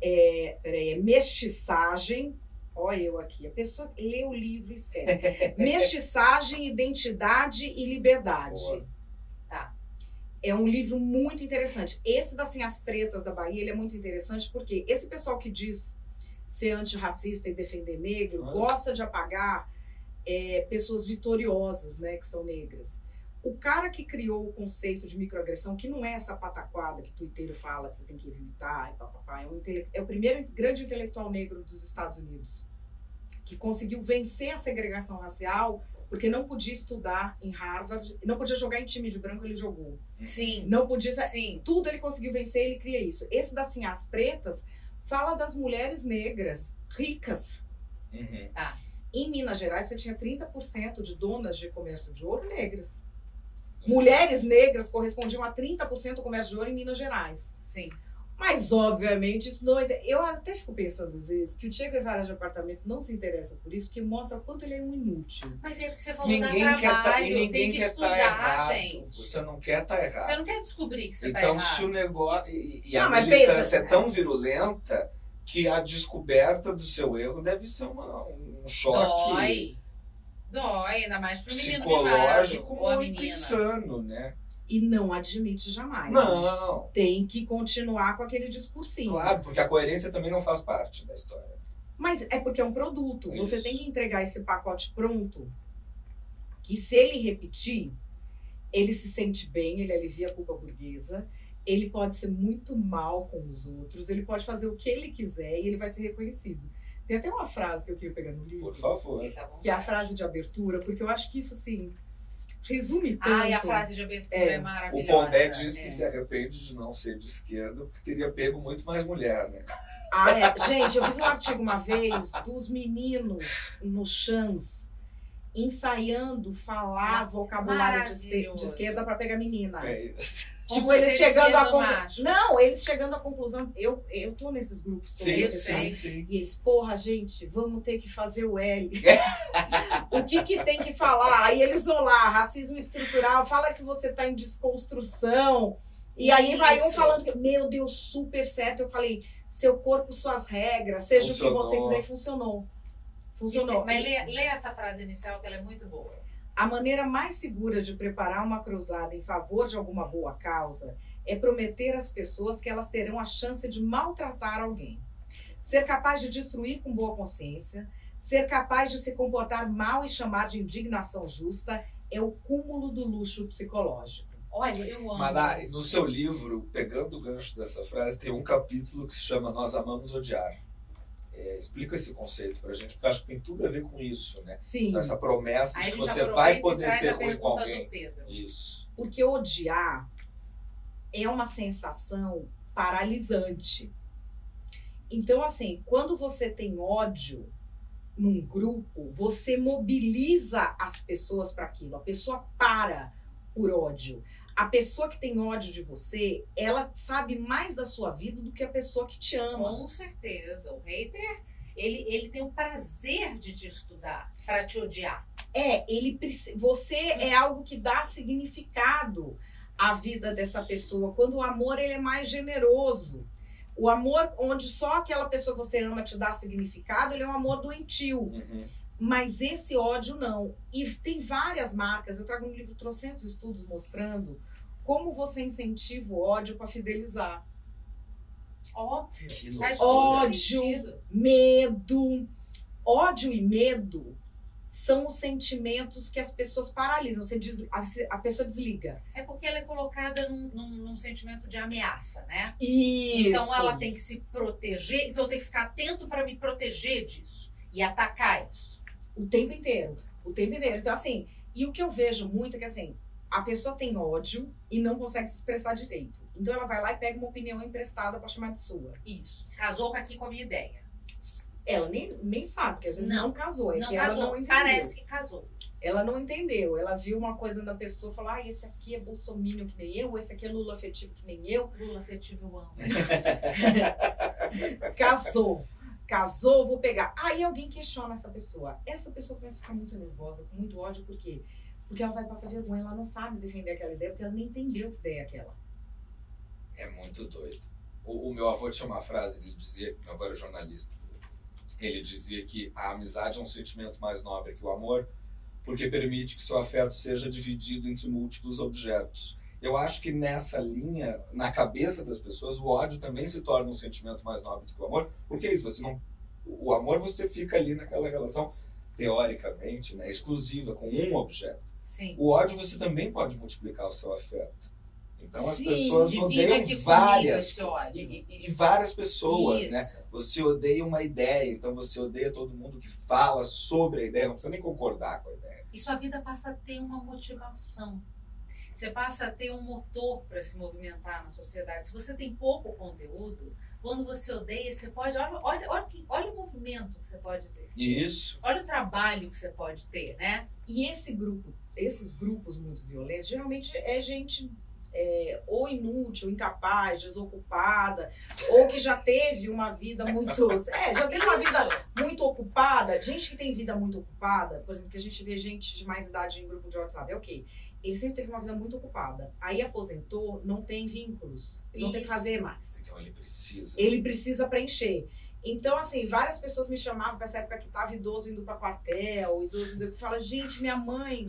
S2: É, peraí, é Mestiçagem. Olha eu aqui. A pessoa lê o livro e esquece. Mestiçagem, Identidade e Liberdade.
S4: Boa.
S3: Tá.
S2: É um livro muito interessante. Esse das As Pretas da Bahia, ele é muito interessante porque esse pessoal que diz ser antirracista e defender negro
S4: Ah.
S2: gosta de apagar é, pessoas vitoriosas, né, que são negras. O cara que criou o conceito de microagressão, que não é essa pataquada que o tuiteiro fala que você tem que evitar, e papapá, é, um intele- é o primeiro grande intelectual negro dos Estados Unidos, que conseguiu vencer a segregação racial porque não podia estudar em Harvard, não podia jogar em time de branco, ele jogou.
S3: Sim,
S2: Não podia
S3: sim.
S2: tudo ele conseguiu vencer, ele cria isso. Esse das assim, as pretas fala das mulheres negras ricas.
S4: Uhum.
S2: Em Minas Gerais, você tinha 30% de donas de comércio de ouro negras. Mulheres negras correspondiam a 30% do comércio de ouro em Minas Gerais.
S3: Sim.
S2: Mas, obviamente, isso não. é- Eu até fico pensando, às vezes, que o Che Guevara de apartamento não se interessa por isso, porque mostra o quanto ele é um inútil.
S3: Mas é o que você falou,
S4: Ninguém
S3: dá
S4: quer tá,
S3: trabalho,
S4: e ninguém
S3: tem que
S4: quer estar
S3: estudar,
S4: errado.
S3: gente.
S4: Você não quer estar errado.
S3: Você não quer descobrir que você
S4: então,
S3: tá
S4: se o
S3: errado.
S4: negócio. E, e a
S2: Não, mas
S4: militância
S2: pensa-
S4: é tão virulenta que a descoberta do seu erro deve ser uma, um choque
S3: Dói. Dói, ainda mais pro menino
S4: psicológico
S3: mimado, ou a
S4: muito insano, né?
S2: E não admite jamais.
S4: Não,
S2: Tem que continuar com aquele discursinho.
S4: claro, porque a coerência também não faz parte da história.
S2: Mas é porque é um produto. Você
S4: Isso.
S2: tem que entregar esse pacote pronto. Que se ele repetir, ele se sente bem, ele alivia a culpa burguesa. Ele pode ser muito mal com os outros, ele pode fazer o que ele quiser e ele vai ser reconhecido. Tem até uma frase que eu queria pegar no livro,
S4: Por favor.
S2: Que é a frase de abertura, porque eu acho que isso assim resume tanto.
S3: Ai, a frase de abertura
S2: É.
S3: é,
S4: O
S3: maravilhosa.
S4: Pondé diz que se arrepende de não ser de esquerda, porque teria pego muito mais mulher, né?
S2: Ah, é. Gente, eu fiz um artigo uma vez dos meninos no chans ensaiando falar vocabulário de, de esquerda para pegar menina.
S4: É,
S2: Tipo,
S3: Como
S2: eles chegando à conclusão. Não, eles chegando à conclusão. Eu, eu tô nesses grupos.
S4: sim,
S2: todos,
S3: Eu sei.
S4: sim.
S2: E eles, porra, gente, vamos ter que fazer o L. o que que tem que falar? Aí eles vão lá, racismo estrutural, fala que você tá em desconstrução. E aí vai um
S3: Isso.
S2: falando que, meu Deus, super certo. Eu falei, seu corpo, suas regras, seja o que
S4: Funcionou.
S2: você quiser, funcionou. Funcionou.
S3: Mas lê, lê essa frase inicial que ela é muito boa.
S2: A maneira mais segura de preparar uma cruzada em favor de alguma boa causa é prometer às pessoas que elas terão a chance de maltratar alguém. Ser capaz de destruir com boa consciência, ser capaz de se comportar mal e chamar de indignação justa é o cúmulo do luxo psicológico.
S3: Olha, eu amo. Isso.
S4: no seu livro, pegando o gancho dessa frase, tem um capítulo que se chama Nós Amamos Odiar. É, explica esse conceito pra gente, porque eu acho que tem tudo a ver com isso, né?
S2: Sim,
S4: Essa promessa
S3: Aí a
S4: de
S3: gente
S4: você vai poder ser
S3: a
S4: ruim com alguém. Isso.
S2: porque odiar é uma sensação paralisante. Então, assim, quando você tem ódio num grupo, você mobiliza as pessoas para aquilo. A pessoa para por ódio. A pessoa que tem ódio de você, ela sabe mais da sua vida do que a pessoa que te ama.
S3: Com certeza. O hater, ele, ele tem o prazer de te estudar para te odiar.
S2: É, ele você é algo que dá significado à vida dessa pessoa. Quando o amor ele é mais generoso. O amor onde só aquela pessoa que você ama te dá significado, ele é um amor doentio.
S4: Uhum.
S2: Mas esse ódio não. E tem várias marcas. Eu trago no livro trocentos estudos mostrando como você incentiva o ódio para fidelizar.
S3: Óbvio.
S2: Ódio. Medo. Ódio e medo são os sentimentos que as pessoas paralisam. Você des- a, a pessoa desliga.
S3: É porque ela é colocada num, num- num sentimento de ameaça, né?
S2: Isso.
S3: Então ela tem que se proteger, então eu tenho que ficar atento para me proteger disso e atacar isso.
S2: O tempo inteiro. O tempo inteiro. Então, assim, e o que eu vejo muito é que, assim, a pessoa tem ódio e não consegue se expressar direito. Então ela vai lá e pega uma opinião emprestada pra chamar de sua.
S3: Isso. Casou com aqui com a minha ideia.
S2: Ela nem, nem sabe, porque às vezes não,
S3: Não.
S2: casou. É
S3: não
S2: que
S3: casou.
S2: ela não entendeu.
S3: Parece que casou.
S2: Ela não entendeu. Ela viu uma coisa da pessoa e falou: ah, esse aqui é bolsominion que nem eu, esse aqui é Lula afetivo que nem eu.
S3: Lula afetivo eu amo.
S2: Casou. Casou, vou pegar. Aí alguém questiona essa pessoa. Essa pessoa começa a ficar muito nervosa, com muito ódio, por quê? Porque ela vai passar vergonha, ela não sabe defender aquela ideia, porque ela nem entendeu que ideia é aquela.
S4: É muito doido. O, o meu avô tinha uma frase, ele dizia, meu avô era jornalista, ele dizia que a amizade é um sentimento mais nobre que o amor, porque permite que seu afeto seja dividido entre múltiplos objetos. Eu acho que nessa linha, na cabeça das pessoas, o ódio também se torna um sentimento mais nobre do que o amor, porque é isso, você não. O amor você fica ali naquela relação, teoricamente, né, exclusiva, com um objeto.
S3: Sim.
S4: O ódio você também pode multiplicar o seu afeto. Então as
S2: Sim,
S4: pessoas odeiam várias e, e- várias pessoas, né?
S3: Isso.
S4: Você odeia uma ideia, então você odeia todo mundo que fala sobre a ideia, não precisa nem concordar com a ideia.
S3: E sua vida passa a ter uma motivação. Você passa a ter um motor para se movimentar na sociedade. Se você tem pouco conteúdo, quando você odeia, você pode. Olha, olha, olha, que- olha o movimento que você pode exercer.
S4: Isso.
S3: Olha o trabalho que você pode ter, né?
S2: E esse grupo, esses grupos muito violentos, geralmente é gente é, ou inútil, incapaz, desocupada, ou que já teve uma vida muito. É, já teve uma vida muito ocupada. Gente que tem vida muito ocupada, por exemplo, que a gente vê gente de mais idade em grupo de WhatsApp, é ok. Ele sempre teve uma vida muito ocupada. Aí aposentou, não tem vínculos. Ele não tem que
S3: Isso.
S2: fazer mais.
S4: Então ele precisa.
S2: Ele precisa preencher. Então, assim, várias pessoas me chamavam pra essa época que tava idoso indo pra quartel, idoso indo. Fala, gente, minha mãe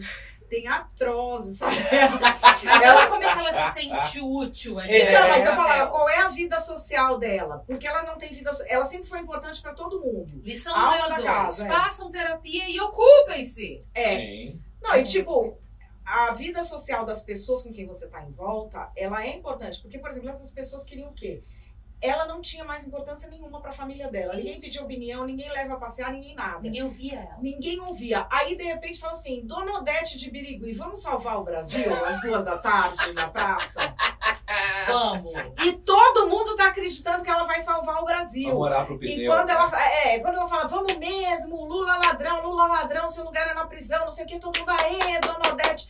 S2: tem artrose, sabe?
S3: Mas ela, como é que ela se sente útil ali?
S4: É,
S2: Então,
S3: naquele
S2: mas eu falava,
S3: papel?
S2: qual é a vida social dela? Porque ela não tem vida. Ela sempre foi importante pra todo mundo.
S3: Lição número
S2: da
S3: dois.
S2: casa, é.
S3: Façam terapia e ocupem-se.
S2: É.
S4: Sim.
S2: Não, e tipo, a vida social das pessoas com quem você tá em volta, ela é importante. Porque, por exemplo, essas pessoas queriam o quê? Ela não tinha mais importância nenhuma pra família dela. Ninguém pediu opinião, ninguém leva a passear, ninguém nada.
S3: Ninguém ouvia ela.
S2: Ninguém ouvia. Aí, de repente, fala assim: Dona Odete de Birigui, vamos salvar o Brasil às duas da tarde na praça?
S3: Vamos.
S2: E todo mundo tá acreditando que ela vai salvar o Brasil.
S4: Vamos orar pro
S2: E
S4: pneu.
S2: quando ela, fa- é, quando ela fala, vamos mesmo, Lula ladrão, Lula ladrão, seu lugar é na prisão, não sei o que, todo mundo, aê, Dona Odete.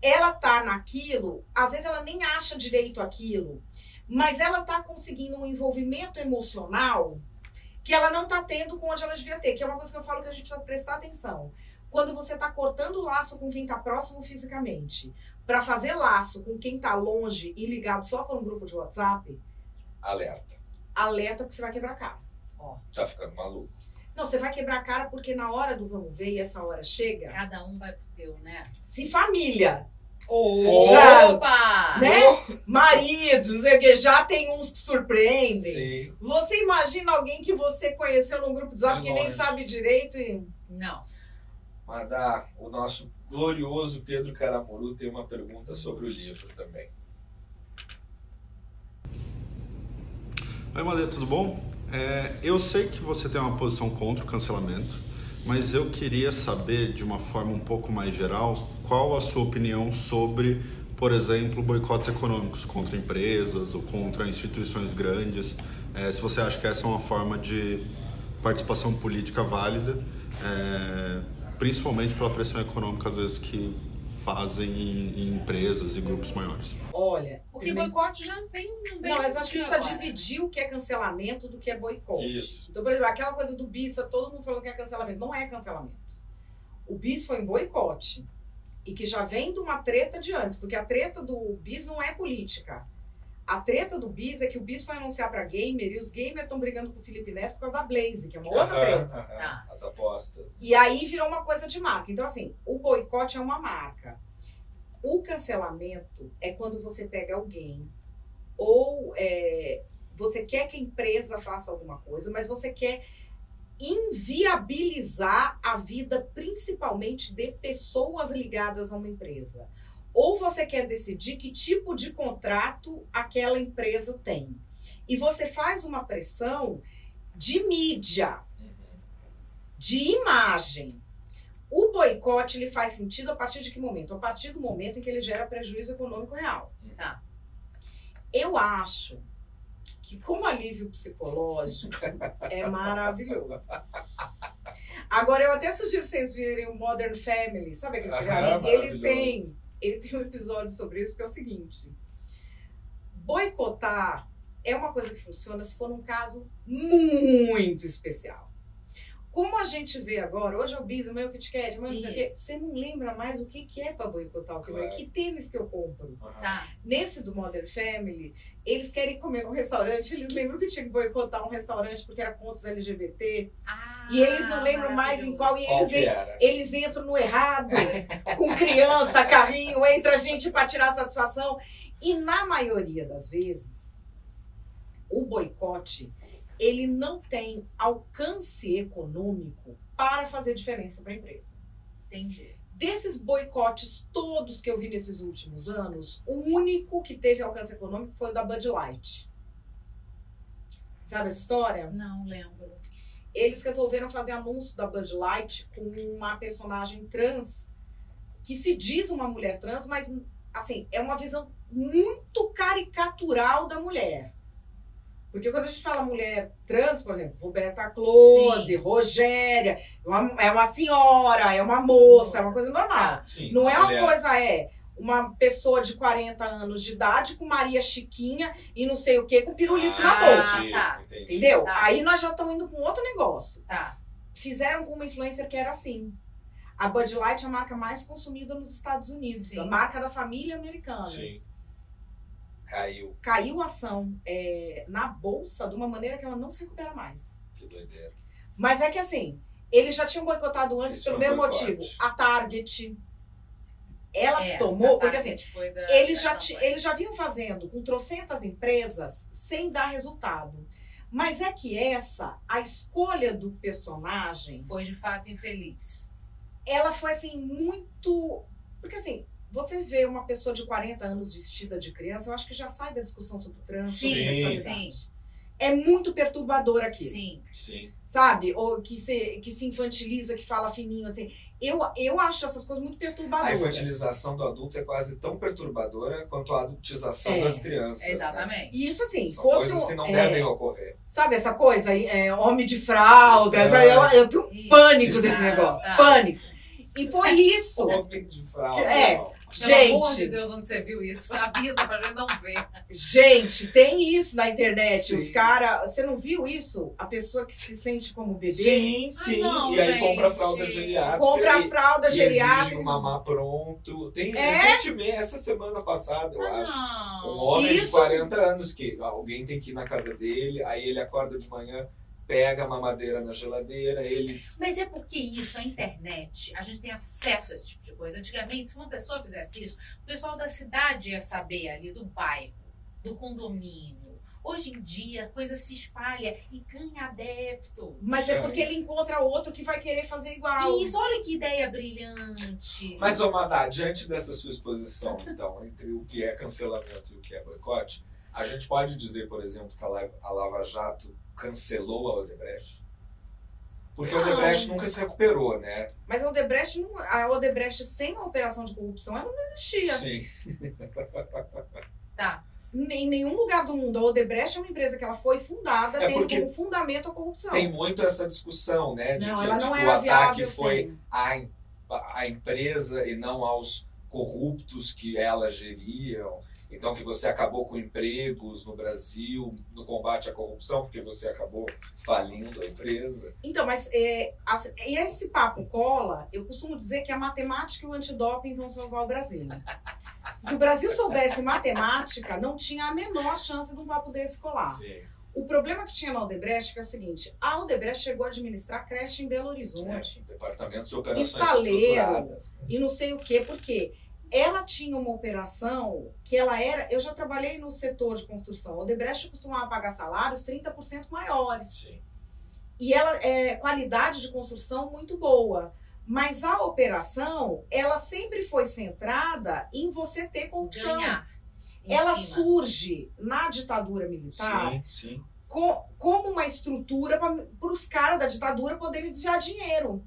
S2: Ela tá naquilo, às vezes ela nem acha direito aquilo, mas ela tá conseguindo um envolvimento emocional que ela não tá tendo com onde ela devia ter, que é uma coisa que eu falo que a gente precisa prestar atenção. Quando você tá cortando o laço com quem tá próximo fisicamente, para fazer laço com quem tá longe e ligado só por um grupo de WhatsApp,
S4: Alerta.
S2: alerta porque você vai quebrar a cara.
S4: Tá ficando maluco.
S2: Não, você vai quebrar a cara porque na hora do vamos ver e essa hora chega,
S3: Cada um vai pro teu, né?
S2: se família,
S4: Já-
S3: Opa!
S2: né? Marido, não sei o que, já tem uns que surpreendem.
S4: Sim.
S2: Você imagina alguém que você conheceu num grupo de WhatsApp
S4: De
S2: que nem sabe direito e.
S3: Não.
S4: Madá, o nosso glorioso Pedro Caramuru tem uma pergunta sobre o livro também.
S6: Oi, Madê, tudo bom? É, eu sei que você tem uma posição contra o cancelamento, mas eu queria saber, de uma forma um pouco mais geral, qual a sua opinião sobre, por exemplo, boicotes econômicos contra empresas ou contra instituições grandes. É, se você acha que essa é uma forma de participação política válida, é, principalmente pela pressão econômica, às vezes, que fazem em, em empresas e grupos maiores?
S2: Olha,
S3: Porque
S2: primeiro-
S3: boicote já vem. Não, vem
S2: Não, mas eu acho que precisa
S3: agora.
S2: dividir o que é cancelamento do que é boicote.
S4: Isso.
S2: Então, por exemplo, aquela coisa do bis, todo mundo falando que é cancelamento. Não é cancelamento. O bis foi um boicote. E que já vem de uma treta de antes, porque a treta do bis não é política. A treta do bis é que o bis foi anunciar pra gamer e os gamers estão brigando com o Felipe Neto por causa da Blaze, que é uma outra treta.
S3: Tá.
S4: As apostas.
S2: E aí virou uma coisa de marca. Então, assim, o boicote é uma marca. O cancelamento é quando você pega alguém ou é, você quer que a empresa faça alguma coisa, mas você quer inviabilizar a vida, principalmente de pessoas ligadas a uma empresa. Ou você quer decidir que tipo de contrato aquela empresa tem. E você faz uma pressão de mídia de imagem. O boicote ele faz sentido a partir de que momento? A partir do momento em que ele gera prejuízo econômico real.
S3: Tá.
S2: Eu acho que como alívio psicológico é maravilhoso. Agora eu até sugiro vocês verem o Modern Family, sabe aquele
S4: Ah,
S2: seriado? Ele tem, ele tem um episódio sobre isso que é o seguinte: boicotar é uma coisa que funciona se for num caso muito especial. Como a gente vê agora, hoje é o bis, amanhã é o Kit Kat, amanhã não sei o quê, você não lembra mais o que, que é pra boicotar o que
S4: Claro.
S2: Que tênis que eu compro?
S3: Tá.
S2: Nesse do Modern Family, eles querem comer num restaurante, eles lembram que tinha que boicotar um restaurante porque era contra os LGBT,
S3: Ah,
S2: e eles não lembram mais em qual, e
S4: Qual
S2: eles, eles entram no errado, com criança, carrinho, entra gente para tirar satisfação. E na maioria das vezes, o boicote, ele não tem alcance econômico para fazer diferença para a empresa.
S3: Entendi.
S2: Desses boicotes todos que eu vi nesses últimos anos, o único que teve alcance econômico foi o da Bud Light. Sabe essa história?
S3: Não lembro.
S2: Eles resolveram fazer anúncio da Bud Light com uma personagem trans que se diz uma mulher trans, mas assim, é uma visão muito caricatural da mulher. Porque quando a gente fala mulher trans, por exemplo, Roberta Close,
S3: Sim.
S2: Rogéria, é uma, é uma senhora, é uma moça, é uma coisa normal.
S4: Sim,
S2: Não é uma
S4: mulher.
S2: coisa, é uma pessoa de 40 anos de idade com Maria Chiquinha e não sei o que, com pirulito na
S3: Ah,
S2: boca.
S4: entendi,
S3: tá.
S2: Entendeu?
S3: Tá.
S2: Aí nós já estamos indo com outro negócio.
S3: Tá.
S2: Fizeram com uma influencer que era assim. A Bud Light é a marca mais consumida nos Estados Unidos.
S3: Sim.
S2: A marca da família americana.
S4: Sim. Caiu.
S2: Caiu a ação é, na bolsa de uma maneira que ela não se recupera mais.
S4: Que doideira.
S2: Mas é que assim, eles já tinham boicotado antes
S4: Isso
S2: pelo mesmo
S4: boicote.
S2: motivo. A Target. Ela
S3: É,
S2: tomou, porque assim,
S3: da-
S2: eles
S3: da
S2: já, ti-
S3: campanha.
S2: eles já vinham fazendo com trocentas empresas sem dar resultado. Mas é que essa, a escolha do personagem,
S3: Foi de fato infeliz.
S2: ela foi assim, muito. Porque assim, você vê uma pessoa de 40 anos vestida de criança, eu acho que já sai da discussão sobre o sobre
S3: Sim, sim.
S2: É muito perturbador aqui.
S3: Sim.
S4: Sim.
S2: Sabe? Ou que se, que se infantiliza, que fala fininho, assim. Eu, eu acho essas coisas muito
S4: A
S2: perturbadoras.
S4: infantilização do adulto é quase tão perturbadora quanto a adultização
S2: É,
S4: das crianças. né?
S3: Exatamente.
S2: E isso assim,
S4: São
S2: fosse
S4: coisas que não
S2: é,
S4: devem ocorrer.
S2: Sabe essa coisa? É, homem de fraldas.
S4: Estranho.
S2: Eu, eu tenho um
S3: Isso.
S2: pânico desse
S4: Estranho.
S2: negócio.
S3: Tá.
S2: Pânico. E foi isso.
S4: Homem de fralda.
S2: É.
S3: Pelo amor de
S2: Gente,
S3: Deus, onde você viu isso? Avisa pra gente não ver.
S2: gente, tem isso na internet.
S4: Sim.
S2: Os caras. Você não viu isso? A pessoa que se sente como bebê
S4: Sim, sim.
S3: não,
S4: e aí
S3: gente.
S4: compra fralda geriátrica.
S2: compra
S4: e-
S2: a fralda
S4: e exige
S2: geriátrica.
S4: um mamar pronto. Tem
S2: É?
S4: recentemente, essa semana passada, eu acho.
S3: Ah,
S4: Um
S3: não.
S4: homem de
S2: Isso.
S4: 40 anos que alguém tem que ir na casa dele, aí ele acorda de manhã, pega a mamadeira na geladeira, eles.
S3: Mas é porque isso, a internet, a gente tem acesso a esse tipo de coisa. Antigamente, se uma pessoa fizesse isso, o pessoal da cidade ia saber ali, do bairro, do condomínio. Hoje em dia, a coisa se espalha e ganha adepto.
S2: Mas é porque ele encontra outro que vai querer fazer igual.
S3: Isso, olha que ideia brilhante.
S4: Mas, ô Madá, diante dessa sua exposição, então, entre o que é cancelamento e o que é boicote, a gente pode dizer, por exemplo, que a Lava, a Lava Jato cancelou a Odebrecht? Porque a
S2: Não.
S4: Odebrecht nunca se recuperou, né?
S2: Mas a Odebrecht, não, a Odebrecht sem a operação de corrupção, ela não existia.
S4: Sim.
S3: Tá.
S2: Em nenhum lugar do mundo. A Odebrecht é uma empresa que ela foi fundada
S4: É
S2: tendo
S4: porque
S2: como fundamento a corrupção.
S4: Tem muito essa discussão, né? De
S2: não,
S4: que
S2: ela não
S4: tipo,
S2: era
S4: o ataque
S2: viável
S4: foi à, em- à empresa e não aos corruptos que elas geriam. Então que você acabou com empregos no Brasil, no combate à corrupção, porque você acabou falindo a empresa.
S2: Então, mas é, assim, esse papo cola, eu costumo dizer que a matemática e o antidoping vão salvar o Brasil. Se o Brasil soubesse matemática, não tinha a menor chance de um papo desse colar.
S4: Sim.
S2: O problema que tinha na Odebrecht que é o seguinte: a Odebrecht chegou a administrar creche em Belo Horizonte.
S4: É, departamento de operações
S2: Estaleiro.
S4: estruturadas. né?
S2: e não sei o quê, porque ela tinha uma operação que ela era. Eu já trabalhei no setor de construção. A Odebrecht costumava pagar salários 30% maiores.
S4: Sim.
S2: E ela é qualidade de construção muito boa. Mas a operação, ela sempre foi centrada em você ter corrupção.
S3: Ganhar.
S2: Ela
S3: cima.
S2: surge na ditadura militar
S4: Sim, sim.
S2: co- como uma estrutura para os caras da ditadura poderem desviar dinheiro.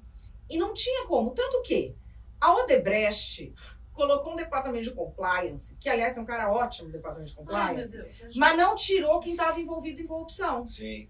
S2: E não tinha como. Tanto que a Odebrecht colocou um departamento de compliance, que aliás tem um cara ótimo no departamento de
S3: Ai,
S2: compliance,
S3: Deus.
S2: mas não tirou quem estava envolvido em corrupção.
S4: Sim.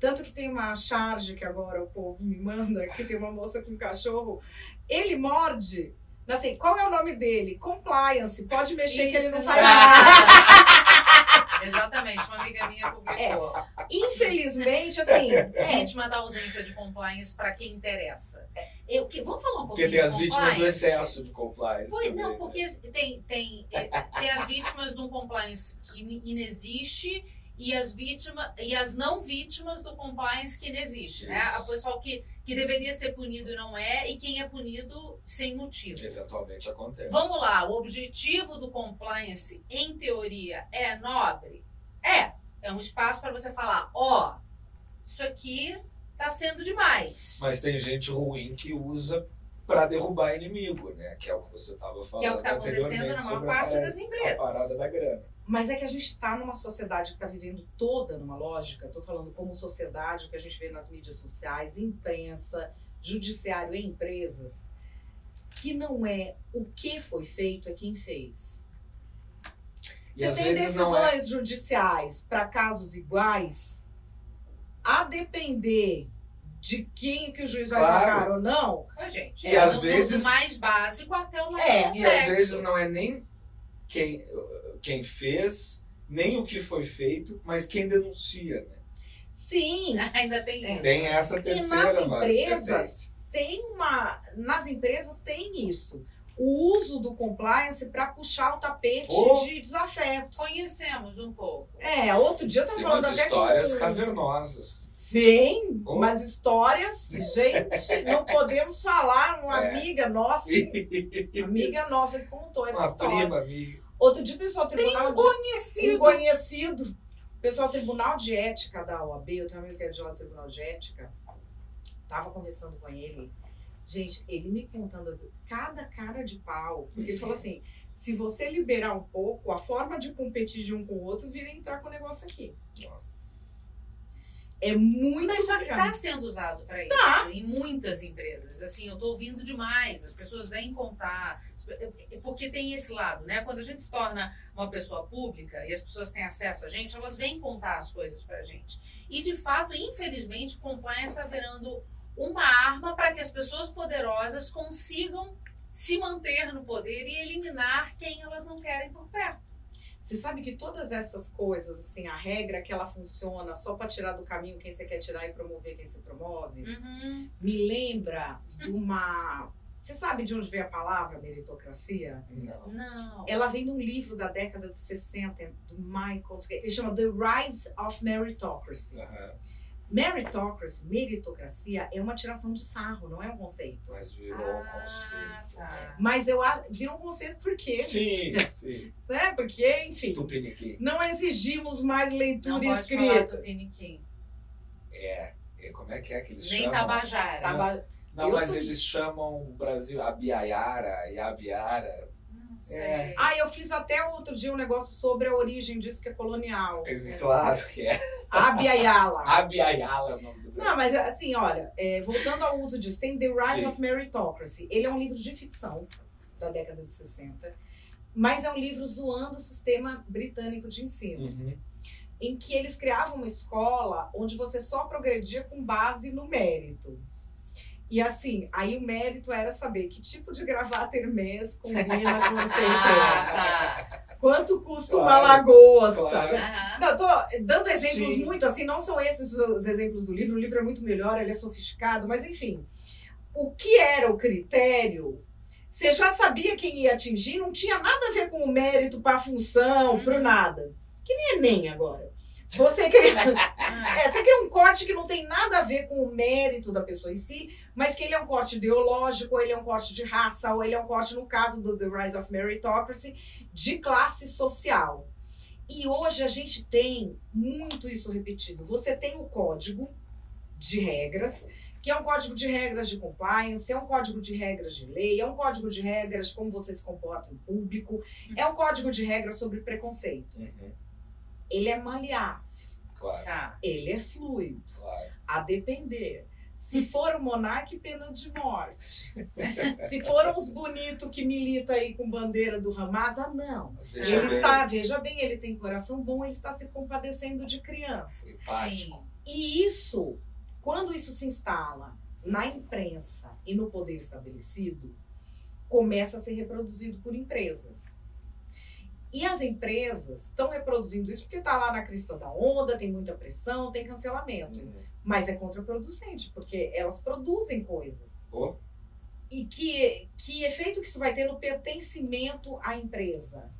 S2: Tanto que tem uma charge que agora o povo me manda, que tem uma moça com um cachorro. Ele morde. Assim, qual é o nome dele? Compliance. Pode mexer que ele não
S3: Isso,
S2: faz
S3: não.
S2: nada.
S3: Exatamente, uma amiga minha publicou.
S2: Infelizmente, assim. é,
S3: Vítima da ausência de compliance para quem interessa. Eu, que, vamos falar um
S4: Porque
S3: pouquinho
S4: tem as vítimas do excesso de compliance.
S3: Foi,
S4: também,
S3: não,
S4: né?
S3: porque tem, tem, é, tem as vítimas de um compliance que inexiste e as vítimas e as não vítimas do compliance que inexiste, né?
S4: Isso.
S3: A pessoal que, que deveria ser punido e não é, e quem é punido sem motivo.
S4: Eventualmente acontece.
S3: Vamos lá, o objetivo do compliance, em teoria, é nobre? É. É um espaço para você falar, ó, isso aqui tá sendo demais.
S4: Mas tem gente ruim que usa para derrubar inimigo, né? Que é o que você estava falando
S3: Que é o que tá acontecendo na maior
S4: a
S3: parte
S4: parada-
S3: das empresas.
S4: A parada da grana.
S2: Mas é que a gente está numa sociedade que está vivendo toda numa lógica, estou falando como sociedade, o que a gente vê nas mídias sociais, imprensa, judiciário e empresas, que não é o que foi feito, é quem fez.
S4: E
S2: Você tem
S4: é-
S2: decisões judiciais para casos iguais, a depender de quem que o juiz vai
S4: Claro.
S2: marcar ou não,
S3: Ô, gente,
S4: E
S3: é
S4: às
S3: do-
S4: vezes-
S3: mais básico até o mais
S2: É,
S3: complexo.
S4: E às vezes não é nem quem, quem fez, nem o que foi feito, mas quem denuncia, né?
S2: sim,
S3: Ainda tem
S2: É.
S3: isso.
S4: Tem essa terceira
S2: nas
S4: vai,
S2: empresas, tem uma. Nas empresas tem isso. O uso do compliance para puxar o tapete
S4: Oh.
S2: de desafeto.
S3: Conhecemos um pouco.
S2: É, outro dia eu tava
S4: Tem
S2: falando
S4: umas
S2: até
S4: histórias
S2: com...
S4: cavernosas.
S2: Sim,
S4: Oh.
S2: umas histórias. Gente, não podemos falar. Uma
S4: É.
S2: amiga nossa, amiga nossa que contou essa
S4: Uma
S2: história.
S4: prima, amiga.
S2: Outro dia, o pessoal
S3: Tem
S2: tribunal
S3: um
S2: de...
S3: conhecido.
S2: um conhecido. O pessoal Tribunal de Ética da OAB, eu tenho um amigo que é de lá do Tribunal de Ética, tava conversando com ele. Gente, ele me contando as- cada cara de pau. Porque ele falou assim: se você liberar um pouco, a forma de competir de um com o outro vira entrar com o negócio aqui.
S4: Nossa.
S2: É muito
S3: Mas só que está sendo usado para isso
S2: Tá.
S3: em muitas empresas. Assim, eu estou ouvindo demais. As pessoas vêm contar. Porque tem esse lado, né? Quando a gente se torna uma pessoa pública e as pessoas têm acesso a gente, elas vêm contar as coisas pra gente. E de fato, infelizmente, compliance está virando uma arma para que as pessoas poderosas consigam se manter no poder e eliminar quem elas não querem por perto.
S2: Você sabe que todas essas coisas, assim, a regra que ela funciona só para tirar do caminho quem você quer tirar e promover quem você promove,
S3: Uhum.
S2: me lembra de uma. Você sabe de onde veio a palavra meritocracia?
S4: Não.
S3: Não.
S2: Ela vem de um livro da década de 60, do Michael. Ele chama The Rise of Meritocracy. Meritocracy, meritocracia, é uma tiração de sarro, não é um conceito.
S4: Mas virou um
S3: Ah,
S4: conceito.
S3: tá.
S2: Mas eu vira um conceito porque,
S4: Sim, sim.
S2: né? Porque, enfim,
S4: Tupiniquim.
S2: não exigimos mais
S3: Não
S2: leitura
S3: pode falar
S2: escrita.
S3: Tupiniquim.
S4: É. E como é que é que eles
S3: Nem
S4: chamam?
S3: Tabajara.
S2: Tava-
S4: Não,
S2: Eu
S4: mas eles chamam o Brasil Abiaiara e Abiara.
S3: Não sei.
S4: É.
S2: Ah, eu fiz até outro dia um negócio sobre a origem disso que é colonial.
S4: É Claro que é.
S2: Abiaiala.
S4: Abiaiala é o nome do Brasil.
S2: Não, mas assim, olha, é, voltando ao uso disso, tem The Rise
S4: Sim.
S2: of Meritocracy. Ele é um livro de ficção da década de 60, mas é um livro zoando o sistema britânico de ensino,
S4: Uhum.
S2: em que eles criavam uma escola onde você só progredia com base no mérito. E assim, aí o mérito era saber que tipo de gravata Hermès combina com você
S3: Ah, tá.
S2: Quanto custa uma
S4: Claro,
S2: lagosta?
S4: claro.
S3: Aham.
S2: Não, eu tô dando exemplos
S4: Sim.
S2: muito assim, não são esses os exemplos do livro, o livro é muito melhor, ele é sofisticado, mas enfim. O que era o critério? Você já sabia quem ia atingir, não tinha nada a ver com o mérito para a função,
S3: Uhum.
S2: para nada. Que nem Enem agora. Você cria,
S3: Ah,
S2: é, você cria um corte que não tem nada a ver com o mérito da pessoa em si, mas que ele é um corte ideológico, ou ele é um corte de raça, ou ele é um corte, no caso do The Rise of Meritocracy, de classe social. E hoje a gente tem muito isso repetido. Você tem o código de regras, que é um código de regras de compliance, é um código de regras de lei, é um código de regras de como você se comporta em público, é um código de regras sobre preconceito.
S4: Uhum,
S2: Ele é maleável,
S4: Claro,
S3: tá.
S2: ele é fluido,
S4: claro.
S2: a depender. Se for o monarca, pena de morte. Se for uns bonito que milita aí com bandeira do Hamas, ah, não.
S4: Veja
S2: ele
S4: bem,
S2: está, veja bem, ele tem coração bom, ele está se compadecendo de crianças.
S3: Sim.
S2: E isso, quando isso se instala na imprensa e no poder estabelecido, começa a ser reproduzido por empresas. E as empresas estão reproduzindo isso porque está lá na crista da onda, tem muita pressão, tem cancelamento.
S4: Uhum.
S2: Mas é contraproducente, porque elas produzem coisas.
S4: Pô,
S2: E que, que efeito que isso vai ter no pertencimento à empresa?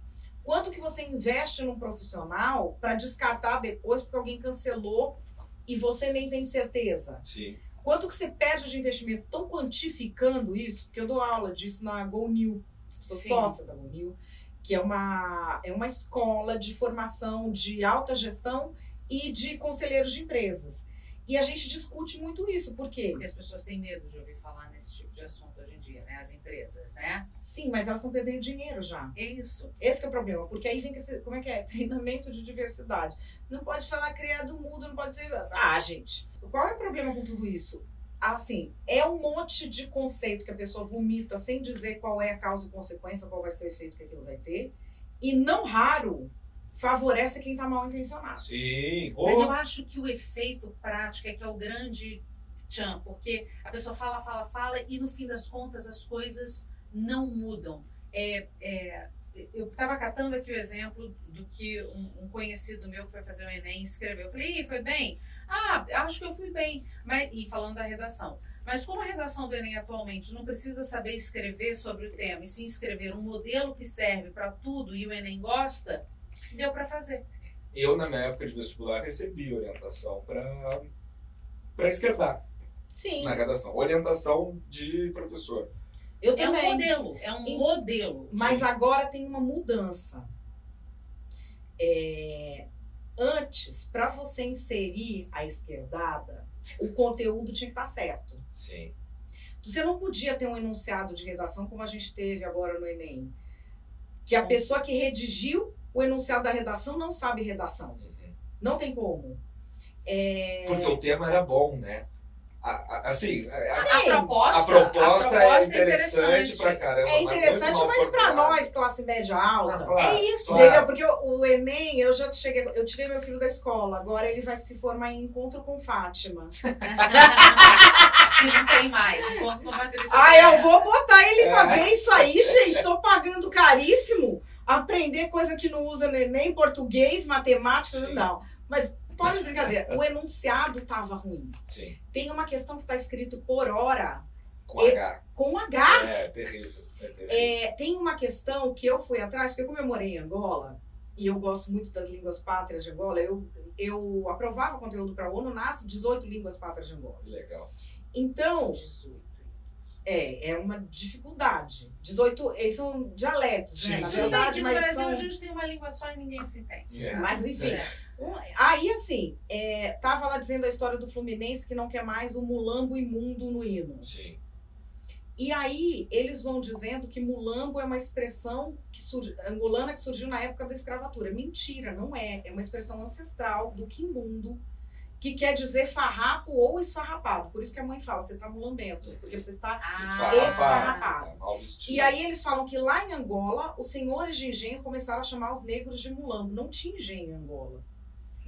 S2: Quanto que você investe num profissional para descartar depois porque alguém cancelou e você nem tem certeza?
S4: sim.
S2: Quanto que você perde de investimento? Estão quantificando isso? Porque eu dou aula disso na GoNew. Sou
S3: Sim.
S2: sócia da GoNew, que é uma, é uma escola de formação de alta gestão e de conselheiros de empresas. E a gente discute muito isso, por quê?
S3: Porque as pessoas têm medo de ouvir falar nesse tipo de assunto hoje em dia, né? As empresas, né?
S2: Sim, mas elas estão perdendo dinheiro já.
S3: É isso.
S2: Esse é o problema, porque aí vem esse, como é que é? Treinamento de diversidade. Não pode falar criado mudo, não pode ser. Ah, gente, qual é o problema com tudo isso? Assim, é um monte de conceito que a pessoa vomita sem dizer qual é a causa e consequência, qual vai ser o efeito que aquilo vai ter. E não raro favorece quem está mal intencionado.
S4: Sim.
S3: Mas
S4: Ô,
S3: eu acho que o efeito prático é que é o grande tchan, porque a pessoa fala, fala, fala e no fim das contas as coisas não mudam. É, é, eu estava catando aqui o exemplo do que um, um conhecido meu que foi fazer o Enem escreveu. Eu falei, Ih, foi bem? Ah, acho que eu fui bem. Mas, e falando da redação. Mas como a redação do Enem atualmente não precisa saber escrever sobre o tema, e sim escrever um modelo que serve para tudo e o Enem gosta, deu para fazer.
S4: Eu, na minha época de vestibular, recebi orientação para para esquerdar
S2: Sim,
S4: na redação. Orientação de professor.
S2: eu
S3: É um
S2: também.
S3: modelo, é um
S2: E-
S3: modelo.
S2: Mas
S4: Sim.
S2: agora tem uma mudança. É, Antes, para você inserir a esquerdada, o conteúdo tinha que estar certo.
S4: Sim.
S2: Você não podia ter um enunciado de redação como a gente teve agora no Enem. Que a pessoa que redigiu o enunciado da redação não sabe redação.
S4: Uhum.
S2: Não tem como. É,
S4: Porque o tema era bom, né? A- a- assim, a, a-
S3: A proposta,
S4: a proposta
S3: a
S4: é interessante pra caramba.
S2: é interessante, mas para nós, classe média alta,
S4: Ah, claro,
S3: É isso.
S4: claro.
S2: Entendeu? Porque o, o Enem, eu já cheguei. Eu tirei meu filho da escola, agora ele vai se formar em encontro com Fátima.
S3: que não tem mais. Ter esse
S2: Ah, eu vou botar ele pra
S4: É.
S2: ver isso aí, gente. Tô pagando caríssimo. Aprender coisa que não usa no Enem, português, matemática,
S4: Sim.
S2: não. Mas pode de brincadeira. O enunciado tava ruim.
S4: Sim,
S2: Tem uma questão que tá escrito por hora
S4: com H.
S2: com H.
S4: É terrível. É terrível.
S2: É, tem uma questão que eu fui atrás, porque como eu morei em Angola, e eu gosto muito das línguas pátrias de Angola, eu, eu aprovava conteúdo para a ONU nas 18 línguas pátrias de Angola.
S4: Legal.
S2: Então,
S3: 18.
S2: é, é uma dificuldade. 18, eles são dialetos,
S4: Sim,
S2: né? Na
S4: sim.
S2: Verdade,
S3: que no
S2: mas
S3: Brasil
S2: são...
S3: a gente tem uma língua só e ninguém se entende.
S4: É.
S2: Mas enfim,
S3: É.
S2: um- aí assim, é, tava lá dizendo a história do Fluminense que não quer mais o mulambo imundo no hino.
S4: Sim.
S2: E aí eles vão dizendo que mulambo é uma expressão que surge, angolana que surgiu na época da escravatura. Mentira, não é. É uma expressão ancestral do quimbundo, que quer dizer farrapo ou esfarrapado. Por isso que a mãe fala, você tá mulambento, porque você está...
S3: Ah,
S4: Esfarrapado. É.
S2: E aí eles falam que lá em Angola, os senhores de engenho começaram a chamar os negros de mulambo. Não tinha engenho em Angola.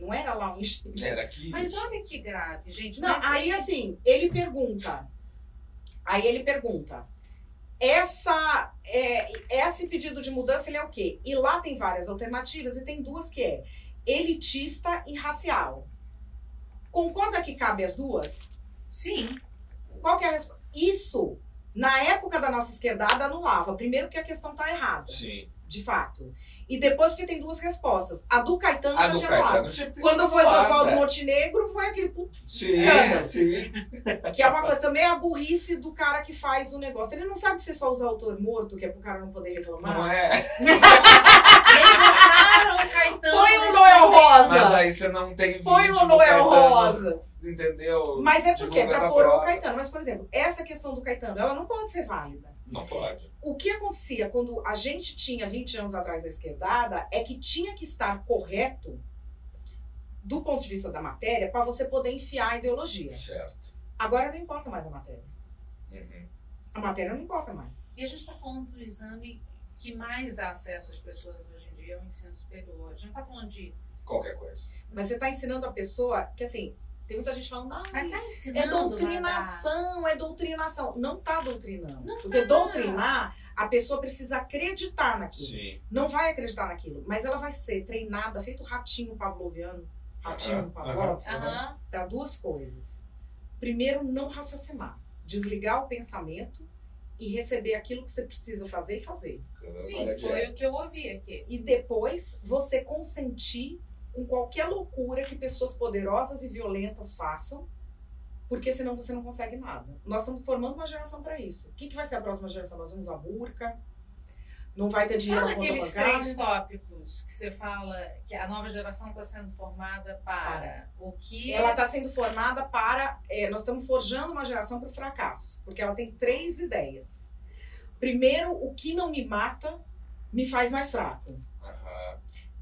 S2: Não era lá um.
S4: Era aqui.
S3: Mas olha que grave, gente.
S2: Não,
S3: mas
S2: aí
S3: ele-
S2: assim, ele pergunta: Aí ele pergunta: essa, é, esse pedido de mudança ele é o quê? E lá tem várias alternativas e tem duas que é elitista e racial. Concorda que cabe as duas?
S3: Sim.
S2: Qual que é a resposta? Isso, na época da nossa esquerdada, anulava. Primeiro que a questão tá errada,
S4: Sim.
S2: De fato. E depois porque tem duas respostas. A do Caetano
S4: A
S2: já
S4: do
S2: tinha.
S4: Caetano ter
S2: Quando foi do. Oswaldo Montenegro, foi aquele puto
S4: Sim,
S2: escândalo.
S4: sim.
S2: Que é uma coisa também a burrice do cara que faz o negócio. Ele não sabe que você só usa autor morto, que é pro cara não poder reclamar.
S4: Não é?
S3: Botaram o Caetano.
S2: Põe um
S3: nesse
S2: Noel. Rosa.
S4: Mas aí você não tem vídeo
S2: Põe o Noel
S4: Caetano,
S2: Rosa.
S4: Entendeu?
S2: Mas é porque é pra pôr o. Caetano. Mas, por exemplo, essa questão do Caetano, ela não pode ser válida.
S4: Não pode.
S2: O que acontecia quando a gente tinha 20 anos atrás a esquerdada é que tinha que estar correto do ponto de vista da matéria para você poder enfiar a ideologia.
S4: Certo.
S2: Agora não importa mais a matéria.
S4: Uhum.
S2: A matéria não importa mais.
S3: E a gente está falando do exame que mais dá acesso às pessoas hoje em dia, é o ensino superior. A gente não está falando de.
S4: Qualquer coisa.
S2: Mas você está ensinando a pessoa que, assim, tem muita gente falando, ah,
S3: Mas tá
S2: é doutrinação, é doutrinação. Não tá doutrinando.
S3: Não
S2: Porque
S3: tá.
S2: doutrinar, a pessoa precisa acreditar naquilo.
S4: Sim.
S2: Não vai acreditar naquilo, mas ela vai ser treinada, feito ratinho pavloviano, ratinho
S4: Aham,
S2: Pavlov,
S3: Madá. Aham.
S2: para duas coisas. Primeiro, não raciocinar. Desligar o pensamento e receber aquilo que você precisa fazer e fazer.
S3: Sim, foi
S4: é.
S3: o que eu ouvi aqui.
S2: E depois, você consentir com qualquer loucura que pessoas poderosas e violentas façam, porque senão você não consegue nada. Nós estamos formando uma geração para isso. O que, que vai ser a próxima geração? Nós vamos usar burca, não vai ter dinheiro
S3: Fala aqueles
S2: bancária.
S3: três tópicos que você fala que a nova geração está sendo formada para o que.
S2: Ela está sendo formada para. é, nós estamos forjando uma geração para o fracasso, porque ela tem três ideias. Primeiro, o que não me mata me faz mais fraco.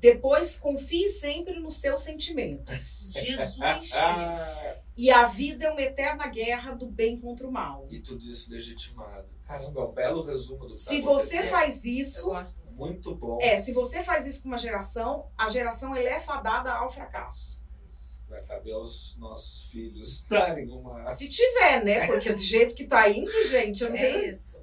S2: Depois, confie sempre nos seus sentimentos.
S3: Jesus Cristo.
S2: E a vida é uma eterna guerra do bem contra o mal.
S4: e tudo isso legitimado. Caramba, é um belo resumo do que tá
S2: Se você faz isso,
S3: muito.
S4: Bom.
S2: é, se você faz isso com uma geração, a geração ela é fadada ao fracasso.
S4: Vai caber aos nossos filhos darem uma.
S2: Se tiver, né? Porque do jeito que tá indo, gente, eu não sei.
S3: É isso.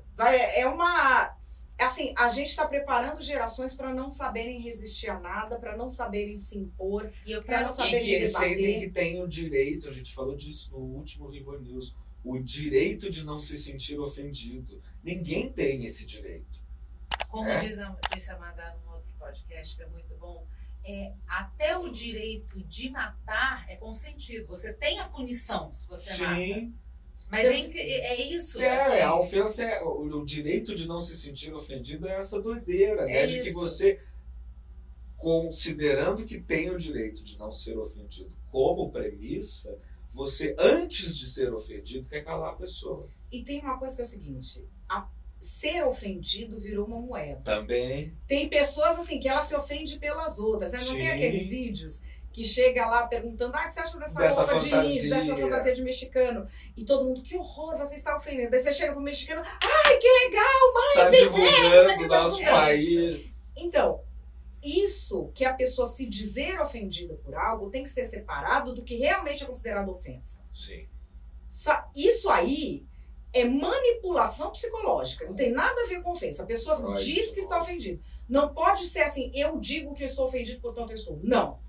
S2: É uma. Assim, a gente está preparando gerações para não saberem resistir a nada, para não saberem se impor.
S3: E quero
S2: não
S4: E
S2: saber
S4: que
S2: debater.
S4: sentem que tem o direito, a gente falou disso no último Rivo News, o direito de não se sentir ofendido. Ninguém tem esse direito.
S3: Como
S4: É.
S3: diz a, disse a Madá num outro podcast que é muito bom, é, até o direito de matar é consentido. Você tem a punição se você mata. Mas é, incri- é isso.
S4: É,
S3: assim.
S4: a ofensa é. O, o direito de não se sentir ofendido é essa doideira, né?
S3: É
S4: de que você, considerando que tem o direito de não ser ofendido como premissa, você, antes de ser ofendido, quer calar a pessoa.
S2: E tem uma coisa que é o seguinte: a- ser ofendido virou uma moeda.
S4: Também.
S2: Tem pessoas assim que ela se ofende pelas outras. Né? Não tem
S4: Sim.
S2: aqueles vídeos que chega lá perguntando: ah, o que você acha dessa,
S4: Dessa
S2: roupa de índio, dessa
S4: fantasia."
S2: fantasia de mexicano? E todo mundo, que horror, você está ofendendo. Daí você chega pro mexicano, ai, que legal, mãe,
S4: Tá
S2: vem ver,
S4: divulgando
S2: tá
S4: nosso
S2: tudo
S4: país.
S2: Então, isso que a pessoa se dizer ofendida por algo tem que ser separado do que realmente é considerado ofensa.
S4: Sim.
S2: Isso aí é manipulação psicológica. Não tem nada a ver com ofensa. A pessoa
S4: Freud
S2: diz que está
S4: falou.
S2: ofendido. Não pode ser assim, eu digo que eu estou ofendido, portanto eu estou. Não.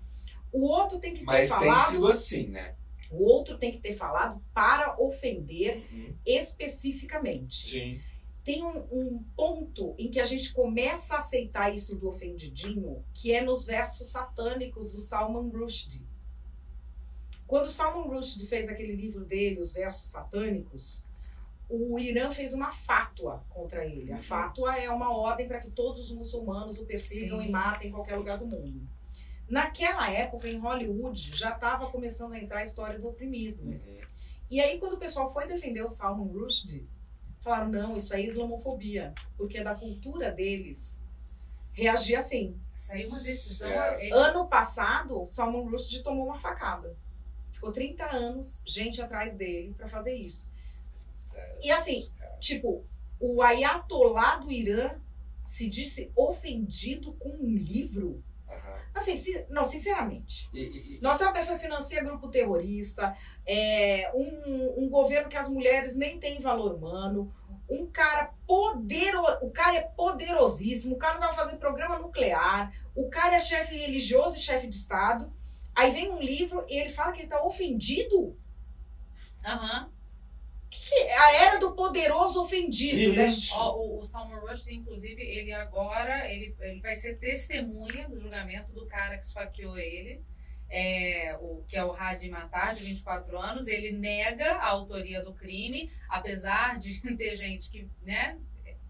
S2: O outro tem que ter
S4: Mas tem
S2: falado.
S4: sido assim, né?
S2: O outro tem que ter falado para ofender
S4: Uhum.
S2: especificamente.
S4: Sim.
S2: Tem um, um ponto em que a gente começa a aceitar isso do ofendidinho, que é nos versos satânicos do Salman Rushdie. Quando Salman Rushdie fez aquele livro dele, Os Versos Satânicos, o Irã fez uma fátua contra ele. A
S4: Uhum.
S2: fátua é uma ordem para que todos os muçulmanos o persigam
S3: Sim.
S2: e matem em qualquer lugar do mundo. Naquela época, em Hollywood, já estava começando a entrar a história do oprimido.
S4: Uhum.
S2: E aí, quando o pessoal foi defender o Salman Rushdie, falaram, não, isso aí é islamofobia, porque é da cultura deles reagir assim.
S3: Saiu uma decisão.
S4: Certo.
S3: é-
S2: Ano passado, Salman Rushdie tomou uma facada. Ficou 30 anos, gente atrás dele para fazer isso. E assim, tipo, o ayatolá do Irã se disse ofendido com um livro. Assim, se- não, sinceramente.
S7: E- e-
S2: Nós temos uma pessoa que financia grupo terrorista, é, um, um governo que as mulheres nem têm valor humano, um cara poderoso, o cara é poderosíssimo, o cara tava fazendo programa nuclear, o cara é chefe religioso e chefe de Estado. Aí vem um livro e ele fala que ele tá ofendido.
S3: Aham.
S2: Que é a era do poderoso ofendido, né?
S7: Isso.
S3: Ó, o, o Salman Rushdie, inclusive, ele agora ele, ele vai ser testemunha do julgamento do cara que esfaqueou ele, é, o, que é o Hadi Matar, de 24 anos. Ele nega a autoria do crime, apesar de ter gente que, né?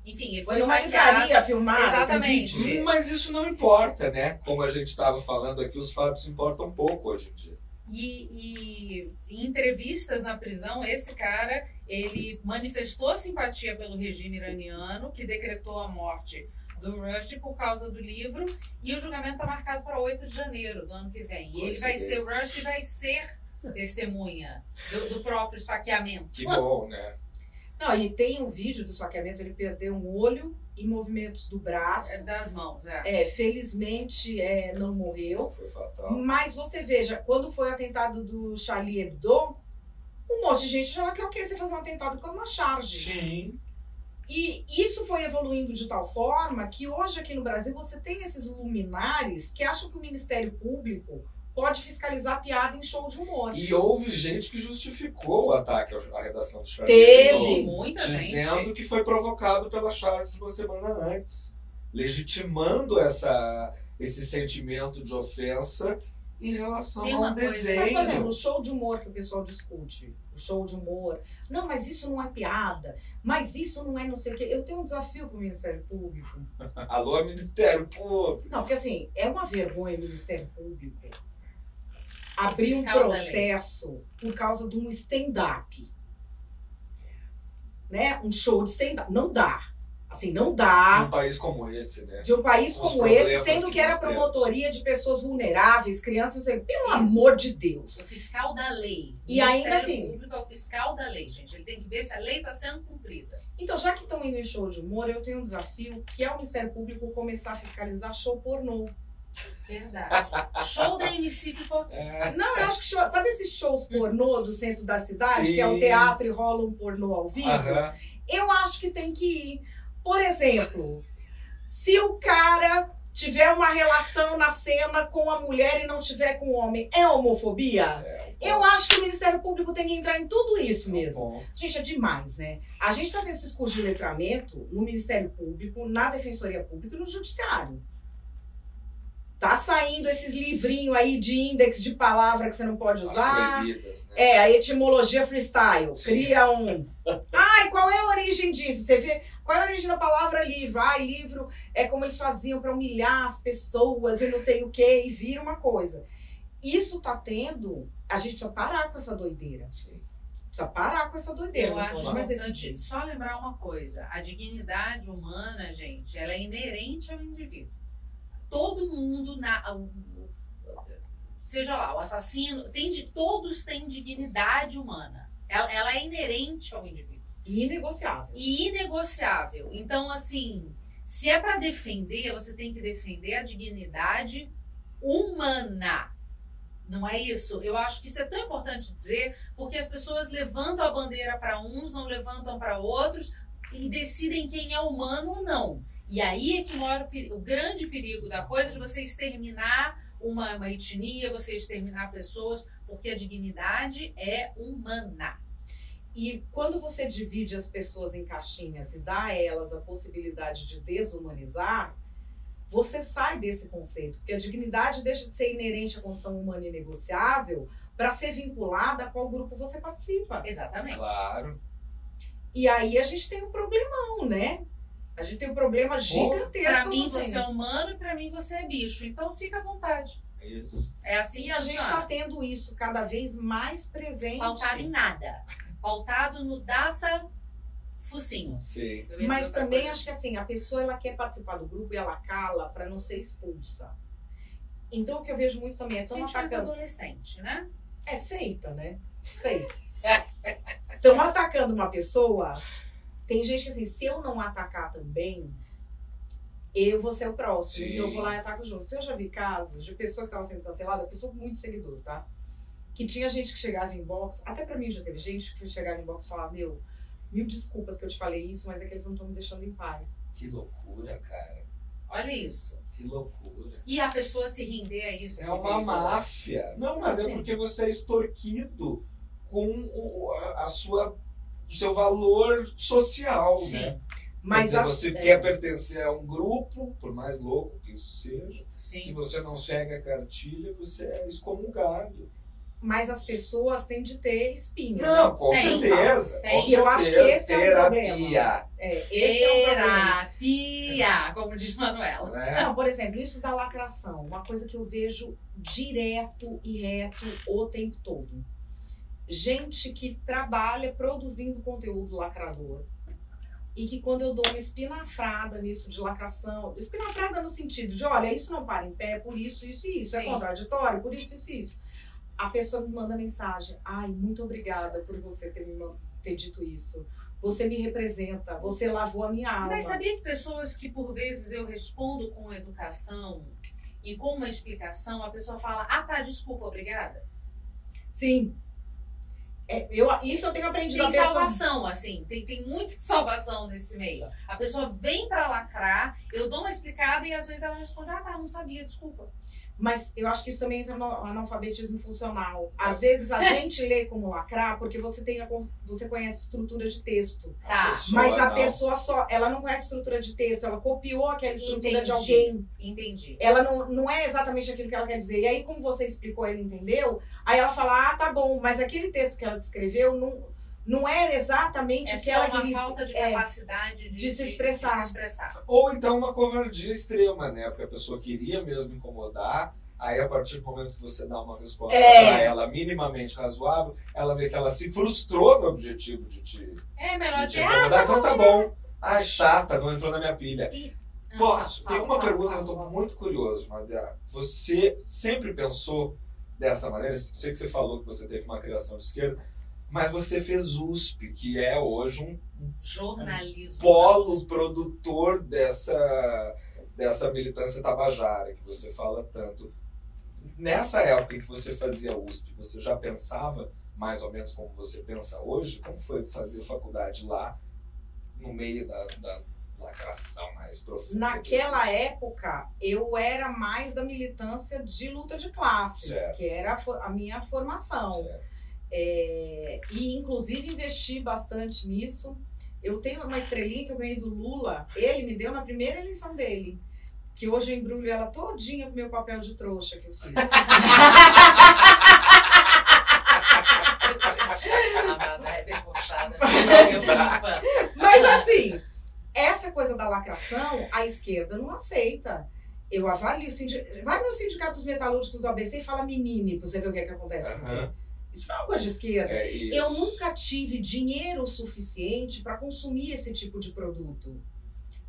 S3: Enfim, ele foi
S2: Foi livraria filmada.
S3: Exatamente.
S7: Mas isso não importa, né? Como a gente estava falando aqui, os fatos importam pouco hoje em dia.
S3: E, e em entrevistas na prisão, esse cara ele manifestou simpatia pelo regime iraniano, que decretou a morte do Rushdie por causa do livro, e o julgamento está marcado para 8 de janeiro do ano que vem. E ele vai ser, o Rushdie vai ser testemunha do, do próprio esfaqueamento.
S7: Que bom, né?
S2: Não, e tem um vídeo do saqueamento, ele perdeu um olho e movimentos do braço.
S3: É das mãos, é.
S2: É, felizmente é, não morreu.
S7: Foi fatal.
S2: Mas você veja, quando foi o atentado do Charlie Hebdo, um monte de gente já quer o quê? Você fazer um atentado com uma charge.
S7: Sim.
S2: E isso foi evoluindo de tal forma que hoje aqui no Brasil você tem esses luminares que acham que o Ministério Público pode fiscalizar piada em show de humor.
S7: E houve gente que justificou o ataque à redação do Charlie
S2: Teve.
S7: Hebdo,
S3: Tem muita
S7: dizendo
S3: gente.
S7: que foi provocado pela charge de uma semana antes, legitimando essa, esse sentimento de ofensa em relação
S3: Tem
S7: ao
S3: uma coisa-
S7: desenho.
S2: Mas, por exemplo, o show de humor que o pessoal discute, o show de humor, não, mas isso não é piada, mas isso não é não sei o quê. Eu tenho um desafio para o Ministério Público.
S7: Alô, Ministério Público.
S2: Não, porque assim, é uma vergonha o Ministério Público abrir um processo por causa de um stand-up. Né? Um show de stand-up. Não dá. Assim, não
S7: Num
S2: dá.
S7: país como esse, né?
S2: De um país
S7: os
S2: como esse, sendo
S7: que
S2: que era promotoria de pessoas vulneráveis, crianças, não sei. Pelo
S3: Isso.
S2: amor de Deus.
S3: O fiscal da lei.
S2: E
S3: o
S2: ainda
S3: Ministério
S2: assim-
S3: Público é o fiscal da lei, gente. Ele tem que ver se a lei está sendo cumprida.
S2: Então, já que estão indo em show de humor, eu tenho um desafio que é o Ministério Público começar a fiscalizar show pornô.
S3: Verdade. Show da MC Pipoquinha.
S7: É,
S2: Não, eu acho que show, sabe esses shows pornô do centro da cidade,
S7: Sim.
S2: que é o teatro e rola um pornô ao vivo?
S7: aham.
S2: Eu acho que tem que ir. Por exemplo, se o cara tiver uma relação na cena com a mulher e não tiver com o homem, é homofobia?
S7: É,
S2: Eu acho que o Ministério Público tem que entrar em tudo isso mesmo.
S7: bom.
S2: Gente, é demais, né? A gente está tendo esses cursos de letramento no Ministério Público, na Defensoria Pública e no Judiciário. Tá saindo esses livrinhos aí de índex de palavra que você não pode
S7: As
S2: usar.
S7: proibidas, né?
S2: É, a etimologia freestyle.
S7: Sim.
S2: Cria um. Ai, qual é a origem disso? Você vê. Qual é a origem da palavra livro? Ai, livro é como eles faziam para humilhar as pessoas e não sei o quê, e vira uma coisa. Isso tá tendo. A gente precisa parar com essa doideira.
S7: Sim.
S2: Precisa parar com essa doideira.
S3: Eu acho importante só lembrar uma coisa: a dignidade humana, gente, ela é inerente ao indivíduo. Todo mundo, na, seja lá, o assassino, tem de, todos têm dignidade humana. Ela, ela é inerente ao indivíduo
S2: Inegociável.
S3: e inegociável. Então, assim, se é para defender, você tem que defender a dignidade humana. Não é isso? Eu acho que isso é tão importante dizer, porque as pessoas levantam a bandeira para uns, não levantam para outros e decidem quem é humano ou não. E aí é que mora o, peri- o grande perigo da coisa de você exterminar uma, uma etnia, você exterminar pessoas, porque a dignidade é humana.
S2: E quando você divide as pessoas em caixinhas e dá a elas a possibilidade de desumanizar, você sai desse conceito. Porque a dignidade deixa de ser inerente à condição humana e negociável para ser vinculada a qual grupo você participa.
S3: Exatamente.
S7: Claro.
S2: E aí a gente tem um problemão, né? A gente tem um problema gigantesco.
S3: Pra mim você
S2: tempo.
S3: é humano e pra mim você é bicho. Então fica à vontade.
S7: É isso.
S3: É assim
S2: E
S3: que
S2: a gente está tendo isso cada vez mais presente.
S3: Pautado em nada. Pautado no data focinho.
S7: Sim.
S2: Mas também
S3: coisa.
S2: acho que assim, a pessoa ela quer participar do grupo e ela cala para não ser expulsa. Então o que eu vejo muito também é tão atacando.
S3: adolescente, né?
S2: É seita, né? Seita. Estão atacando uma pessoa. Tem gente que assim, se eu não atacar também, eu vou ser o próximo.
S4: Sim.
S2: Então eu vou lá e ataco junto. Então eu já vi casos de pessoa que estava sendo cancelada, pessoa com muito seguidor, tá? Que tinha gente que chegava em box, até pra mim já teve gente que chegava em box e falava, meu, mil desculpas que eu te falei isso, mas é que eles não estão me deixando em paz.
S4: Que loucura, cara.
S3: Olha isso.
S4: Que loucura.
S3: E a pessoa se render a isso.
S4: É uma máfia. Não, mas é porque você é extorquido com o, a, a sua, o seu valor social,
S3: Sim.
S4: né?
S2: Mas as-
S4: você
S2: é,
S4: quer pertencer a um grupo, por mais louco que isso seja. Se
S3: Sim.
S4: você não segue a cartilha, você é excomungado.
S2: mas as pessoas têm de ter espinha.
S4: Não,
S2: né?
S4: com
S3: Tem,
S4: certeza.
S3: tem.
S4: Com
S2: E eu acho que
S4: certeza.
S2: esse é o
S4: Terapia.
S2: problema. É, esse é o problema.
S3: Terapia, como diz Manuela.
S4: Né?
S2: Não, por exemplo, isso da lacração, uma coisa que eu vejo direto e reto o tempo todo. Gente que trabalha produzindo conteúdo lacrador. E que quando eu dou uma espinafrada nisso de lacração, espinafrada no sentido de, olha, isso não para em pé por isso, isso e isso, é
S3: Sim.
S2: contraditório por isso, isso e isso. A pessoa me manda mensagem, ai, muito obrigada por você ter me ter dito isso. Você me representa, você lavou a minha alma.
S3: Mas sabia que pessoas que por vezes eu respondo com educação e com uma explicação, a pessoa fala, ah tá, desculpa, obrigada.
S2: Sim. É, eu, isso eu tenho aprendido
S3: Tem
S2: a pessoa.
S3: salvação, assim, tem, tem muita salvação nesse meio. A pessoa vem pra lacrar, eu dou uma explicada e às vezes ela responde, ah tá, não sabia, desculpa.
S2: Mas eu acho que isso também entra no analfabetismo funcional. Às vezes a gente lê como lacrar porque você tem a, você conhece estrutura de texto.
S3: Tá,
S4: pessoa
S2: Mas a
S4: não.
S2: pessoa só, ela não conhece estrutura de texto, ela copiou aquela estrutura de
S3: Entendi.
S2: alguém.
S3: entendi.
S2: Ela não, não é exatamente aquilo que ela quer dizer. E aí, como você explicou, ele entendeu. Aí ela fala, ah, tá bom, mas aquele texto que ela descreveu não, não era exatamente
S3: É
S2: o que
S3: só
S2: ela
S3: uma
S2: queria.
S3: falta de
S2: é.
S3: capacidade de,
S2: de se expressar.
S3: de se expressar.
S4: Ou então uma covardia extrema, né? Porque a pessoa queria mesmo incomodar. Aí, a partir do momento que você dá uma resposta
S2: É.
S4: pra ela minimamente razoável, ela vê que ela se frustrou no objetivo de te,
S3: É melhor
S4: de te
S3: ter. Ah,
S4: incomodar. Então tá bom. Ah, chata, não entrou na minha pilha.
S3: ah,
S4: Posso? Tem uma pergunta que eu tô
S3: fala.
S4: muito curioso, Madeira. Você sempre pensou dessa maneira? Sei que você falou que você teve uma criação de esquerda, mas você fez USP, que é hoje um
S3: Jornalismo.
S4: polo produtor dessa, dessa militância tabajara que você fala tanto. Nessa época que você fazia USP, você já pensava mais ou menos como você pensa hoje? Como foi fazer faculdade lá, no meio da, da lacração mais profunda?
S2: Naquela época, eu era mais da militância de luta de classes,
S4: Certo.
S2: que era a, a minha formação.
S4: Certo.
S2: É, e inclusive investi bastante nisso. Eu tenho uma estrelinha que eu ganhei do Lula, ele me deu na primeira eleição dele. Que hoje eu embrulho ela todinha com meu papel de trouxa que eu fiz. Mas assim, essa coisa da lacração, a esquerda não aceita. Eu avalio. Vai no Sindicato dos Metalúrgicos do ABC e fala menine, pra você ver o que, é que acontece com você.
S4: Aham.
S2: Isso não é uma coisa de esquerda.
S4: É.
S2: Eu nunca tive dinheiro suficiente para consumir esse tipo de produto.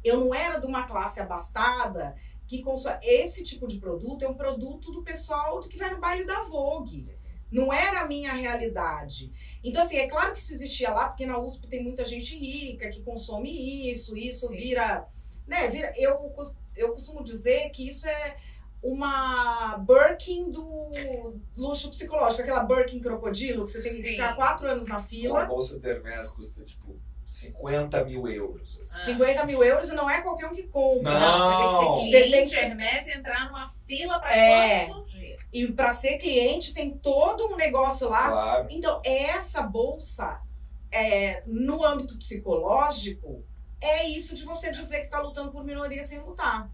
S2: Eu não era de uma classe abastada que consome. Esse tipo de produto é um produto do pessoal que vai no baile da Vogue. Não era a minha realidade. Então, assim, é claro que isso existia lá, porque na USP tem muita gente rica que consome isso, isso
S3: Sim.
S2: vira. Né, vira eu, eu costumo dizer que isso é uma Birkin do luxo psicológico, aquela Birkin crocodilo que você tem que
S3: Sim.
S2: ficar quatro anos na
S4: Uma
S2: fila,
S4: bolsa de Hermès custa tipo 50 mil euros. assim.
S3: Ah.
S2: 50 mil euros e não é qualquer um que compra.
S4: Não.
S3: Você tem que
S2: Você
S3: ser
S2: tem
S3: cliente
S2: que ser-
S3: Hermès e entrar numa fila pra
S2: É. E para ser cliente tem todo um negócio lá.
S4: Claro.
S2: Então, essa bolsa, é, no âmbito psicológico, é isso de você dizer que está lutando por minoria sem lutar.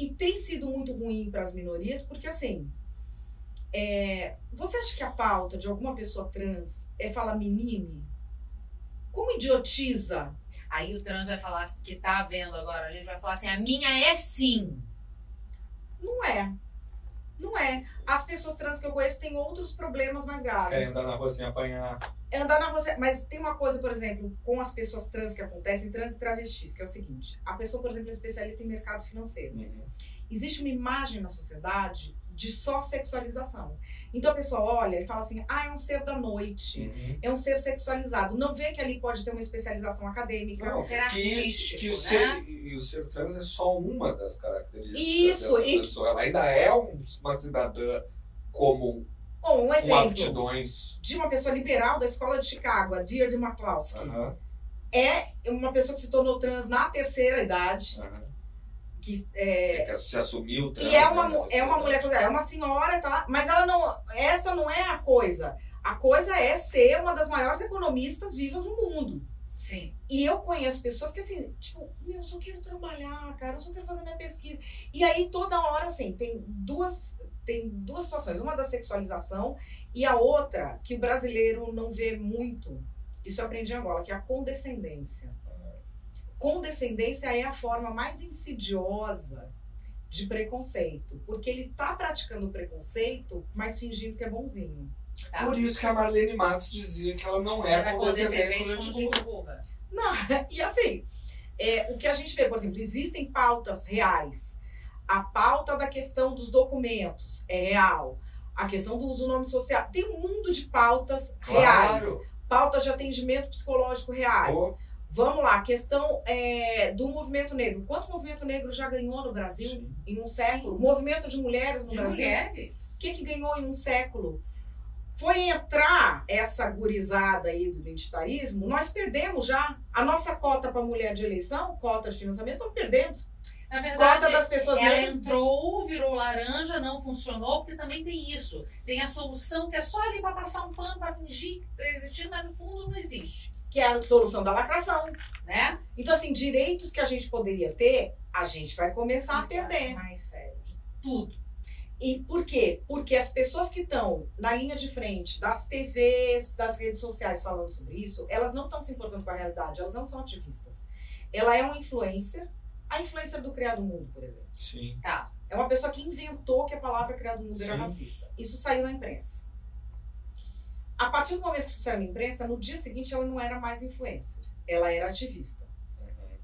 S2: E tem sido muito ruim para as minorias, porque assim. é, você acha que a pauta de alguma pessoa trans é falar menine? Como idiotiza?
S3: Aí o trans vai falar que tá vendo agora, a gente vai falar assim, a minha é sim.
S2: Não é. Não é. As pessoas trans que eu conheço têm outros problemas mais
S4: Querem
S2: graves.
S4: andar na rua sem apanhar.
S2: Andar na rua. Mas tem uma coisa, por exemplo, com as pessoas trans que acontecem, trans e travestis, que é o seguinte: a pessoa, por exemplo, é especialista em mercado financeiro.
S4: Uhum.
S2: Existe uma imagem na sociedade de só sexualização. Então a pessoa olha e fala assim: ah, é um ser da noite,
S4: Uhum.
S2: é um ser sexualizado. Não vê que ali pode ter uma especialização acadêmica.
S4: Não,
S3: Ser
S4: que,
S3: artístico,
S4: que o
S3: né?
S4: ser, e o ser trans é só uma das características
S2: Isso,
S4: dessa
S2: e-
S4: pessoa. Ela ainda é um- uma cidadã comum,
S2: Bom, um exemplo
S4: aptidões.
S2: de uma pessoa liberal da escola de Chicago, a Deirdre McCloskey. É uma pessoa que se tornou trans na terceira idade, que é,
S4: Que se assumiu trans.
S2: E é
S4: né,
S2: uma, mu- é uma mulher, é uma senhora, tá mas ela não. Essa não é a coisa. A coisa é ser uma das maiores economistas vivas no mundo.
S3: Sim.
S2: E eu conheço pessoas que assim, tipo, eu só quero trabalhar, cara, eu só quero fazer minha pesquisa. E aí toda hora, assim, tem duas, tem duas situações. Uma da sexualização e a outra que o brasileiro não vê muito. Isso eu aprendi em Angola, que é a condescendência. Condescendência é a forma mais insidiosa de preconceito, porque ele tá praticando preconceito, mas fingindo que é bonzinho.
S3: Tá.
S4: Por isso que a Marlene Matos dizia que ela não é
S3: Era
S4: condescendente com gente
S3: gente
S4: burra.
S2: Não, e assim, é, o que a gente vê, por exemplo, existem pautas reais. A pauta da questão dos documentos é real. A questão do uso do nome social. Tem um mundo de pautas reais.
S4: Claro.
S2: Pautas de atendimento psicológico reais.
S4: Pô,
S2: Vamos lá, a questão é, do movimento negro. Quanto o movimento negro já ganhou no Brasil
S4: sim.
S2: em um século?
S3: Sim.
S2: Movimento de mulheres no
S3: De
S2: Brasil.
S3: mulheres.
S2: O que, que ganhou em um século? Foi entrar essa gurizada aí do identitarismo, nós perdemos já. A nossa cota para mulher de eleição, cota de financiamento, estamos perdendo.
S3: Na
S2: Cota
S3: verdade,
S2: das pessoas
S3: ela
S2: negras.
S3: entrou, virou laranja, não funcionou, porque também tem isso. Tem a solução que é só ali para passar um pano para fingir que está existindo, mas no fundo não existe.
S2: que é a solução da lacração.
S3: Né?
S2: Então, assim, direitos que a gente poderia ter, a gente vai começar
S3: Isso
S2: a perder.
S3: mais sério de tudo.
S2: E por quê? Porque as pessoas que estão na linha de frente das TVs, das redes sociais falando sobre isso, elas não estão se importando com a realidade, elas não são ativistas. Ela é uma influencer, a influencer do Criado Mundo, por exemplo.
S4: Sim.
S3: Tá.
S2: É uma pessoa que inventou que a palavra Criado Mundo era
S4: Sim.
S2: racista. Isso saiu na imprensa. A partir do momento que isso saiu na imprensa, no dia seguinte ela não era mais influencer, ela era ativista.
S4: Uhum.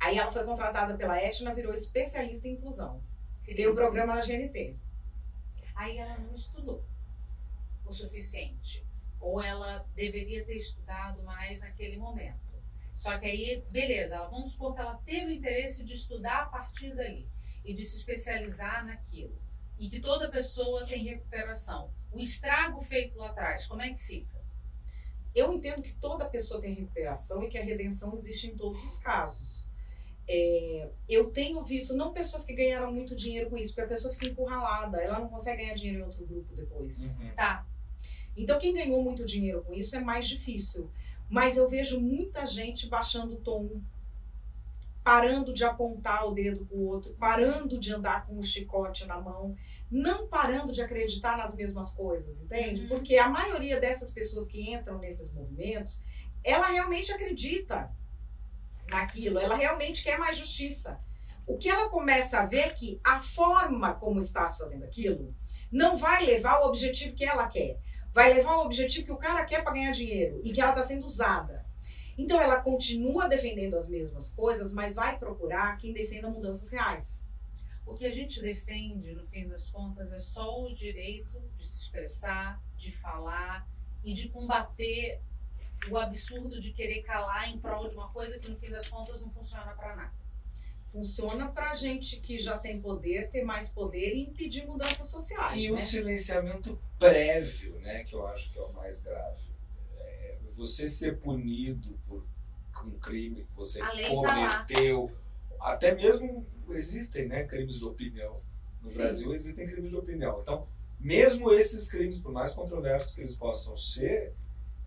S2: Aí ela foi contratada pela Etna, virou especialista em inclusão. Tem o
S3: Crise.
S2: programa na GNT.
S3: Aí ela não estudou o suficiente. Ou ela deveria ter estudado mais naquele momento. Só que aí, beleza, vamos supor que ela teve o interesse de estudar a partir dali e de se especializar naquilo. E que toda pessoa tem recuperação. O estrago feito lá atrás, como é que fica?
S2: Eu entendo que toda pessoa tem recuperação e que a redenção existe em todos os casos. É, eu tenho visto, não pessoas que ganharam muito dinheiro com isso, porque a pessoa fica encurralada, ela não consegue ganhar dinheiro em outro grupo depois.
S4: Uhum.
S3: Tá,
S2: Então, quem ganhou muito dinheiro com isso é mais difícil. Mas eu vejo muita gente baixando o tom, parando de apontar o dedo pro outro, parando de andar com o chicote na mão, não parando de acreditar nas mesmas coisas, entende?
S3: Uhum.
S2: Porque a maioria dessas pessoas que entram nesses movimentos, ela realmente acredita naquilo, ela realmente quer mais justiça. O que ela começa a ver é que a forma como está se fazendo aquilo não vai levar ao objetivo que ela quer vai levar ao objetivo que o cara quer para ganhar dinheiro e que ela está sendo usada. Então ela continua defendendo as mesmas coisas, mas vai procurar quem defenda mudanças reais.
S3: O que a gente defende, no fim das contas, é só o direito de se expressar, de falar e de combater o absurdo de querer calar em prol de uma coisa que, no fim das contas, não funciona para nada.
S2: Funciona para gente que já tem poder ter mais poder e impedir mudanças sociais.
S4: E
S2: né?
S4: o silenciamento prévio, né, que eu acho que é o mais grave. É você ser punido por um crime que você
S3: tá
S4: cometeu. Até mesmo existem né, crimes de opinião. No
S2: Sim.
S4: Brasil existem crimes de opinião. Então, mesmo esses crimes, por mais controversos que eles possam ser,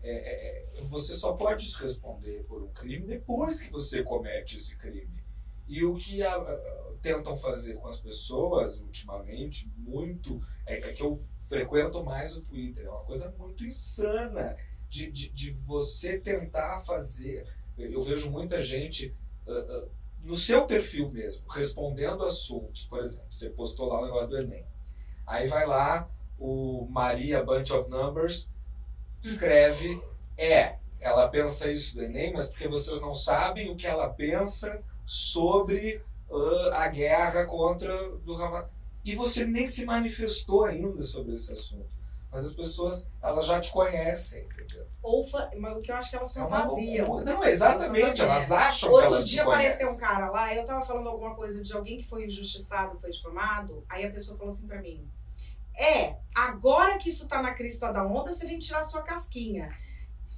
S4: é, é, é, você só pode responder por um crime depois que você comete esse crime. E o que a- a- tentam fazer com as pessoas ultimamente, muito, é, é que eu frequento mais o Twitter. É uma coisa muito insana de, de, de você tentar fazer. Eu vejo muita gente ah, ah, no seu perfil mesmo, respondendo assuntos. Por exemplo, você postou lá o negócio do Enem. Aí vai lá o Maria Bunch of Numbers, escreve, é, ela pensa isso do Enem, mas porque vocês não sabem o que ela pensa sobre ah, a guerra contra do Hamas.
S7: E você nem se manifestou ainda sobre esse assunto. Mas as pessoas, elas já te conhecem, entendeu?
S2: Ou mas o que eu acho que elas
S7: É
S2: fantasiam.
S7: loucura. Não, exatamente. Elas acham que
S2: Outro
S7: elas
S2: dia apareceu um cara lá, eu tava falando alguma coisa de alguém que foi injustiçado, foi difamado, aí a pessoa falou assim pra mim: É, agora que isso tá na crista da onda, você vem tirar sua casquinha.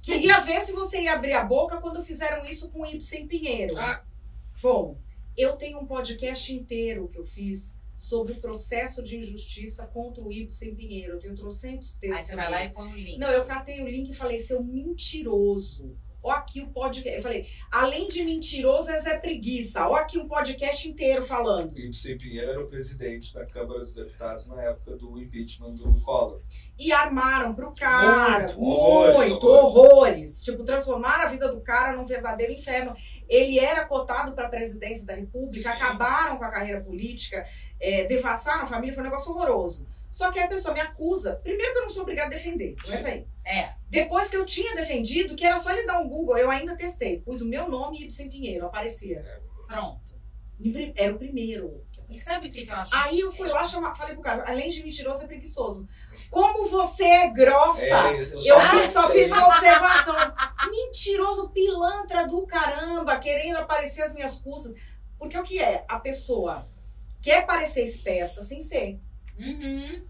S2: Queria ver se você ia abrir a boca quando fizeram isso com o Ibsen Pinheiro.
S7: Ah.
S2: Bom, eu tenho um podcast inteiro que eu fiz sobre o processo de injustiça contra o Ibsen Pinheiro. Eu tenho trocentos textos.
S3: Aí você vai lá e põe o link.
S2: Não, eu catei o link e falei, seu mentiroso. Ó aqui o podcast. Eu falei, além de mentiroso, é Zé Preguiça. Ó aqui um podcast inteiro falando.
S7: Ibsen Pinheiro era o presidente da Câmara dos Deputados na época do impeachment do Collor.
S2: E armaram pro cara.
S7: Muito, horrores,
S2: muito, horrores. Tipo, transformaram a vida do cara num verdadeiro inferno. Ele era cotado para a presidência da República,
S7: Sim.
S2: acabaram com a carreira política, é, devassaram a família, foi um negócio horroroso. Só que a pessoa me acusa. Primeiro que eu não sou obrigada a defender. Começa aí.
S3: É.
S2: Depois que eu tinha defendido, que era só ele dar um Google, eu ainda testei. Pus o meu nome e Ibsen Pinheiro, aparecia.
S3: Pronto.
S2: Era o primeiro.
S3: E sabe o que, que eu acho?
S2: Aí eu fui lá chamar, falei pro cara, além de mentiroso, é preguiçoso. Como você é grossa!
S7: É, eu
S2: Eu
S7: só
S2: fiz- só
S7: gostei.
S2: fiz uma observação. Mentiroso pilantra do caramba, querendo aparecer às minhas custas. Porque o que é? A pessoa quer parecer esperta sem ser.
S3: Uhum.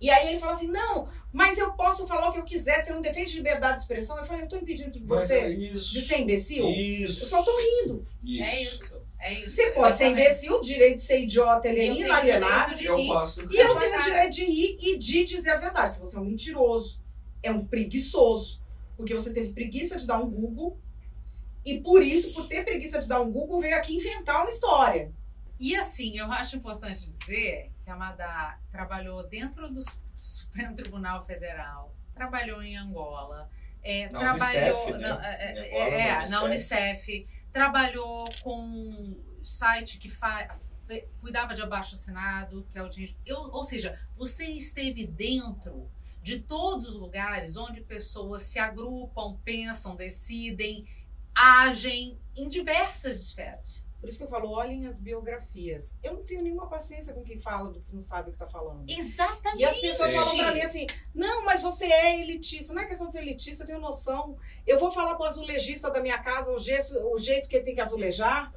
S2: E aí ele fala assim: não, mas eu posso falar o que eu quiser, você não defende liberdade de expressão. Eu falei, eu tô impedindo de você
S7: é isso.
S2: de ser imbecil?
S7: Isso.
S2: Eu só tô rindo.
S3: É isso. É isso.
S2: Você pode ser imbecil, o direito de ser idiota, ele
S3: E
S2: é inalienável.
S3: de
S7: Eu
S3: rir.
S7: posso.
S2: E eu tenho o direito de ir e de dizer a verdade, que você é um mentiroso, é um preguiçoso, porque você teve preguiça de dar um Google e por isso, por ter preguiça de dar um Google, veio aqui inventar uma história.
S3: E assim, eu acho importante dizer que a Madá trabalhou dentro do Supremo Tribunal Federal, trabalhou em Angola, é,
S7: Na
S3: trabalhou
S7: Unicef, né?
S3: na, é,
S7: Em
S3: é,
S7: Angola,
S3: é,
S7: na
S3: na Unicef, trabalhou com um site que cuidava de abaixo assinado, que é o dinheiro. Eu, ou seja, você esteve dentro de todos os lugares onde pessoas se agrupam, pensam, decidem, agem em diversas esferas.
S2: Por isso que eu falo, olhem as biografias. Eu não tenho nenhuma paciência com quem fala do que não sabe o que tá falando.
S3: Exatamente.
S2: E as pessoas
S7: Sim.
S2: falam pra mim assim: não, mas você é elitista. Não é questão de ser elitista, eu tenho noção. Eu vou falar pro azulejista da minha casa o jeito, o jeito que ele tem que azulejar.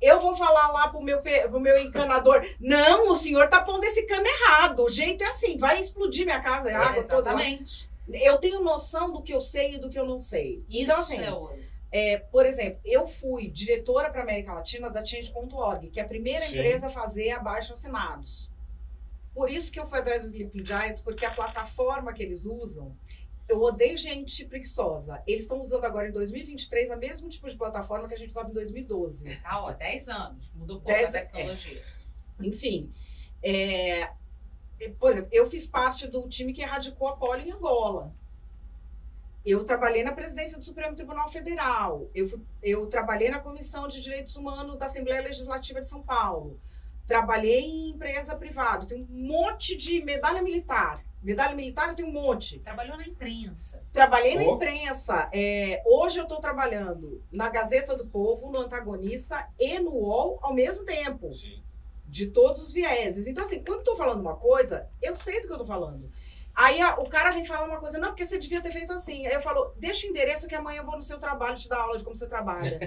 S2: Eu vou falar lá pro meu, pro meu encanador: não, o senhor tá pondo esse cano errado. O jeito é assim, vai explodir minha casa, é água toda. lá.
S3: Exatamente.
S2: Eu tenho noção do que eu sei e do que eu não sei.
S3: Isso
S2: então, assim,
S3: é ouro.
S2: É, por exemplo, eu fui diretora para América Latina da Change.org, que é a primeira
S7: Sim.
S2: empresa a fazer abaixo assinados. Por isso que eu fui atrás dos Sleeping Giants, porque a plataforma que eles usam, eu odeio gente preguiçosa. Eles estão usando agora em 2023 a mesmo tipo de plataforma que a gente usava em 2012.
S3: Tá, ó, 10 anos. Mudou pouco
S2: Dez-
S3: a tecnologia.
S2: Enfim, é, por exemplo, eu fiz parte do time que erradicou a polio em Angola. Eu trabalhei na presidência do Supremo Tribunal Federal. Eu, fui- eu trabalhei na Comissão de Direitos Humanos da Assembleia Legislativa de São Paulo. Trabalhei em empresa privada. Tenho um monte de medalha militar. Medalha militar eu tenho um monte.
S3: Trabalhou na imprensa.
S2: Trabalhei na
S7: Oh.
S2: imprensa. É, hoje eu estou trabalhando na Gazeta do Povo, no Antagonista e no UOL ao mesmo tempo
S7: Sim.
S2: de todos os vieses. Então, assim, quando eu tô falando uma coisa, eu sei do que eu tô falando. Aí a- o cara vem falar uma coisa, não, porque você devia ter feito assim. Aí eu falo, deixa o endereço que amanhã eu vou no seu trabalho te dar aula de como você trabalha.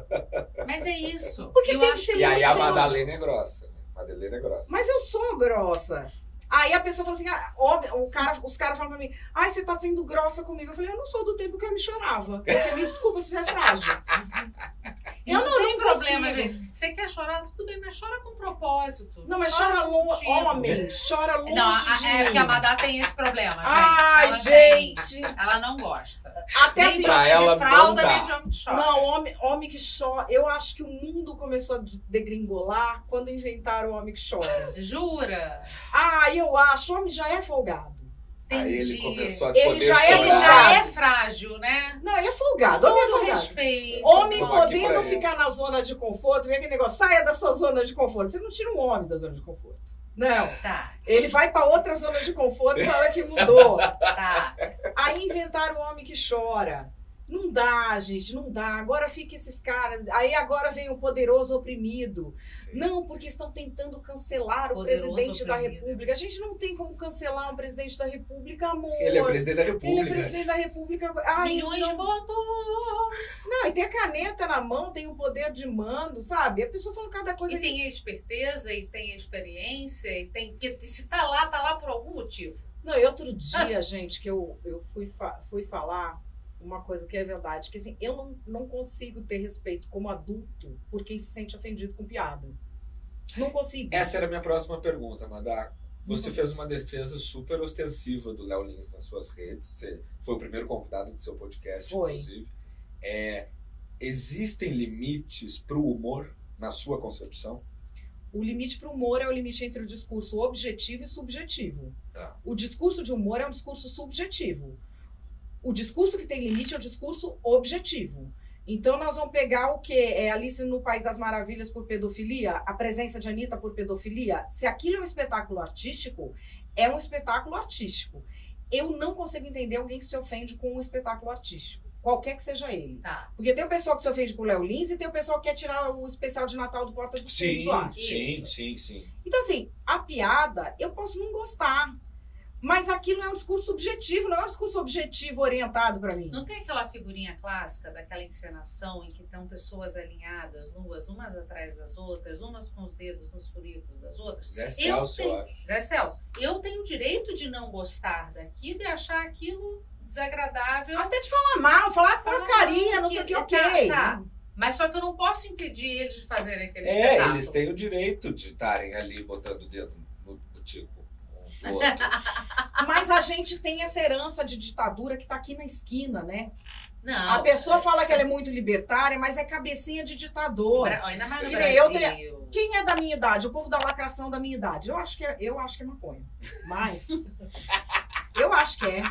S3: Mas é isso.
S2: Porque
S3: Eu
S2: tem que
S3: acho
S2: ser
S7: E aí a Madalena é grossa. Né? Madalena é grossa.
S2: Mas eu sou grossa. Aí a pessoa fala assim, ah, ó, o cara, os caras falam pra mim, ai, você tá sendo grossa comigo. Eu falei, eu não sou do tempo que eu me chorava. Você me desculpa, você é frágil.
S3: Eu não,
S2: não-
S3: tem problema,
S2: consigo.
S3: gente. Você quer chorar, tudo bem, mas chora com propósito.
S2: Não, mas chora
S3: com
S2: longe, homem, chora longe
S3: Não, a,
S2: de
S3: é
S2: mim.
S3: porque a Madá tem esse problema, gente.
S2: Ai,
S3: ela tem.
S2: gente.
S3: Ela não gosta.
S2: Até
S3: Nem
S2: assim,
S3: de homem
S7: ela
S3: de fralda, nem de homem que chora.
S2: Não, homem, homem que chora. Eu acho que o mundo começou a degringolar quando inventaram o homem que chora.
S3: Jura?
S2: Ah, eu acho. O homem já é folgado.
S7: Aí
S3: Entendi.
S7: ele começou a
S2: Ele
S7: poder
S2: já é
S3: Ele já é frágil, né?
S2: Não, ele é folgado. Homem é folgado.
S3: respeito.
S2: Homem podendo ficar na zona de conforto, vem aquele negócio, saia da sua zona de conforto. Você não tira um homem da zona de conforto. Não.
S3: Tá,
S2: Ele vai pra outra zona de conforto e fala que mudou.
S3: tá.
S2: Aí inventaram o homem que chora. Não dá, gente, não dá. Agora fica esses caras. Aí agora vem o poderoso oprimido.
S7: Sim.
S2: Não, porque estão tentando cancelar o
S3: Poderoso
S2: presidente da
S3: oprimido.
S2: República. A gente não tem como cancelar um presidente da República, amor.
S7: Ele é presidente da
S2: Ele
S7: República.
S2: é presidente da República. Ai,
S3: Milhões
S2: não.
S3: de votos.
S2: Não, e tem a caneta na mão, tem o poder de mando, sabe? A pessoa falando cada coisa.
S3: E tem a esperteza, e tem a experiência, e tem. Se tá lá, tá lá por algum motivo.
S2: Não, e outro dia, gente, que eu, eu fui, fa- fui falar uma coisa que é verdade, que assim, eu não, não consigo ter respeito como adulto por quem se sente ofendido com piada. Não consigo.
S7: Essa era a minha próxima pergunta, Madá. Você fez uma defesa super ostensiva do Léo Lins nas suas redes. Você foi o primeiro convidado do seu podcast,
S2: Foi.
S7: inclusive. É, existem limites para o humor, na sua concepção?
S2: O limite para o humor é o limite entre o discurso objetivo e subjetivo.
S7: Tá.
S2: O discurso de humor é um discurso subjetivo. O discurso que tem limite é o discurso objetivo. Então, nós vamos pegar o que? É Alice no País das Maravilhas por pedofilia? A presença de Anitta por pedofilia? Se aquilo é um espetáculo artístico, é um espetáculo artístico. Eu não consigo entender alguém que se ofende com um espetáculo artístico, qualquer que seja ele.
S3: Tá.
S2: Porque tem o pessoal que se ofende com o Léo Lins e tem o pessoal que quer tirar o especial de Natal do Porta dos Fundos do ar.
S7: sim, sim, sim.
S2: Então, assim, a piada, eu posso não gostar. Mas aquilo é um discurso subjetivo, não é um discurso objetivo orientado pra mim.
S3: Não tem aquela figurinha clássica daquela encenação em que estão pessoas alinhadas, nuas, umas atrás das outras, umas com os dedos nos furicos das outras?
S7: Zé Celso, eu
S3: tenho-
S7: acho.
S3: Zé Celso, eu tenho o direito de não gostar daquilo e achar aquilo desagradável.
S2: Até de falar mal, falar
S3: Falar
S2: porcaria, não sei o que,
S3: que-
S2: ok.
S3: tá, tá. Mas só que eu não posso impedir eles de fazerem aquele
S7: É,
S3: espetáculo.
S7: eles têm o direito de estarem ali botando o dedo no, no tico um do outro.
S2: Mas a gente tem essa herança de ditadura que tá aqui na esquina, né?
S3: Não.
S2: a pessoa fala que ela é muito libertária, mas é cabecinha de ditador.
S3: Bra- Ainda mais no Brasil.
S2: Quem é da minha idade? O povo da lacração da minha idade. Eu acho que é, eu acho que é maconha. Mas eu acho que é.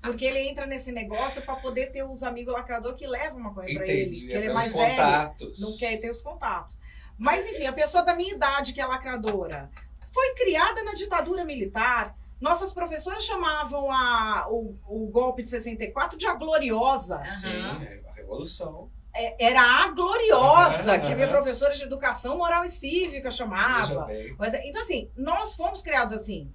S2: Porque ele entra nesse negócio pra poder ter os amigos lacrador que levam maconha pra ele. Que ele é mais velho.
S7: contatos.
S2: Não quer ter os contatos. Mas, enfim, a pessoa da minha idade, que é lacradora, foi criada na ditadura militar. Nossas professoras chamavam a, o, o golpe de 64 de a gloriosa.
S3: Aham.
S7: Sim, é a revolução.
S2: É, era a gloriosa,
S7: Aham,
S2: que a minha professora de educação moral e cívica chamava. Mas, é- então, assim, nós fomos criados assim.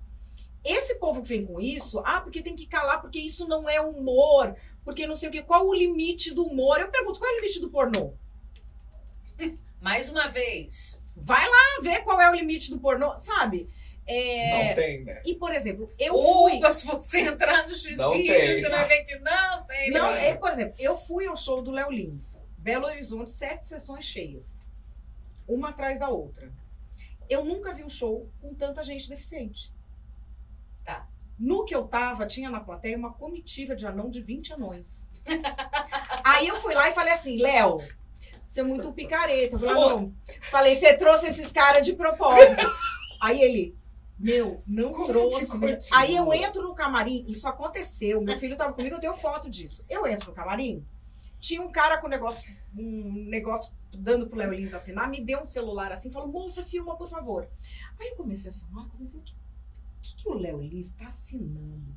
S2: Esse povo que vem com isso, ah, porque tem que calar, porque isso não é humor, porque não sei o quê. Qual o limite do humor? Eu pergunto, qual é o limite do pornô?
S3: Mais uma vez.
S2: Vai lá ver qual é o limite do pornô, sabe? É,
S7: Não tem, né?
S2: E, por exemplo, eu fui.
S3: Opa, se você entrar no X
S7: Não tem.
S3: você vai ver que não tem.
S2: Não,
S3: né?
S2: é, por exemplo, eu fui ao show do Léo Lins, Belo Horizonte, sete sessões cheias, uma atrás da outra. Eu nunca vi um show com tanta gente deficiente.
S3: Tá.
S2: No que eu tava, tinha na plateia uma comitiva de anão de 20 anões. Aí eu fui lá e falei assim, Léo, você é muito picareta. Eu falei, "Ah, não. Falei, você trouxe esses caras de propósito. Aí ele, meu, não
S7: Como
S2: trouxe.
S7: continua?
S2: Aí eu entro no camarim, isso aconteceu. Meu filho tava comigo, eu tenho foto disso. Eu entro no camarim, tinha um cara com um negócio, um negócio dando pro Léo Lins assinar, me deu um celular assim, falou, moça, filma, por favor. Aí eu comecei a filmar, comecei a. O que, que o Léo Lins tá assinando?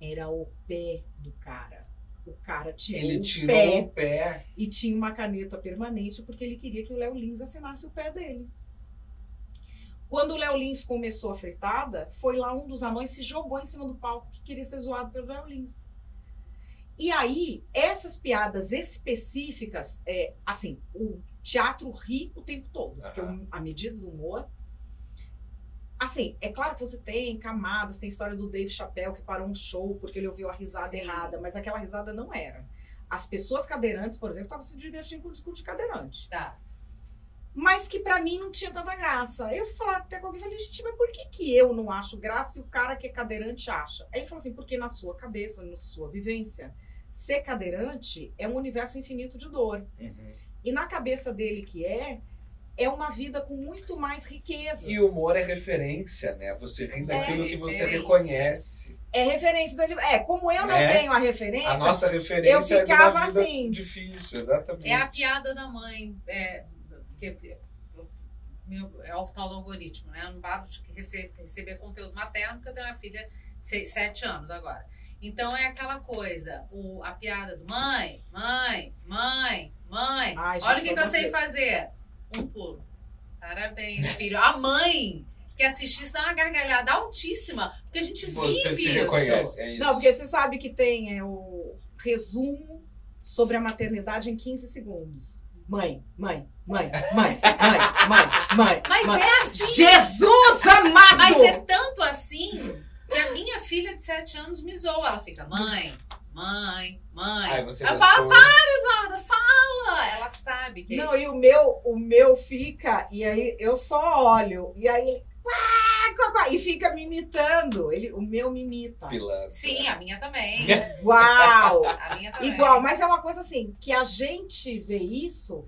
S2: Era o pé do cara. O cara tirou
S7: Ele
S2: o
S7: tirou
S2: pé
S7: o pé.
S2: e tinha uma caneta permanente porque ele queria que o Léo Lins assinasse o pé dele. Quando o Léo Lins começou a fritada, foi lá um dos anões se jogou em cima do palco que queria ser zoado pelo Léo Lins. E aí, essas piadas específicas, é, assim, o teatro ri o tempo todo, porque
S7: Aham.
S2: o- a medida do humor. Assim, é claro que você tem camadas, tem a história do Dave Chappelle que parou um show porque ele ouviu a risada
S3: Sim.
S2: errada, mas aquela risada não era. As pessoas cadeirantes, por exemplo, estavam se divertindo com o discurso de cadeirante.
S3: Tá.
S2: Mas que pra mim não tinha tanta graça. Eu falar até com alguém falei, gente, mas por que, que eu não acho graça e o cara que é cadeirante acha? Aí ele falou assim, porque na sua cabeça, na sua vivência, ser cadeirante é um universo infinito de dor.
S7: Uhum.
S2: E na cabeça dele que é, é uma vida com muito mais riqueza.
S7: E o humor é referência, né? Você ri daquilo
S3: É
S7: que você reconhece.
S2: É referência dele. É, como eu não
S7: Né?
S2: tenho a referência,
S7: A nossa referência
S2: eu
S7: é de
S2: ficava
S7: uma vida
S2: assim.
S7: difícil, exatamente.
S3: É a piada da mãe. É, que, meu, é o tal do algoritmo, né? Eu não paro de rece- receber conteúdo materno, porque eu tenho uma filha de 6, 7 anos agora. Então é aquela coisa, o, a piada do mãe, mãe, mãe, mãe.
S2: Ai, gente,
S3: Olha o que, que eu sei fazer. Um pulo. Parabéns, filho. A mãe que assistisse dá uma gargalhada altíssima, porque a gente
S4: Você
S3: vive
S4: se
S3: isso.
S4: reconhece, é isso.
S2: Não, porque você sabe que tem é, o resumo sobre a maternidade em 15 segundos. Mãe, mãe, mãe, mãe, mãe, mãe, mãe.
S3: Mas
S2: mãe.
S3: é assim.
S2: Jesus amado!
S3: Mas é tanto assim que a minha filha de 7 anos me zoa. Ela fica, mãe, mãe, mãe.
S4: Aí você
S3: Eu
S4: responde.
S3: Eduarda, fala! Ela sabe que é
S2: Não,
S3: isso.
S2: e o meu, o meu fica, e aí eu só olho, e aí E fica me imitando. Ele, o meu me imita.
S4: Pilantra.
S3: Sim, a minha também.
S2: Uau!
S3: A minha também.
S2: Igual, mas é uma coisa assim, que a gente vê isso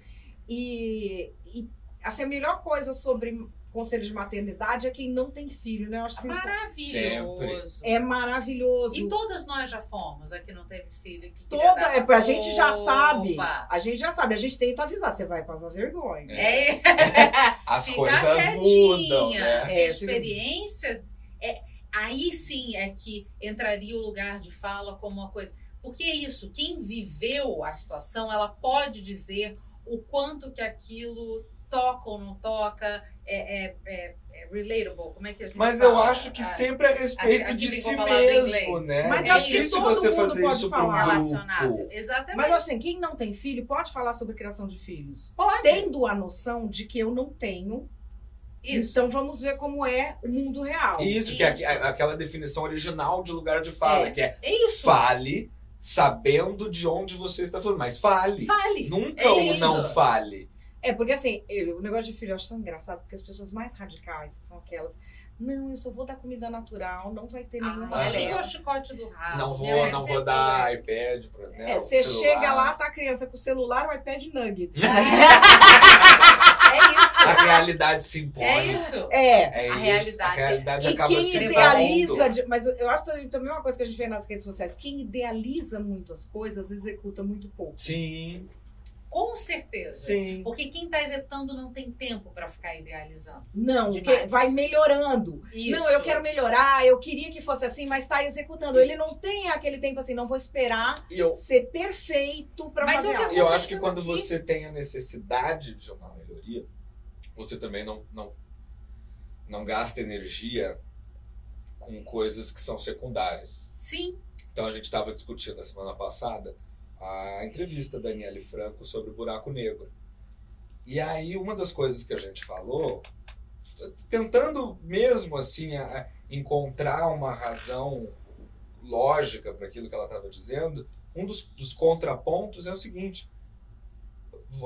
S2: e, e assim, a melhor coisa sobre conselho de maternidade é quem não tem filho, né? Eu acho
S3: Maravilhoso.
S2: é maravilhoso.
S3: E todas nós já fomos, a que não teve filho. Que
S2: Toda,
S3: dar
S2: é, a gente já sabe. A gente já sabe, a gente tenta avisar, você vai passar vergonha.
S3: É,
S4: As
S3: Fica
S4: coisas
S3: quietinha.
S4: mudam, né?
S2: É,
S3: a experiência. É, aí sim é que entraria o lugar de fala como uma coisa. Porque é isso, quem viveu a situação, ela pode dizer o quanto que aquilo toca ou não toca, é, é, é, é relatable, como é que a gente
S4: Mas
S3: fala?
S4: eu acho que
S3: Ah,
S4: sempre a respeito
S3: aqui
S4: de si mesmo,
S3: inglês.
S4: né?
S2: Mas
S4: é
S3: acho que
S4: difícil
S2: todo
S4: você
S2: mundo
S4: fazer
S2: pode
S4: isso para um
S2: falar.
S3: relacionável.
S4: grupo.
S3: Exatamente.
S2: Mas assim, quem não tem filho pode falar sobre criação de filhos.
S3: pode.
S2: Tendo a noção de que eu não tenho,
S3: Isso.
S2: então vamos ver como é o mundo real.
S4: Isso, que é
S3: Isso.
S4: aquela definição original de lugar de fala,
S2: É.
S4: que é
S3: É isso.
S4: fale sabendo de onde você está falando, mas fale.
S3: Fale.
S4: Nunca
S3: É
S4: o
S3: isso.
S4: não fale.
S2: É, porque assim, eu- o negócio de filho eu acho tão engraçado, porque as pessoas mais radicais são aquelas. Não, eu só vou dar comida natural, não vai ter nenhuma
S3: Ah,
S4: é
S3: liga
S2: tela."
S3: o chicote do rabo.
S4: não
S3: Minha
S4: vou, não vou dar iPad pra né,
S2: É, você chega lá, tá a criança com o celular, o iPad nugget.
S3: É isso.
S4: A realidade se impõe.
S3: É isso.
S2: É.
S4: É
S3: A
S4: isso.
S3: realidade.
S4: A realidade
S2: E
S4: acaba
S2: quem
S4: se
S2: idealiza, de- mas eu- eu acho também também uma coisa que a gente vê nas redes sociais, quem idealiza muito as coisas, executa muito pouco.
S4: Sim,
S3: Com certeza.
S4: sim.
S3: Porque quem tá executando não tem tempo pra ficar idealizando.
S2: Não, vai melhorando.
S3: Isso.
S2: Não, eu quero melhorar, eu queria que fosse assim, mas tá executando. Ele não tem aquele tempo assim, não vou esperar
S4: eu,
S2: ser perfeito pra
S3: Mas
S2: fazer algo.
S4: E eu acho que quando
S3: aqui-
S4: você tem a necessidade de uma melhoria, você também não, não, não gasta energia com coisas que são secundárias.
S3: Sim.
S4: Então a gente estava discutindo na semana passada a entrevista da Daniele Franco sobre o buraco negro. E aí uma das coisas que a gente falou, tentando mesmo assim a- encontrar uma razão lógica para aquilo que ela estava dizendo, um dos, dos contrapontos é o seguinte: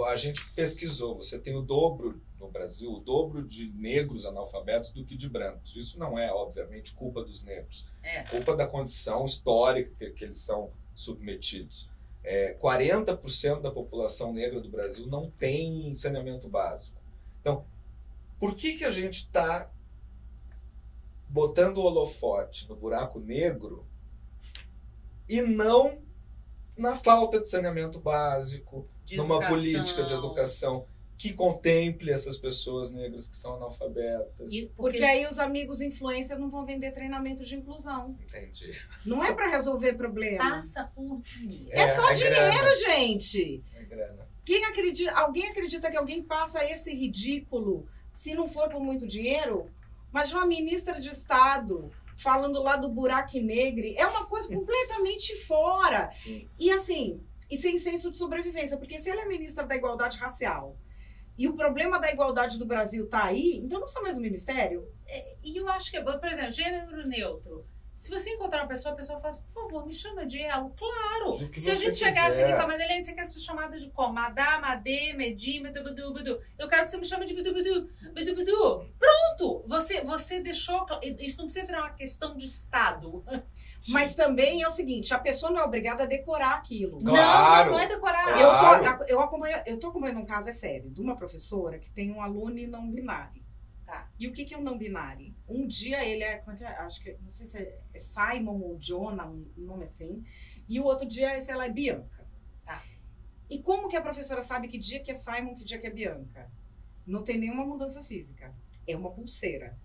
S4: a gente pesquisou, você tem o dobro no Brasil, o dobro de negros analfabetos do que de brancos. Isso não é, obviamente, culpa dos negros.
S3: É.
S4: Culpa da condição histórica que, que eles são submetidos. É, 40% da população negra do Brasil não tem saneamento básico. Então, por que, que a gente está botando o holofote no buraco negro e não na falta de saneamento básico,
S3: De
S4: numa
S3: educação.
S4: política de educação que contemple essas pessoas negras que são analfabetas.
S3: E
S2: Porque
S3: porque
S2: aí os amigos influencers não vão vender treinamento de inclusão.
S4: Entendi.
S2: Não é pra resolver problema.
S3: passa por dinheiro.
S2: É só dinheiro,
S4: grana,
S2: gente.
S4: é grana.
S2: Quem acredita, alguém acredita que alguém passa esse ridículo se não for por muito dinheiro? Mas uma ministra de Estado falando lá do buraco negro é uma coisa completamente fora.
S4: Sim.
S2: E assim, e sem senso de sobrevivência, porque se ela é ministra da igualdade racial e o problema da igualdade do Brasil tá aí, então não sou mais um ministério?
S3: E eu acho que, por exemplo, gênero neutro. Se você encontrar uma pessoa, a pessoa fala assim, por favor, me chama de ela. Claro. Se a gente chegasse
S4: quiser.
S3: aqui e falar, Madeleine, você quer ser chamada de como? Madá, Madê, Medi, Medu, Budu, Budu. Eu quero que você me chame de Budu, Budu, Budu, Budu. Pronto! Você, você deixou... Isso não precisa virar uma questão de Estado.
S2: Mas também é o seguinte, a pessoa não é obrigada a decorar aquilo.
S4: Claro.
S3: Não, não é decorar.
S4: Claro.
S2: Eu tô, eu, acompanho, eu tô acompanhando um caso, é sério, de uma professora que tem um aluno não binário.
S3: Tá.
S2: E o que, que é o não binário? Um dia ele é, como é que é? Acho que, não sei se é Simon ou Jonah, um nome assim. E o outro dia, sei lá, é Bianca.
S3: Tá.
S2: E como que a professora sabe que dia que é Simon, que dia que é Bianca? Não tem nenhuma mudança física. É uma pulseira.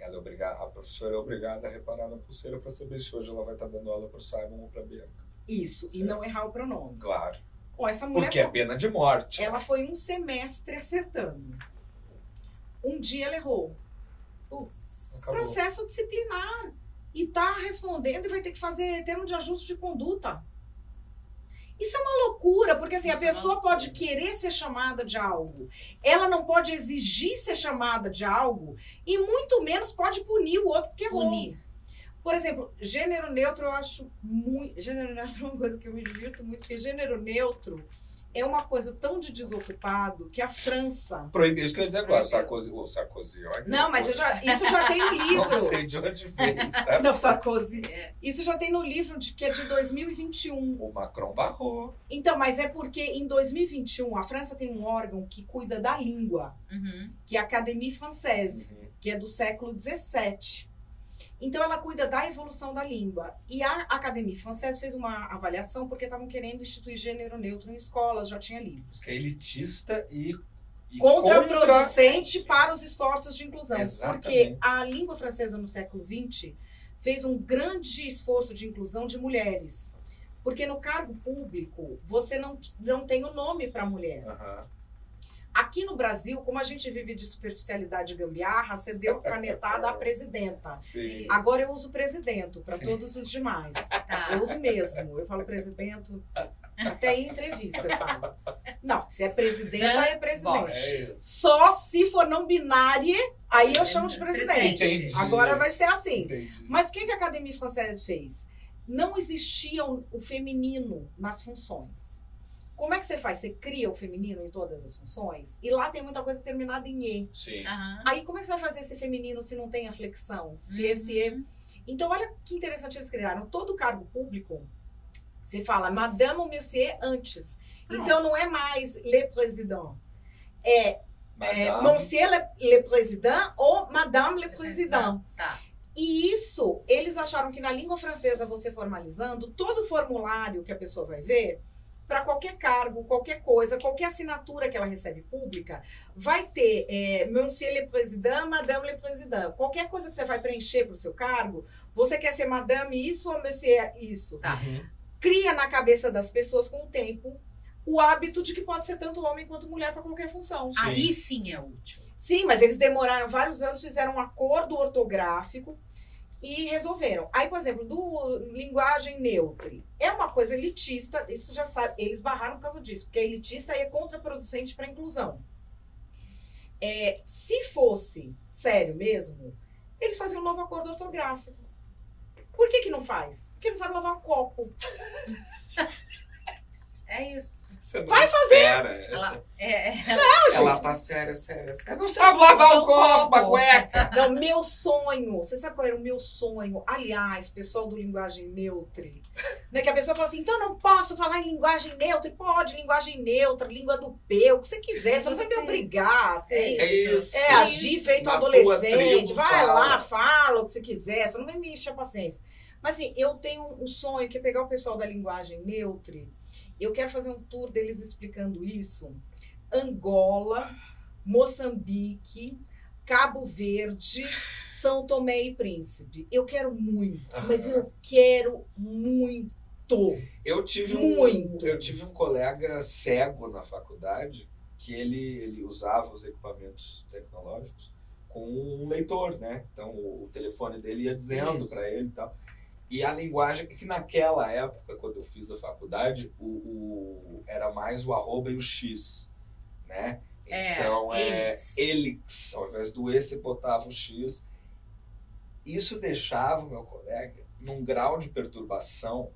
S4: Ela é obrigada, a professora é obrigada a reparar na pulseira para saber se hoje ela vai estar dando aula para o Simon ou para a Bianca.
S2: Isso, e
S4: Certo.
S2: não errar o pronome.
S4: Claro.
S2: Bom, essa mulher
S4: Porque é
S2: foi-
S4: pena de morte.
S2: ela foi um semestre acertando. Um dia ela errou.
S3: Putz.
S2: Processo disciplinar. E tá respondendo e vai ter que fazer termo de ajuste de conduta. Isso é uma loucura, porque assim,
S3: Isso
S2: a
S3: é uma
S2: pessoa
S3: loucura.
S2: pode querer ser chamada de algo, ela não pode exigir ser chamada de algo, e muito menos pode punir o outro porque errou.
S3: Punir.
S2: Por exemplo, gênero neutro eu acho muito. Gênero neutro é uma coisa que eu me divirto muito, porque gênero neutro é uma coisa tão de desocupado que a França.
S4: Proibido, isso que eu ia dizer agora. Sarkozy, o Sarkozy, olha.
S2: Não, mas eu já, isso já tem no
S4: Não
S2: livro.
S4: sei de onde veio, sabe?
S2: Não, Sarkozy.
S3: É,
S2: Isso já tem no livro de, que é de 2021.
S4: O Macron barrou.
S2: Então, mas é porque em 2021 a França tem um órgão que cuida da língua,
S3: uhum.
S2: que é a Académie Française. que é do século XVII. Então, ela cuida da evolução da língua. E a Academia Francesa fez uma avaliação porque estavam querendo instituir gênero neutro em escolas, já tinha livros.
S4: Que é elitista e.
S2: Contraproducente para os esforços de inclusão.
S4: Exatamente.
S2: Porque a língua francesa no século XX fez um grande esforço de inclusão de mulheres. Porque no cargo público, você não, não tem o nome para mulher.
S4: Aham.
S2: Aqui no Brasil, como a gente vive de superficialidade e gambiarra, você deu canetada à presidenta.
S4: Sim.
S2: Agora eu uso presidente para todos os demais.
S3: Tá.
S2: Eu uso mesmo. Eu falo presidente até em entrevista eu falo. Não, se é presidente, aí é
S3: Bom,
S2: presidente.
S4: É isso.
S2: Só se for não binária, aí eu chamo de presidente.
S4: Entendi.
S2: Agora vai ser assim.
S4: Entendi.
S2: Mas o que que a Academia Française fez? Não existia o feminino nas funções. Como é que você faz? Você cria o feminino em todas as funções? E lá tem muita coisa terminada em E.
S4: Sim.
S3: Aham.
S2: Aí como é que você vai fazer esse feminino se não tem a flexão? Se
S3: Uhum.
S2: esse E então, olha que interessante eles criaram. Todo cargo público, você fala madame ou monsieur antes. Então, não é mais le président. É, é monsieur le, le président ou madame le président.
S3: Tá.
S2: E isso, eles acharam que na língua francesa, você formalizando, todo formulário que a pessoa vai ver, para qualquer cargo, qualquer coisa, qualquer assinatura que ela recebe pública, vai ter é, Monsieur le Président, Madame le Président. Qualquer coisa que você vai preencher para o seu cargo, você quer ser Madame isso ou Monsieur isso.
S3: Tá.
S4: Uhum.
S2: Cria na cabeça das pessoas com o tempo o hábito de que pode ser tanto homem quanto mulher para qualquer função.
S3: Aí sim é útil.
S2: Sim, mas eles demoraram vários anos, fizeram um acordo ortográfico e resolveram. Aí, por exemplo, do linguagem neutra. É uma coisa elitista, isso já sabe, eles barraram por causa disso, porque é elitista e é contraproducente para a inclusão. É, se fosse sério mesmo, eles faziam um novo acordo ortográfico. Por que, que não faz? Porque não sabe lavar um copo.
S3: É isso.
S4: Você não
S2: Vai
S4: espera.
S3: Ela, é, é,
S4: Ela tá séria, séria, séria. Não sabe lavar o copo, uma cueca.
S2: Não, meu sonho. Você sabe qual era o meu sonho? Aliás, pessoal do linguagem neutra. Né, que a pessoa fala assim, então eu não posso falar em linguagem neutra. Pode, linguagem neutra, língua do P, o que você quiser. Você não vai me obrigar. Você,
S3: É
S4: É isso.
S2: é, agir feito
S4: Na
S2: adolescente. Vai
S4: fala.
S2: lá, fala o que você quiser. Só não vai me encher a paciência. Mas assim, eu tenho um sonho que é pegar o pessoal da linguagem neutra. Eu quero fazer um tour deles explicando isso. Angola, Moçambique, Cabo Verde, São Tomé e Príncipe. Eu quero muito, mas eu quero muito.
S4: Eu tive
S2: Muito.
S4: um, eu tive um colega cego na faculdade que ele, ele usava os equipamentos tecnológicos com um leitor, né? Então o, telefone dele ia dizendo para ele e tal. E a linguagem que naquela época, quando eu fiz a faculdade, o, o- era mais o arroba e o x, né?
S3: É,
S4: Então é
S3: elix.
S4: elix, ao invés do e você botava o x. Isso deixava o meu colega num grau de perturbação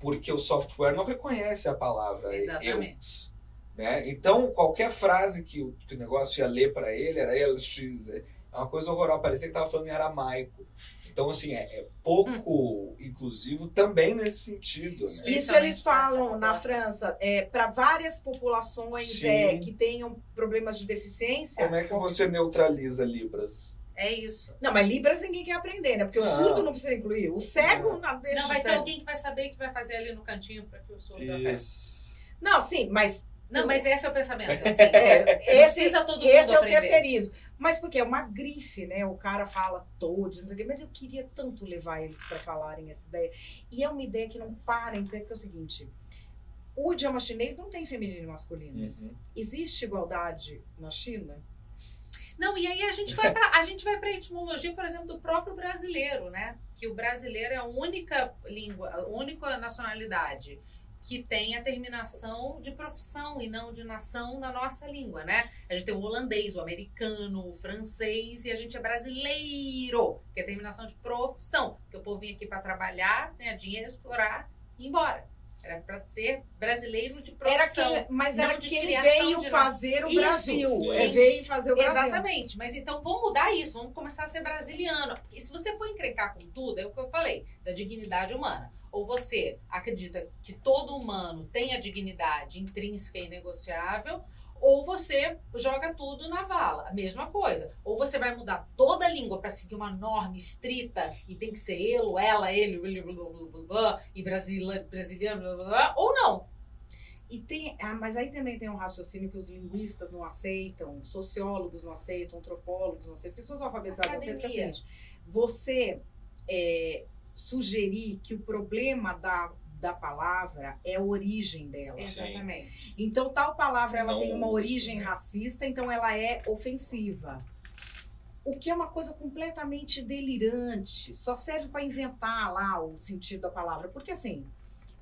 S4: porque o software não reconhece a palavra
S3: Exatamente.
S4: elix. Né? Então, qualquer frase que o, que o negócio ia ler para ele era elx. É uma coisa horrorosa, parecia que estava falando em aramaico. Então, assim, é, é pouco inclusivo também nesse sentido. Né?
S2: Isso eles falam na. França, é, para várias populações é, que tenham problemas de deficiência.
S4: Como é que você neutraliza Libras?
S3: É isso.
S2: Não, mas Libras ninguém quer aprender, né? Porque o
S4: Não.
S2: surdo não precisa incluir. O cego
S4: Não.
S2: não, deixa
S3: Não,
S2: o
S3: vai ter alguém que vai saber que vai fazer ali no cantinho para que o surdo aprenda.
S4: Isso.
S2: Não, sim, mas
S3: Não, mas esse é o pensamento. Assim,
S2: É, esse,
S3: precisa todo mundo
S2: esse é o terceirismo. Mas porque é uma grife, né? O cara fala todos, não sei o quê, mas eu queria tanto levar eles para falarem essa ideia. E é uma ideia que não para em pé, porque é o seguinte: o idioma chinês não tem feminino e masculino.
S7: Uhum.
S2: Existe igualdade na China?
S3: Não, e aí a gente vai pra, a gente vai para etimologia, por exemplo, do próprio brasileiro, né? Que o brasileiro é a única língua, a única nacionalidade que tem a terminação de profissão e não de nação na nossa língua, né? A gente tem o holandês, o americano, o francês e a gente é brasileiro, que é a terminação de profissão, porque o povo vinha aqui para trabalhar, ganhar dinheiro, explorar e ir embora. Era para ser brasileiro de
S2: Era
S3: profissão.
S2: que, mas era que
S3: criação
S2: veio
S3: de
S2: fazer o
S3: Isso,
S2: Brasil. É, veio fazer o Brasil.
S3: Exatamente, mas então vamos mudar isso, vamos começar a ser brasiliano. Porque se você for encrencar com tudo, é o que eu falei, da dignidade humana. Ou você acredita que todo humano tem a dignidade intrínseca e inegociável, ou você joga tudo na vala. A mesma coisa. Ou você vai mudar toda a língua para seguir uma norma estrita e tem que ser ele, ela, ele, blá, blá, blá, e blá, blá, ou não.
S2: E tem, ah, mas aí também tem um raciocínio que os linguistas não aceitam, sociólogos não aceitam, antropólogos não aceitam, pessoas alfabetizadas não aceitam, que é o
S3: Academia.
S2: seguinte, você é, sugerir que o problema da, da palavra é a origem dela.
S3: Exatamente.
S2: Então, tal palavra ela
S7: Não
S2: tem uma
S7: uso,
S2: origem
S7: né?
S2: racista, então ela é ofensiva. O que é uma coisa completamente delirante. Só serve para inventar lá o sentido da palavra. Porque assim,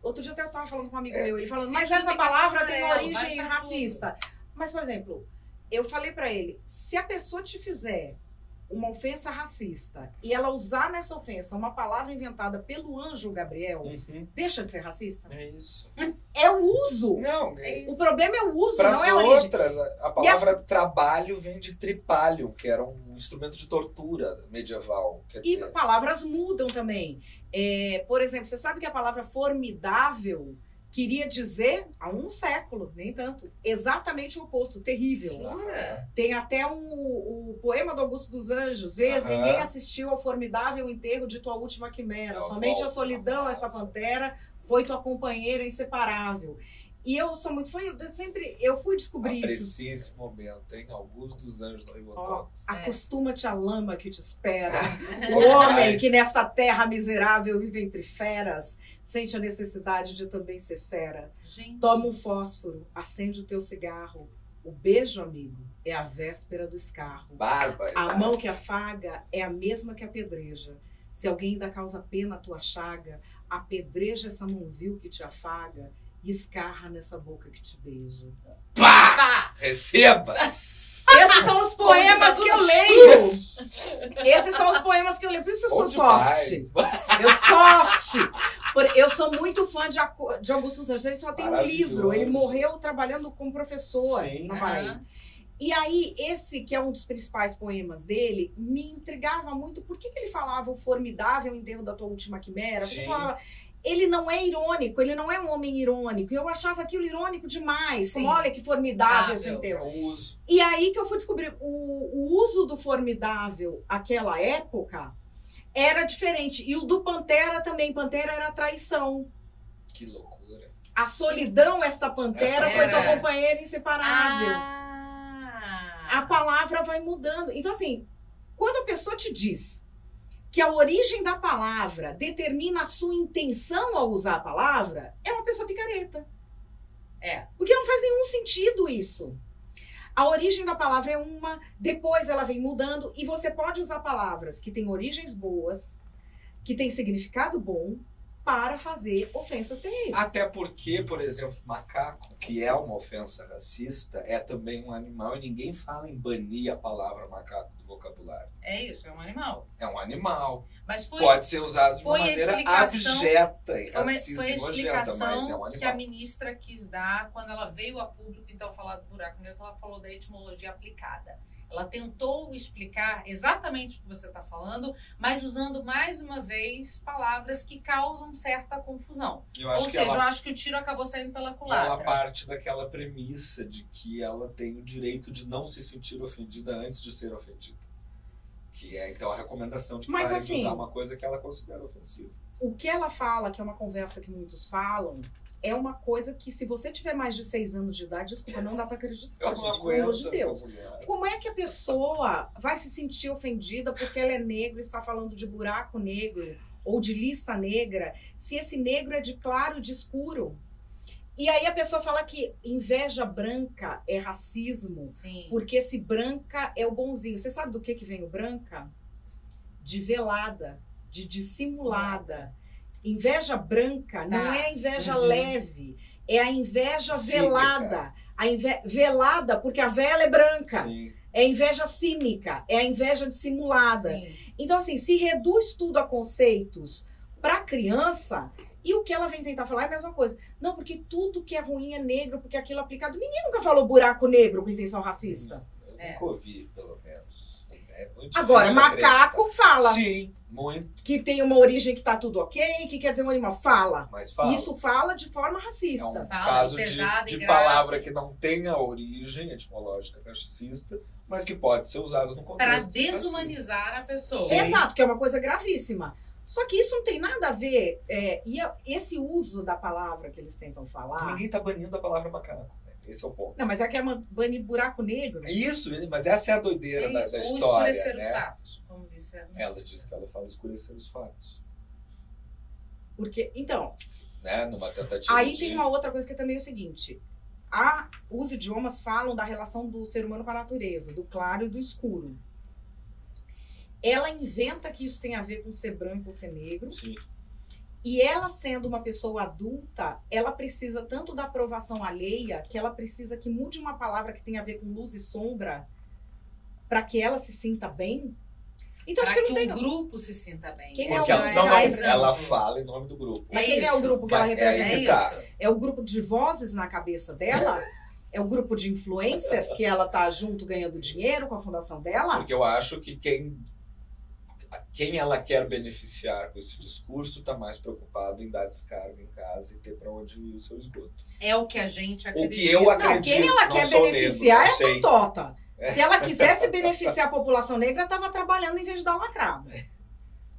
S2: outro dia até eu estava falando com um amigo
S7: É.
S2: meu, ele falando, mas essa palavra tem
S3: amarelo,
S2: origem racista. Mas, por exemplo, eu falei para ele, se a pessoa te fizer uma ofensa racista e ela usar nessa ofensa uma palavra inventada pelo anjo Gabriel,
S7: Uhum.
S2: deixa de ser racista?
S7: É isso.
S2: É o uso.
S7: Não,
S3: É
S2: O
S3: isso.
S2: problema é o uso,
S7: Para
S2: não é a origem.
S7: outras, a, a palavra trabalho vem de tripalho, que era um instrumento de tortura medieval. Quer
S2: E
S7: dizer,
S2: palavras mudam também. É, por exemplo, você sabe que a palavra formidável queria dizer, há um século, nem tanto, exatamente o oposto, terrível.
S3: Jura?
S2: Tem até um, o poema do Augusto dos Anjos, vês,
S7: Aham.
S2: ninguém assistiu ao formidável enterro de tua última quimera,
S7: Ela
S2: somente a
S7: volta.
S2: solidão, essa pantera, foi tua companheira inseparável. E eu sou muito fã, eu sempre, eu fui descobrir isso.
S7: aprecia esse momento, hein? Augusto dos Anjos do
S2: Ó,
S7: Ribotópolis.
S2: acostuma-te à lama que te espera. O homem que nesta terra miserável vive entre feras, sente a necessidade de também ser fera.
S3: Gente.
S2: Toma um fósforo, acende o teu cigarro. O beijo, amigo, é a véspera do escarro.
S7: Bárbara.
S2: A mão que afaga é a mesma que apedreja. Se alguém ainda causa pena à tua chaga, apedreja essa mão vil que te afaga e escarra nessa boca que te beija.
S7: Pá!
S3: Pá!
S7: Receba!
S2: Esses são os poemas que eu leio. Esses são os poemas que eu leio. Por isso eu sou soft. Eu soft. Eu sou muito fã de, Augusto dos Anjos. Ele só tem um livro. Ele morreu trabalhando como professor
S7: Sim.
S2: na Bahia.
S3: Aham.
S2: E aí, esse que é um dos principais poemas dele, me intrigava muito. Por que, que ele falava o formidável enterro da tua última quimera? Porque ele falava. Ele não é irônico, ele não é um homem irônico. E eu achava aquilo irônico demais.
S3: Sim.
S2: Como, olha que formidável esse.
S7: Eu uso.
S2: E aí que eu fui descobrir o, o uso do formidável aquela época era diferente. E o do Pantera também. Pantera era traição.
S7: Que loucura.
S2: A solidão, esta Pantera,
S7: Esta
S2: foi tua companheira inseparável.
S3: Ah.
S2: A palavra vai mudando. Então, assim, quando a pessoa te diz que a origem da palavra determina a sua intenção ao usar a palavra, é uma pessoa picareta.
S3: É.
S2: Porque não faz nenhum sentido isso. A origem da palavra é uma, depois ela vem mudando, e você pode usar palavras que têm origens boas, que têm significado bom, para fazer ofensas terríveis.
S7: Até porque, por exemplo, macaco, que é uma ofensa racista, é também um animal e ninguém fala em banir a palavra macaco do vocabulário.
S3: É isso, é um animal.
S7: É um animal.
S3: Mas foi,
S7: Pode ser usado de uma maneira
S3: explicação-
S7: abjeta e racista
S3: foi a
S7: e nojenta, mas é
S3: explicação
S7: um
S3: que a ministra quis dar quando ela veio a público, então, falar do buraco negro, ela falou da etimologia aplicada. Ela tentou explicar exatamente o que você está falando, mas usando mais uma vez palavras que causam certa confusão.
S7: Eu
S3: Ou seja, eu
S7: ela,
S3: acho que o tiro acabou saindo pela
S7: ela
S3: culatra.
S7: parte daquela premissa de que ela tem o direito de não se sentir ofendida antes de ser ofendida. Que é, então, a recomendação de que
S2: Mas,
S7: parem de
S2: assim,
S7: usar uma coisa que ela considera ofensiva.
S2: O que ela fala, que é uma conversa que muitos falam, é uma coisa que, se você tiver mais de seis anos de idade, desculpa, não dá pra acreditar,
S7: Eu não
S2: gente, pelo amor de Deus. Como é que a pessoa vai se sentir ofendida porque ela é negra e está falando de buraco negro ou de lista negra, se esse negro é de claro e de escuro? E aí a pessoa fala que inveja branca é racismo,
S3: Sim.
S2: porque esse branca é o bonzinho. Você sabe do que, que vem o branca? De velada, de dissimulada. Inveja branca não
S3: Tá.
S2: é a inveja
S7: Uhum.
S2: leve, é a inveja
S7: Cínica.
S2: velada. A inve... Velada, porque a vela é branca.
S7: Sim.
S2: É a inveja cínica, é a inveja dissimulada.
S3: Sim.
S2: Então, assim, se reduz tudo a conceitos para criança, e o que ela vem tentar falar é a mesma coisa. Não, porque tudo que é ruim é negro, porque aquilo é aplicado. Ninguém nunca falou buraco negro com intenção racista.
S7: Eu
S3: É.
S7: nunca ouvi, pelo menos. É
S2: Agora, macaco fala
S7: Sim, muito.
S2: que tem uma origem que tá tudo ok, que quer dizer um animal. Fala.
S7: Mas fala.
S2: Isso fala de forma
S7: é um
S2: racista.
S3: Fala,
S7: caso de,
S3: pesado
S7: de
S3: grave.
S7: palavra que não tenha origem etimológica racista, mas que pode ser usado no
S3: Para
S7: contexto.
S3: desumanizar a pessoa.
S7: Sim.
S2: Exato, que é uma coisa gravíssima. Só que isso não tem nada a ver. é, e a- esse uso da palavra que eles tentam
S7: racista.
S2: falar.
S7: Ninguém tá banindo a palavra macaco. Né? Esse é o ponto.
S2: Não, mas é que é uma banir buraco negro.
S7: É Isso, mas essa é a doideira
S3: É
S7: da, da
S3: ou
S7: história.
S3: escurecer os
S7: Né?
S3: fatos. Como disse a
S7: Ela diz que ela fala escurecer os fatos.
S2: Porque, então,
S7: Né? Numa tentativa
S2: Aí
S7: de...
S2: tem uma outra coisa que é também o seguinte: a, os idiomas falam da relação do ser humano com a natureza, do claro e do escuro. Ela inventa que isso tem a ver com ser branco ou ser negro,
S7: Sim.
S2: E ela sendo uma pessoa adulta, ela precisa tanto da aprovação alheia, que ela precisa que mude uma palavra que tem a ver com luz e sombra, para que ela se sinta bem. Então acho que
S3: que
S2: não tem.
S3: um grupo se sinta bem.
S2: Quem é
S7: Porque
S2: o-
S7: ela,
S2: é
S7: não, não, ela fala em nome do grupo.
S2: Mas
S3: É
S2: quem é o
S3: isso.
S2: grupo que ela
S7: Mas é aí
S2: representa?
S7: que
S3: É
S7: tá.
S3: isso.
S2: É o grupo de vozes na cabeça dela? É o grupo de influencers que ela tá junto ganhando dinheiro com a fundação dela?
S7: Porque eu acho que quem, quem ela quer beneficiar com esse discurso está mais preocupado em dar descarga em casa e ter para onde ir o seu esgoto.
S3: É o que a gente
S7: O
S3: acredita.
S7: que eu
S2: Não,
S7: acredito.
S2: quem ela
S7: não
S2: quer beneficiar
S7: negro,
S2: é a Tota. Se ela quisesse beneficiar a população negra, estava trabalhando em vez de dar lacrada.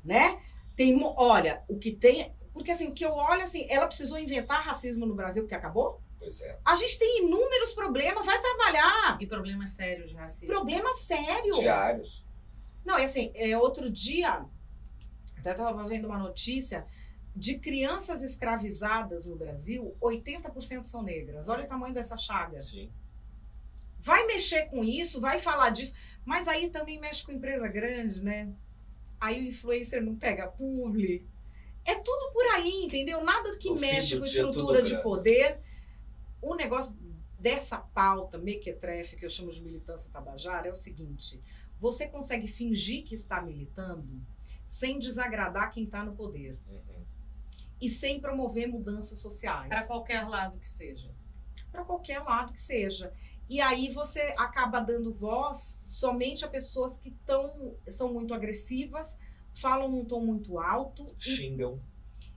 S2: Né? Tem, olha, o que tem. Porque assim, o que eu olho assim, ela precisou inventar racismo no Brasil porque acabou?
S7: Pois é.
S2: A gente tem inúmeros problemas, vai trabalhar.
S3: E problemas sérios de racismo.
S2: Problema sério.
S7: Diários.
S2: Não, e assim, é, outro dia, até estava vendo uma notícia de crianças escravizadas no Brasil, 80% são negras. Olha o tamanho dessa chaga.
S7: Sim.
S2: Vai mexer com isso, vai falar disso, mas aí também mexe com empresa grande, né? Aí o influencer não pega publi. É tudo por aí, entendeu? Nada que
S7: No
S2: mexe com
S7: dia,
S2: estrutura de poder. O negócio dessa pauta mequetrefe, que eu chamo de militância tabajara, é o seguinte: você consegue fingir que está militando sem desagradar quem está no poder
S7: Uhum.
S2: e sem promover mudanças sociais
S3: Para qualquer lado que seja.
S2: para qualquer lado que seja. E aí você acaba dando voz somente a pessoas que tão, são muito agressivas, falam num tom muito alto, e
S7: Xingam.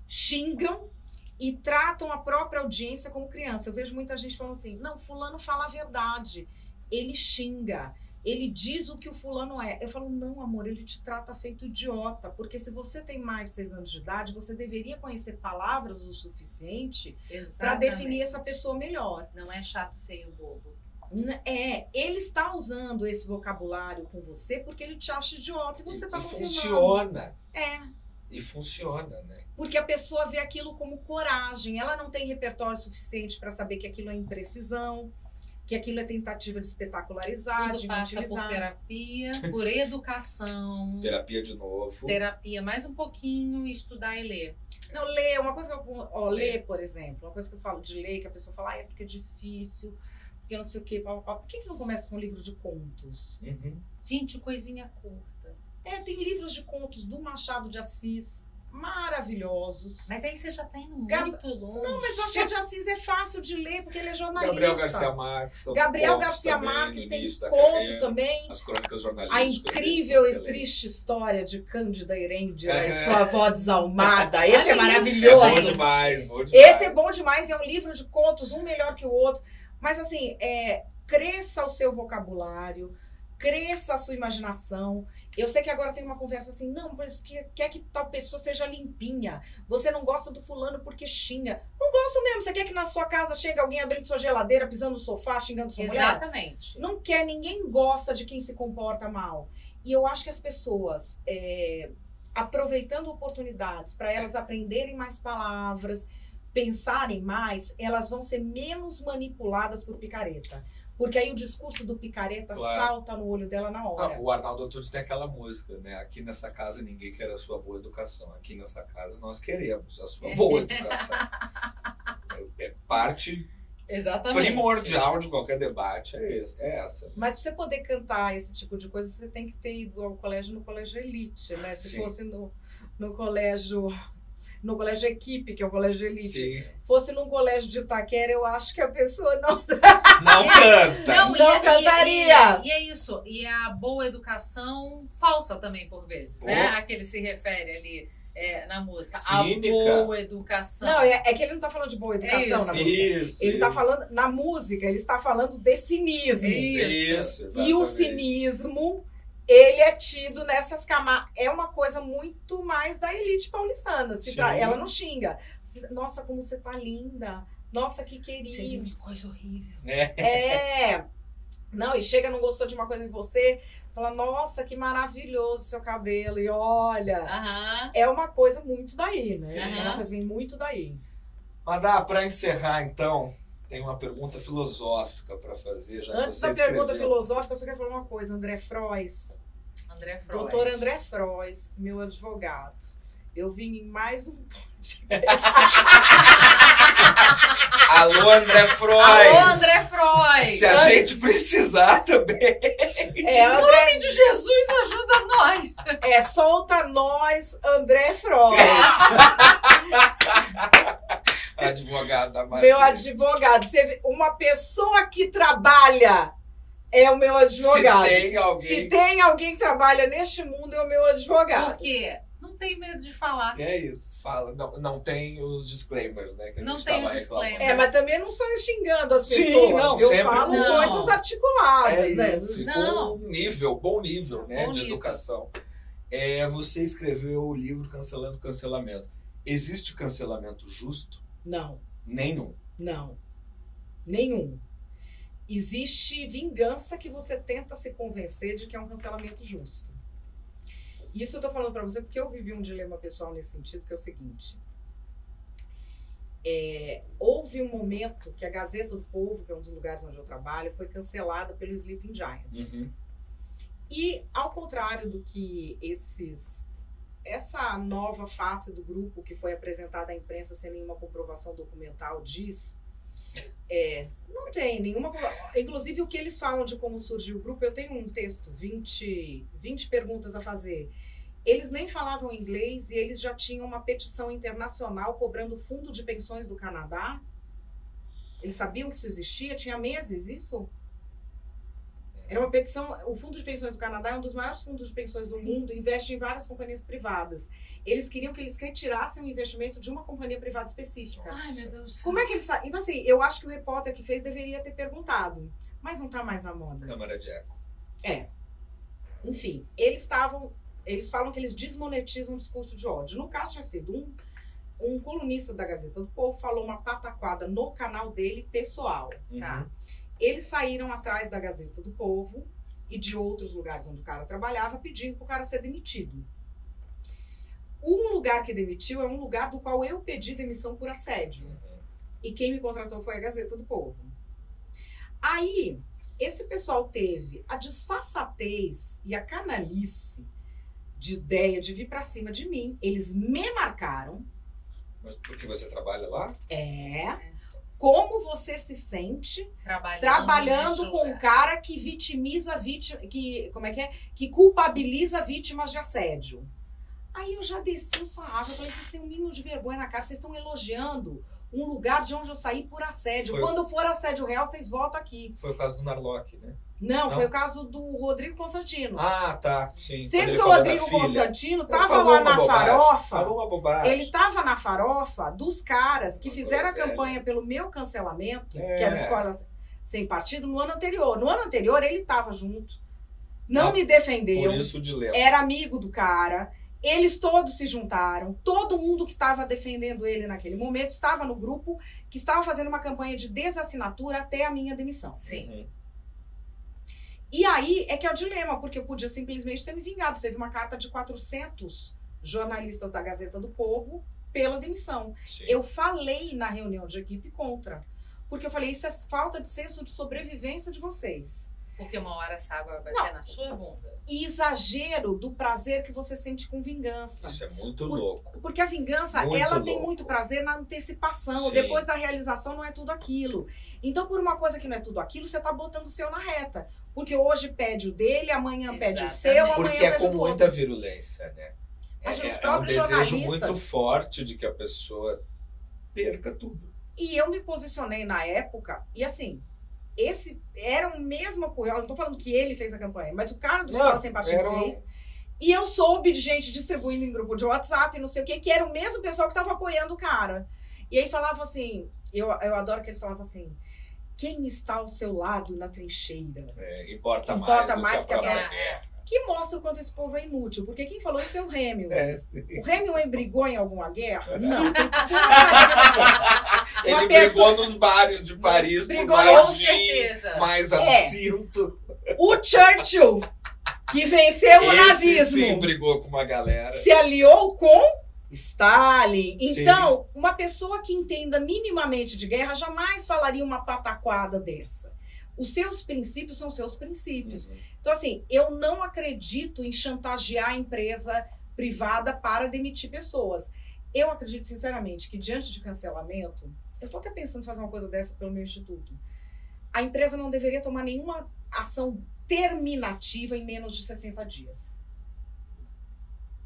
S2: xingam e tratam a própria audiência como criança. Eu vejo muita gente falando assim: não, fulano fala a verdade, ele xinga. Ele diz o que o fulano é. Eu falo, não, amor, ele te trata feito idiota. Porque se você tem mais de seis anos de idade, você deveria conhecer palavras o suficiente para definir essa pessoa melhor.
S3: Não é chato, feio, bobo.
S2: É, ele está usando esse vocabulário com você porque ele te acha idiota e você está
S7: e
S2: confirmando.
S7: funciona.
S2: É,
S7: E funciona, né?
S2: porque a pessoa vê aquilo como coragem. Ela não tem repertório suficiente para saber que aquilo é imprecisão, que aquilo é tentativa de espetacularizar,
S3: Tudo
S2: de
S3: passa por terapia, por educação,
S7: Terapia de novo.
S3: terapia mais um pouquinho estudar e ler.
S2: Não, ler, uma coisa que eu. Ó, ler, por exemplo, uma coisa que eu falo de ler, que a pessoa fala, ah, é porque é difícil, porque não sei o quê, pá, pá, pá. Por que, que não começa com livro de contos?
S7: Uhum.
S3: Gente, coisinha curta.
S2: É, tem livros de contos do Machado de Assis maravilhosos.
S3: Mas aí você já tá indo
S2: Gab-
S3: muito longe.
S2: Não, mas Machado de Assis é fácil de ler, porque ele é jornalista.
S7: Gabriel Garcia Marques.
S2: Gabriel Garcia
S7: também,
S2: Marques tem contos
S7: carreira.
S2: também.
S7: As crônicas
S2: A
S7: jornalísticas.
S2: incrível
S7: dele
S2: e triste história de Cândida Erendira
S7: É.
S2: e sua avó desalmada. Esse é maravilhoso.
S7: É bom demais, bom demais.
S2: Esse é bom demais, é um livro de contos, um melhor que o outro. Mas assim, é, cresça o seu vocabulário, cresça a sua imaginação. Eu sei que agora tem uma conversa assim, não, mas que, quer que tal pessoa seja limpinha. Você não gosta do fulano porque xinga. Não gosto mesmo. Você quer que na sua casa chegue alguém abrindo sua geladeira, pisando no sofá, xingando sua mulher?
S3: Exatamente.
S2: Não quer, ninguém gosta de quem se comporta mal. E eu acho que as pessoas, é, aproveitando oportunidades para elas aprenderem mais palavras, pensarem mais, elas vão ser menos manipuladas por picareta. Porque aí o discurso do picareta
S7: Claro.
S2: salta no olho dela na hora.
S7: Ah, o Arnaldo Antunes tem aquela música, né? Aqui nessa casa ninguém quer a sua boa educação. Aqui nessa casa nós queremos a sua boa educação. É- é parte
S3: Exatamente.
S7: primordial de qualquer debate é, é essa.
S2: Mas pra você poder cantar esse tipo de coisa, você tem que ter ido ao colégio no colégio elite, né? Se
S7: Sim.
S2: fosse no, no colégio. No colégio equipe, que é o colégio elite.
S7: Sim.
S2: Fosse num colégio de Itaquera, eu acho que a pessoa não.
S7: Não canta!
S3: Não,
S2: Não
S3: e, é- e-
S2: cantaria.
S3: E, e é isso. E a boa educação falsa também, por vezes, né?
S7: Oh.
S3: A que ele se refere ali é, na música.
S7: Cínica.
S3: A boa educação.
S2: Não, é, é que ele não tá falando de boa educação
S3: isso.
S2: na música.
S7: Isso.
S2: Ele tá
S7: isso.
S2: falando, na música, ele está falando de cinismo.
S3: Isso.
S7: Isso,
S2: E o cinismo, ele é tido nessas camadas. É uma coisa muito mais da elite paulistana. Tra- Ela não xinga. Nossa, como você tá linda. Nossa, que querido.
S3: que coisa horrível.
S7: É.
S2: É. Não, e chega, não gostou de uma coisa em você, fala, nossa, que maravilhoso seu cabelo. E olha.
S3: Aham.
S2: É uma coisa muito daí, né?
S3: Sim.
S2: É uma coisa muito daí.
S7: Mas dá para encerrar então, tem uma pergunta filosófica para fazer. Já
S2: Antes da pergunta
S7: escreveu.
S2: filosófica, eu só quero falar uma coisa. André Frois,
S3: André Freud.
S2: doutor André Frois, meu advogado. Eu vim em mais um
S7: Alô, André Freud!
S3: Alô, André Freud!
S7: Se a gente precisar também.
S2: É, André,
S3: nome de Jesus ajuda nós!
S2: é solta nós, André Frois.
S7: Advogado da Maria.
S2: meu advogado. Você uma pessoa que trabalha é o meu advogado.
S7: Se tem alguém.
S2: Se tem alguém que trabalha neste mundo, é o meu
S3: Por
S2: advogado.
S3: quê? Não tem medo de falar.
S7: É isso, fala. Não, não tem os disclaimers, né?
S3: Não tem os disclaimers.
S2: É, mas também não sou xingando as
S7: Sim,
S2: pessoas.
S7: não,
S2: eu
S7: sempre
S2: falo
S3: não.
S2: coisas articuladas,
S7: É
S2: né?
S7: isso,
S3: Não.
S7: um nível, bom nível, né,
S3: Bom
S7: de
S3: nível.
S7: educação. É, você escreveu o livro Cancelando o Cancelamento. Existe cancelamento justo?
S2: Não,
S7: Nenhum.
S2: não. Nenhum. Existe vingança que você tenta se convencer de que é um cancelamento justo. Isso eu tô falando pra você porque eu vivi um dilema pessoal nesse sentido, que é o seguinte. É, houve um momento que a Gazeta do Povo, que é um dos lugares onde eu trabalho, foi cancelada pelo Sleeping Giants.
S7: Uhum.
S2: E ao contrário do que esses essa nova face do grupo que foi apresentada à imprensa sem nenhuma comprovação documental diz, é, não tem nenhuma. Inclusive, o que eles falam de como surgiu o grupo, eu tenho um texto, 20, 20 perguntas a fazer. Eles nem falavam inglês e eles já tinham uma petição internacional cobrando fundo de pensões do Canadá. Eles sabiam que isso existia? Tinha meses isso? Era uma petição. O Fundo de Pensões do Canadá é um dos maiores fundos de pensões do
S3: Sim.
S2: mundo, investe em várias companhias privadas. Eles queriam que eles retirassem o investimento de uma companhia privada específica.
S3: Ai, meu Deus do céu.
S2: Como é que eles Então, assim, eu acho que o repórter que fez deveria ter perguntado, mas não tá mais na moda.
S7: Câmara de eco.
S2: Enfim, eles estavam. Eles falam que eles desmonetizam o discurso de ódio. No caso, tinha sido um, um colunista da Gazeta do Povo falou uma pataquada no canal dele pessoal.
S3: Tá.
S2: Eles saíram atrás da Gazeta do Povo e de outros lugares onde o cara trabalhava pedindo para o cara ser demitido. Um lugar que demitiu é um lugar do qual eu pedi demissão por assédio.
S7: Uhum.
S2: E quem me contratou foi a Gazeta do Povo. Aí, esse pessoal teve a disfarçatez e a canalice de ideia de vir pra cima de mim. Eles me marcaram.
S7: Mas porque você trabalha lá?
S2: É. Como você se sente
S3: Trabalhando,
S2: trabalhando com um
S3: lugar.
S2: cara que vitimiza vítima, que como é que é? Que culpabiliza vítimas de assédio. Aí eu já desci o água, eu falei, vocês têm um mínimo de vergonha na cara, vocês estão elogiando um lugar de onde eu saí por assédio.
S7: Foi.
S2: Quando for assédio real, vocês voltam aqui.
S7: Foi o caso do Narlock, né?
S2: Não,
S7: Não?
S2: foi o caso do Rodrigo Constantino.
S7: Ah, tá. Sim.
S2: Sendo que o Rodrigo. Constantino
S7: Ele
S2: tava
S7: falou
S2: lá na
S7: bobagem.
S2: farofa.
S7: Falou uma bobagem.
S2: Ele tava na farofa dos caras que fizeram a campanha pelo meu cancelamento,
S7: É.
S2: que era a escola sem partido, no ano anterior. No ano anterior, ele tava junto. não
S7: Ah,
S2: me
S7: Por
S2: defendeu,
S7: isso o dilema.
S2: era amigo do cara. Eles todos se juntaram, todo mundo que estava defendendo ele naquele momento estava no grupo que estava fazendo uma campanha de desassinatura até a minha demissão.
S3: Sim.
S7: Uhum.
S2: E aí é que é o dilema, porque eu podia simplesmente ter me vingado. Teve uma carta de 400 jornalistas da Gazeta do Povo pela demissão.
S7: Sim.
S2: Eu falei na reunião de equipe contra. Porque eu falei, isso é falta de senso de sobrevivência de vocês.
S3: Porque uma hora essa água vai bater na sua bunda.
S2: E exagero do prazer que você sente com vingança.
S7: Isso é muito
S2: Por-
S7: louco.
S2: Porque a vingança,
S7: Muito
S2: ela tem
S7: louco.
S2: muito prazer na antecipação.
S7: Sim.
S2: Depois da realização não é tudo aquilo. Então, por uma coisa que não é tudo aquilo, você tá botando o seu na reta. Porque hoje pede o dele, amanhã pede o seu,
S3: Exatamente.
S2: amanhã
S7: Porque é com
S2: o do outro.
S7: muita virulência, né? É,
S2: Mas
S7: é- é um desejo muito forte de que a pessoa perca tudo.
S2: E eu me posicionei na época, e assim, esse era o mesmo apoio. Eu não tô falando que ele fez a campanha, mas o cara do
S7: Não,
S2: Escola Sem Partido
S7: um-
S2: fez. E eu soube de gente distribuindo em grupo de WhatsApp, não sei o que, que era o mesmo pessoal que tava apoiando o cara. E aí falava assim, eu, eu adoro que eles falavam assim, quem está ao seu lado na trincheira?
S7: É, importa,
S2: Importa
S7: mais,
S2: mais que
S7: que
S2: a
S7: a própria
S3: guerra.
S2: Que mostra o quanto esse povo é inútil, porque quem falou isso é o Hemingway.
S7: É,
S2: O Hemingway brigou em alguma guerra? Não.
S7: Ele
S2: Uma
S7: brigou
S2: pessoa-
S7: nos bares de Paris por
S2: Brigou-
S7: mais
S3: Com certeza.
S7: mais
S2: É.
S7: absinto.
S2: O Churchill, que venceu o
S7: Esse
S2: nazismo.
S7: sim brigou com uma galera.
S2: se aliou com Stalin.
S7: Sim.
S2: Então, uma pessoa que entenda minimamente de guerra jamais falaria uma pataquada dessa. Os seus princípios são seus princípios.
S7: Uhum.
S2: Então, assim, eu não acredito em chantagear a empresa privada para demitir pessoas. Eu acredito, sinceramente, que diante de cancelamento, eu estou até pensando em fazer uma coisa dessa pelo meu instituto. A empresa não deveria tomar nenhuma ação terminativa em menos de 60 dias.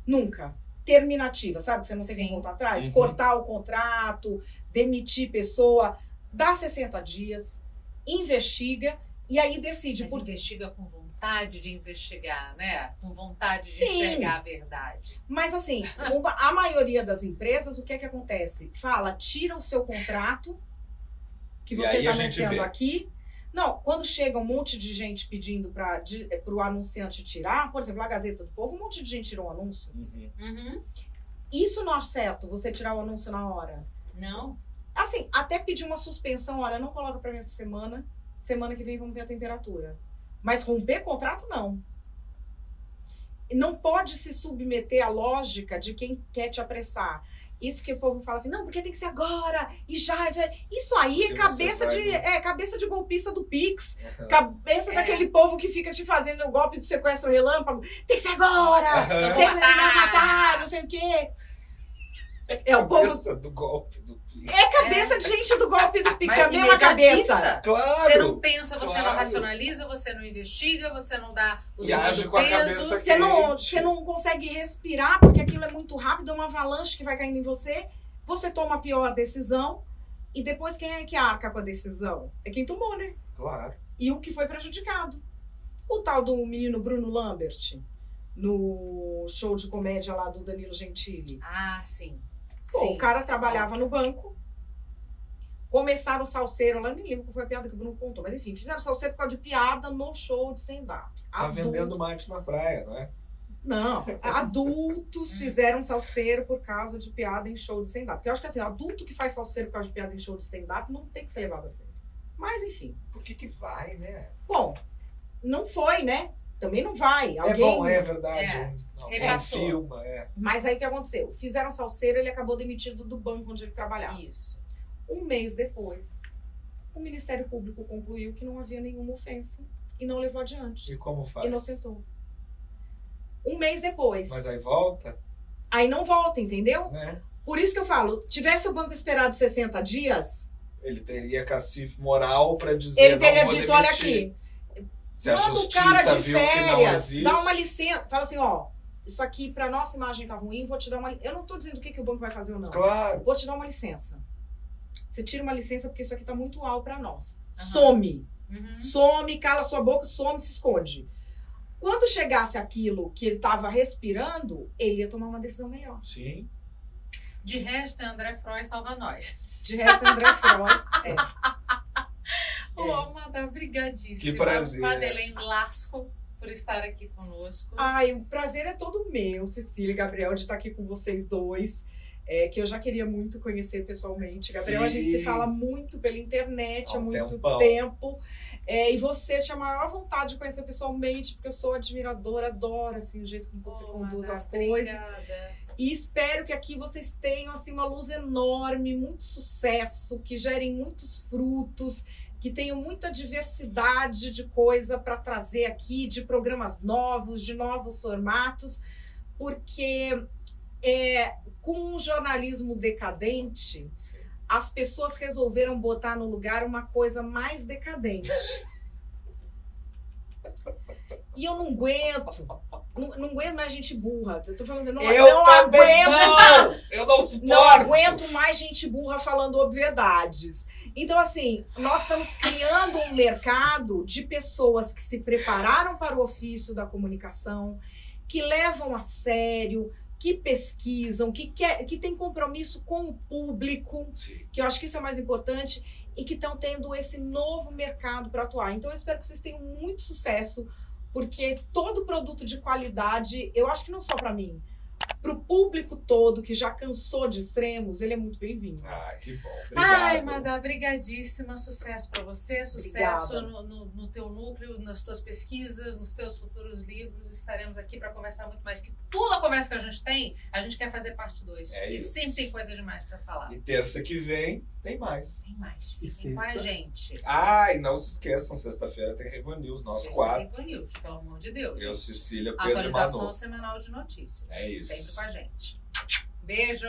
S2: Nunca. Terminativa, sabe? Que você não tem
S3: Sim.
S2: como voltar atrás.
S7: Uhum.
S2: Cortar o contrato, demitir pessoa. Dá 60 dias, investiga e aí decide.
S3: Mas
S2: Por
S3: investiga com vontade de investigar, né? Com vontade de
S2: Sim.
S3: enxergar a verdade.
S2: Mas assim, uma- a maioria das empresas, o que é que acontece? Fala, tira o seu contrato que você está anunciando aqui. Não, quando chega um monte de gente pedindo para o anunciante tirar, por exemplo, a Gazeta do Povo, um monte de gente tirou o anúncio.
S7: Uhum.
S3: Uhum.
S2: Isso não é certo, você tirar o anúncio na hora.
S3: Não?
S2: Assim, até pedir uma suspensão, olha, não coloca para mim essa semana, semana que vem vamos ver a temperatura. Mas romper contrato, não. Não pode se submeter à lógica de quem quer te apressar. Isso que o povo fala assim, não, porque tem que ser agora, e já, já. Isso aí é cabeça
S7: vai-
S2: de, é cabeça de golpista do Pix.
S7: Uhum.
S2: Cabeça
S3: É.
S2: daquele povo que fica te fazendo o golpe do sequestro relâmpago. Tem que ser agora!
S7: Aham.
S2: Tem que ser matar, matar, não sei o quê. É o povo.
S7: Cabeça do golpe do Pix.
S2: É cabeça de gente do golpe do Pix,
S3: Mas
S2: é a mesma cabeça.
S7: Claro!
S3: Você não pensa, você não
S7: claro.
S3: racionaliza, você não investiga, você não dá o
S7: E age
S3: devido
S7: com a
S3: peso.
S7: cabeça
S2: Você não, você não consegue respirar porque aquilo é muito rápido, é uma avalanche que vai caindo em você. Você toma a pior decisão e depois quem é que arca com a decisão? É quem tomou, né?
S7: Claro.
S2: E o que foi prejudicado. O tal do menino Bruno Lambert, no show de comédia lá do Danilo Gentili.
S3: Ah, sim.
S2: Pô,
S3: sim.
S2: o cara trabalhava
S3: Nossa.
S2: no banco. Começaram o salseiro lá, nem lembro qual foi a piada que o Bruno contou, mas enfim, fizeram salseiro por causa de piada no show de stand-up.
S7: Tá
S2: Adulto-
S7: vendendo mate na praia, não é?
S2: Não, adultos fizeram salseiro por causa de piada em show de stand-up. Porque eu acho que assim, adulto que faz salseiro por causa de piada em show de stand-up não tem que ser levado a sério. Mas enfim.
S7: Por que que vai, né?
S2: Bom, não foi, né? Também não vai.
S7: É
S2: Alguém...
S7: bom, é verdade.
S3: É.
S7: Não,
S3: Repassou.
S7: filma, é.
S2: Mas aí o que aconteceu? Fizeram salseiro, ele acabou demitido do banco onde ele trabalhava.
S3: Isso.
S2: Um mês depois, o Ministério Público concluiu que não havia nenhuma ofensa e não levou adiante.
S7: E como faz?
S2: Inocentou. Um mês depois.
S7: Mas aí volta,
S2: Aí não volta, entendeu?
S7: né?
S2: Por isso que eu falo, tivesse o banco esperado 60 dias,
S7: Ele teria cacife moral pra dizer
S2: ele teria dito, olha aqui,
S7: Se a
S2: manda o cara de
S7: viu que não
S2: férias, dá uma licença, fala assim, ó, isso aqui pra nossa imagem tá ruim, vou te dar uma, eu não tô dizendo o que, que o banco vai fazer ou não.
S7: Claro.
S2: Vou te dar uma licença. Você tira uma licença porque isso aqui tá muito alto pra nós.
S3: Aham.
S2: Some.
S3: Uhum.
S2: Some, cala sua boca, some, se esconde. Quando chegasse aquilo que ele estava respirando, ele ia tomar uma decisão melhor.
S7: Sim.
S3: De resto, André Freud salva nós.
S2: De resto, André Frois. É.
S3: Ô, Amada, brigadíssima.
S7: Que prazer.
S3: Madeleine Lasco. por estar aqui conosco.
S2: Ai, o prazer é todo meu, Cecília e Gabriel, de estar aqui com vocês dois. É, que eu já queria muito conhecer pessoalmente. Gabriel, a gente se
S7: Sim.
S2: fala muito pela internet
S7: Há
S2: há muito
S7: tempão.
S2: tempo. É, e você tinha a maior vontade de conhecer pessoalmente, porque eu sou admiradora, adoro assim, o jeito como você
S3: Oh,
S2: conduz as coisas.
S3: Obrigada.
S2: E espero que aqui vocês tenham assim uma luz enorme, muito sucesso, que gerem muitos frutos, que tenham muita diversidade de coisa para trazer aqui, de programas novos, de novos formatos, porque é, com um jornalismo decadente, as pessoas resolveram botar no lugar uma coisa mais decadente. E eu não aguento. Não, não aguento mais gente burra. Eu tô falando, não,
S7: eu
S2: não aguento
S7: não! Eu não suporto!
S2: não aguento mais gente burra falando obviedades. Então, assim, nós estamos criando um mercado de pessoas que se prepararam para o ofício da comunicação, que levam a sério, que pesquisam, que, quer, que têm compromisso com o público,
S7: Sim.
S2: que eu acho que isso é o mais importante, e que estão tendo esse novo mercado para atuar. Então, eu espero que vocês tenham muito sucesso, porque todo produto de qualidade, eu acho que não só para mim, para o público todo que já cansou de extremos, ele é muito bem-vindo.
S7: Ai, que bom. Obrigado.
S3: Ai, Madá, brigadíssima. Sucesso para você, sucesso no, no, no teu núcleo, nas tuas pesquisas, nos teus futuros livros. Estaremos aqui para conversar muito mais. Que toda a conversa que a gente tem, a gente quer fazer parte 2.
S7: É
S3: e
S7: isso.
S3: sempre tem coisa demais para falar.
S7: E terça que vem tem mais.
S3: Tem mais.
S8: E
S3: Fiquem com a
S8: sexta?
S3: gente.
S7: Ah, e não se esqueçam, sexta-feira tem Revo News, nós
S3: Sexta
S7: quatro.
S3: Info News, pelo amor de Deus.
S7: Eu, Cecília, Pedro e
S3: Atualização
S7: Manu.
S3: semanal de notícias.
S7: É isso.
S3: Sempre com a gente. Beijo!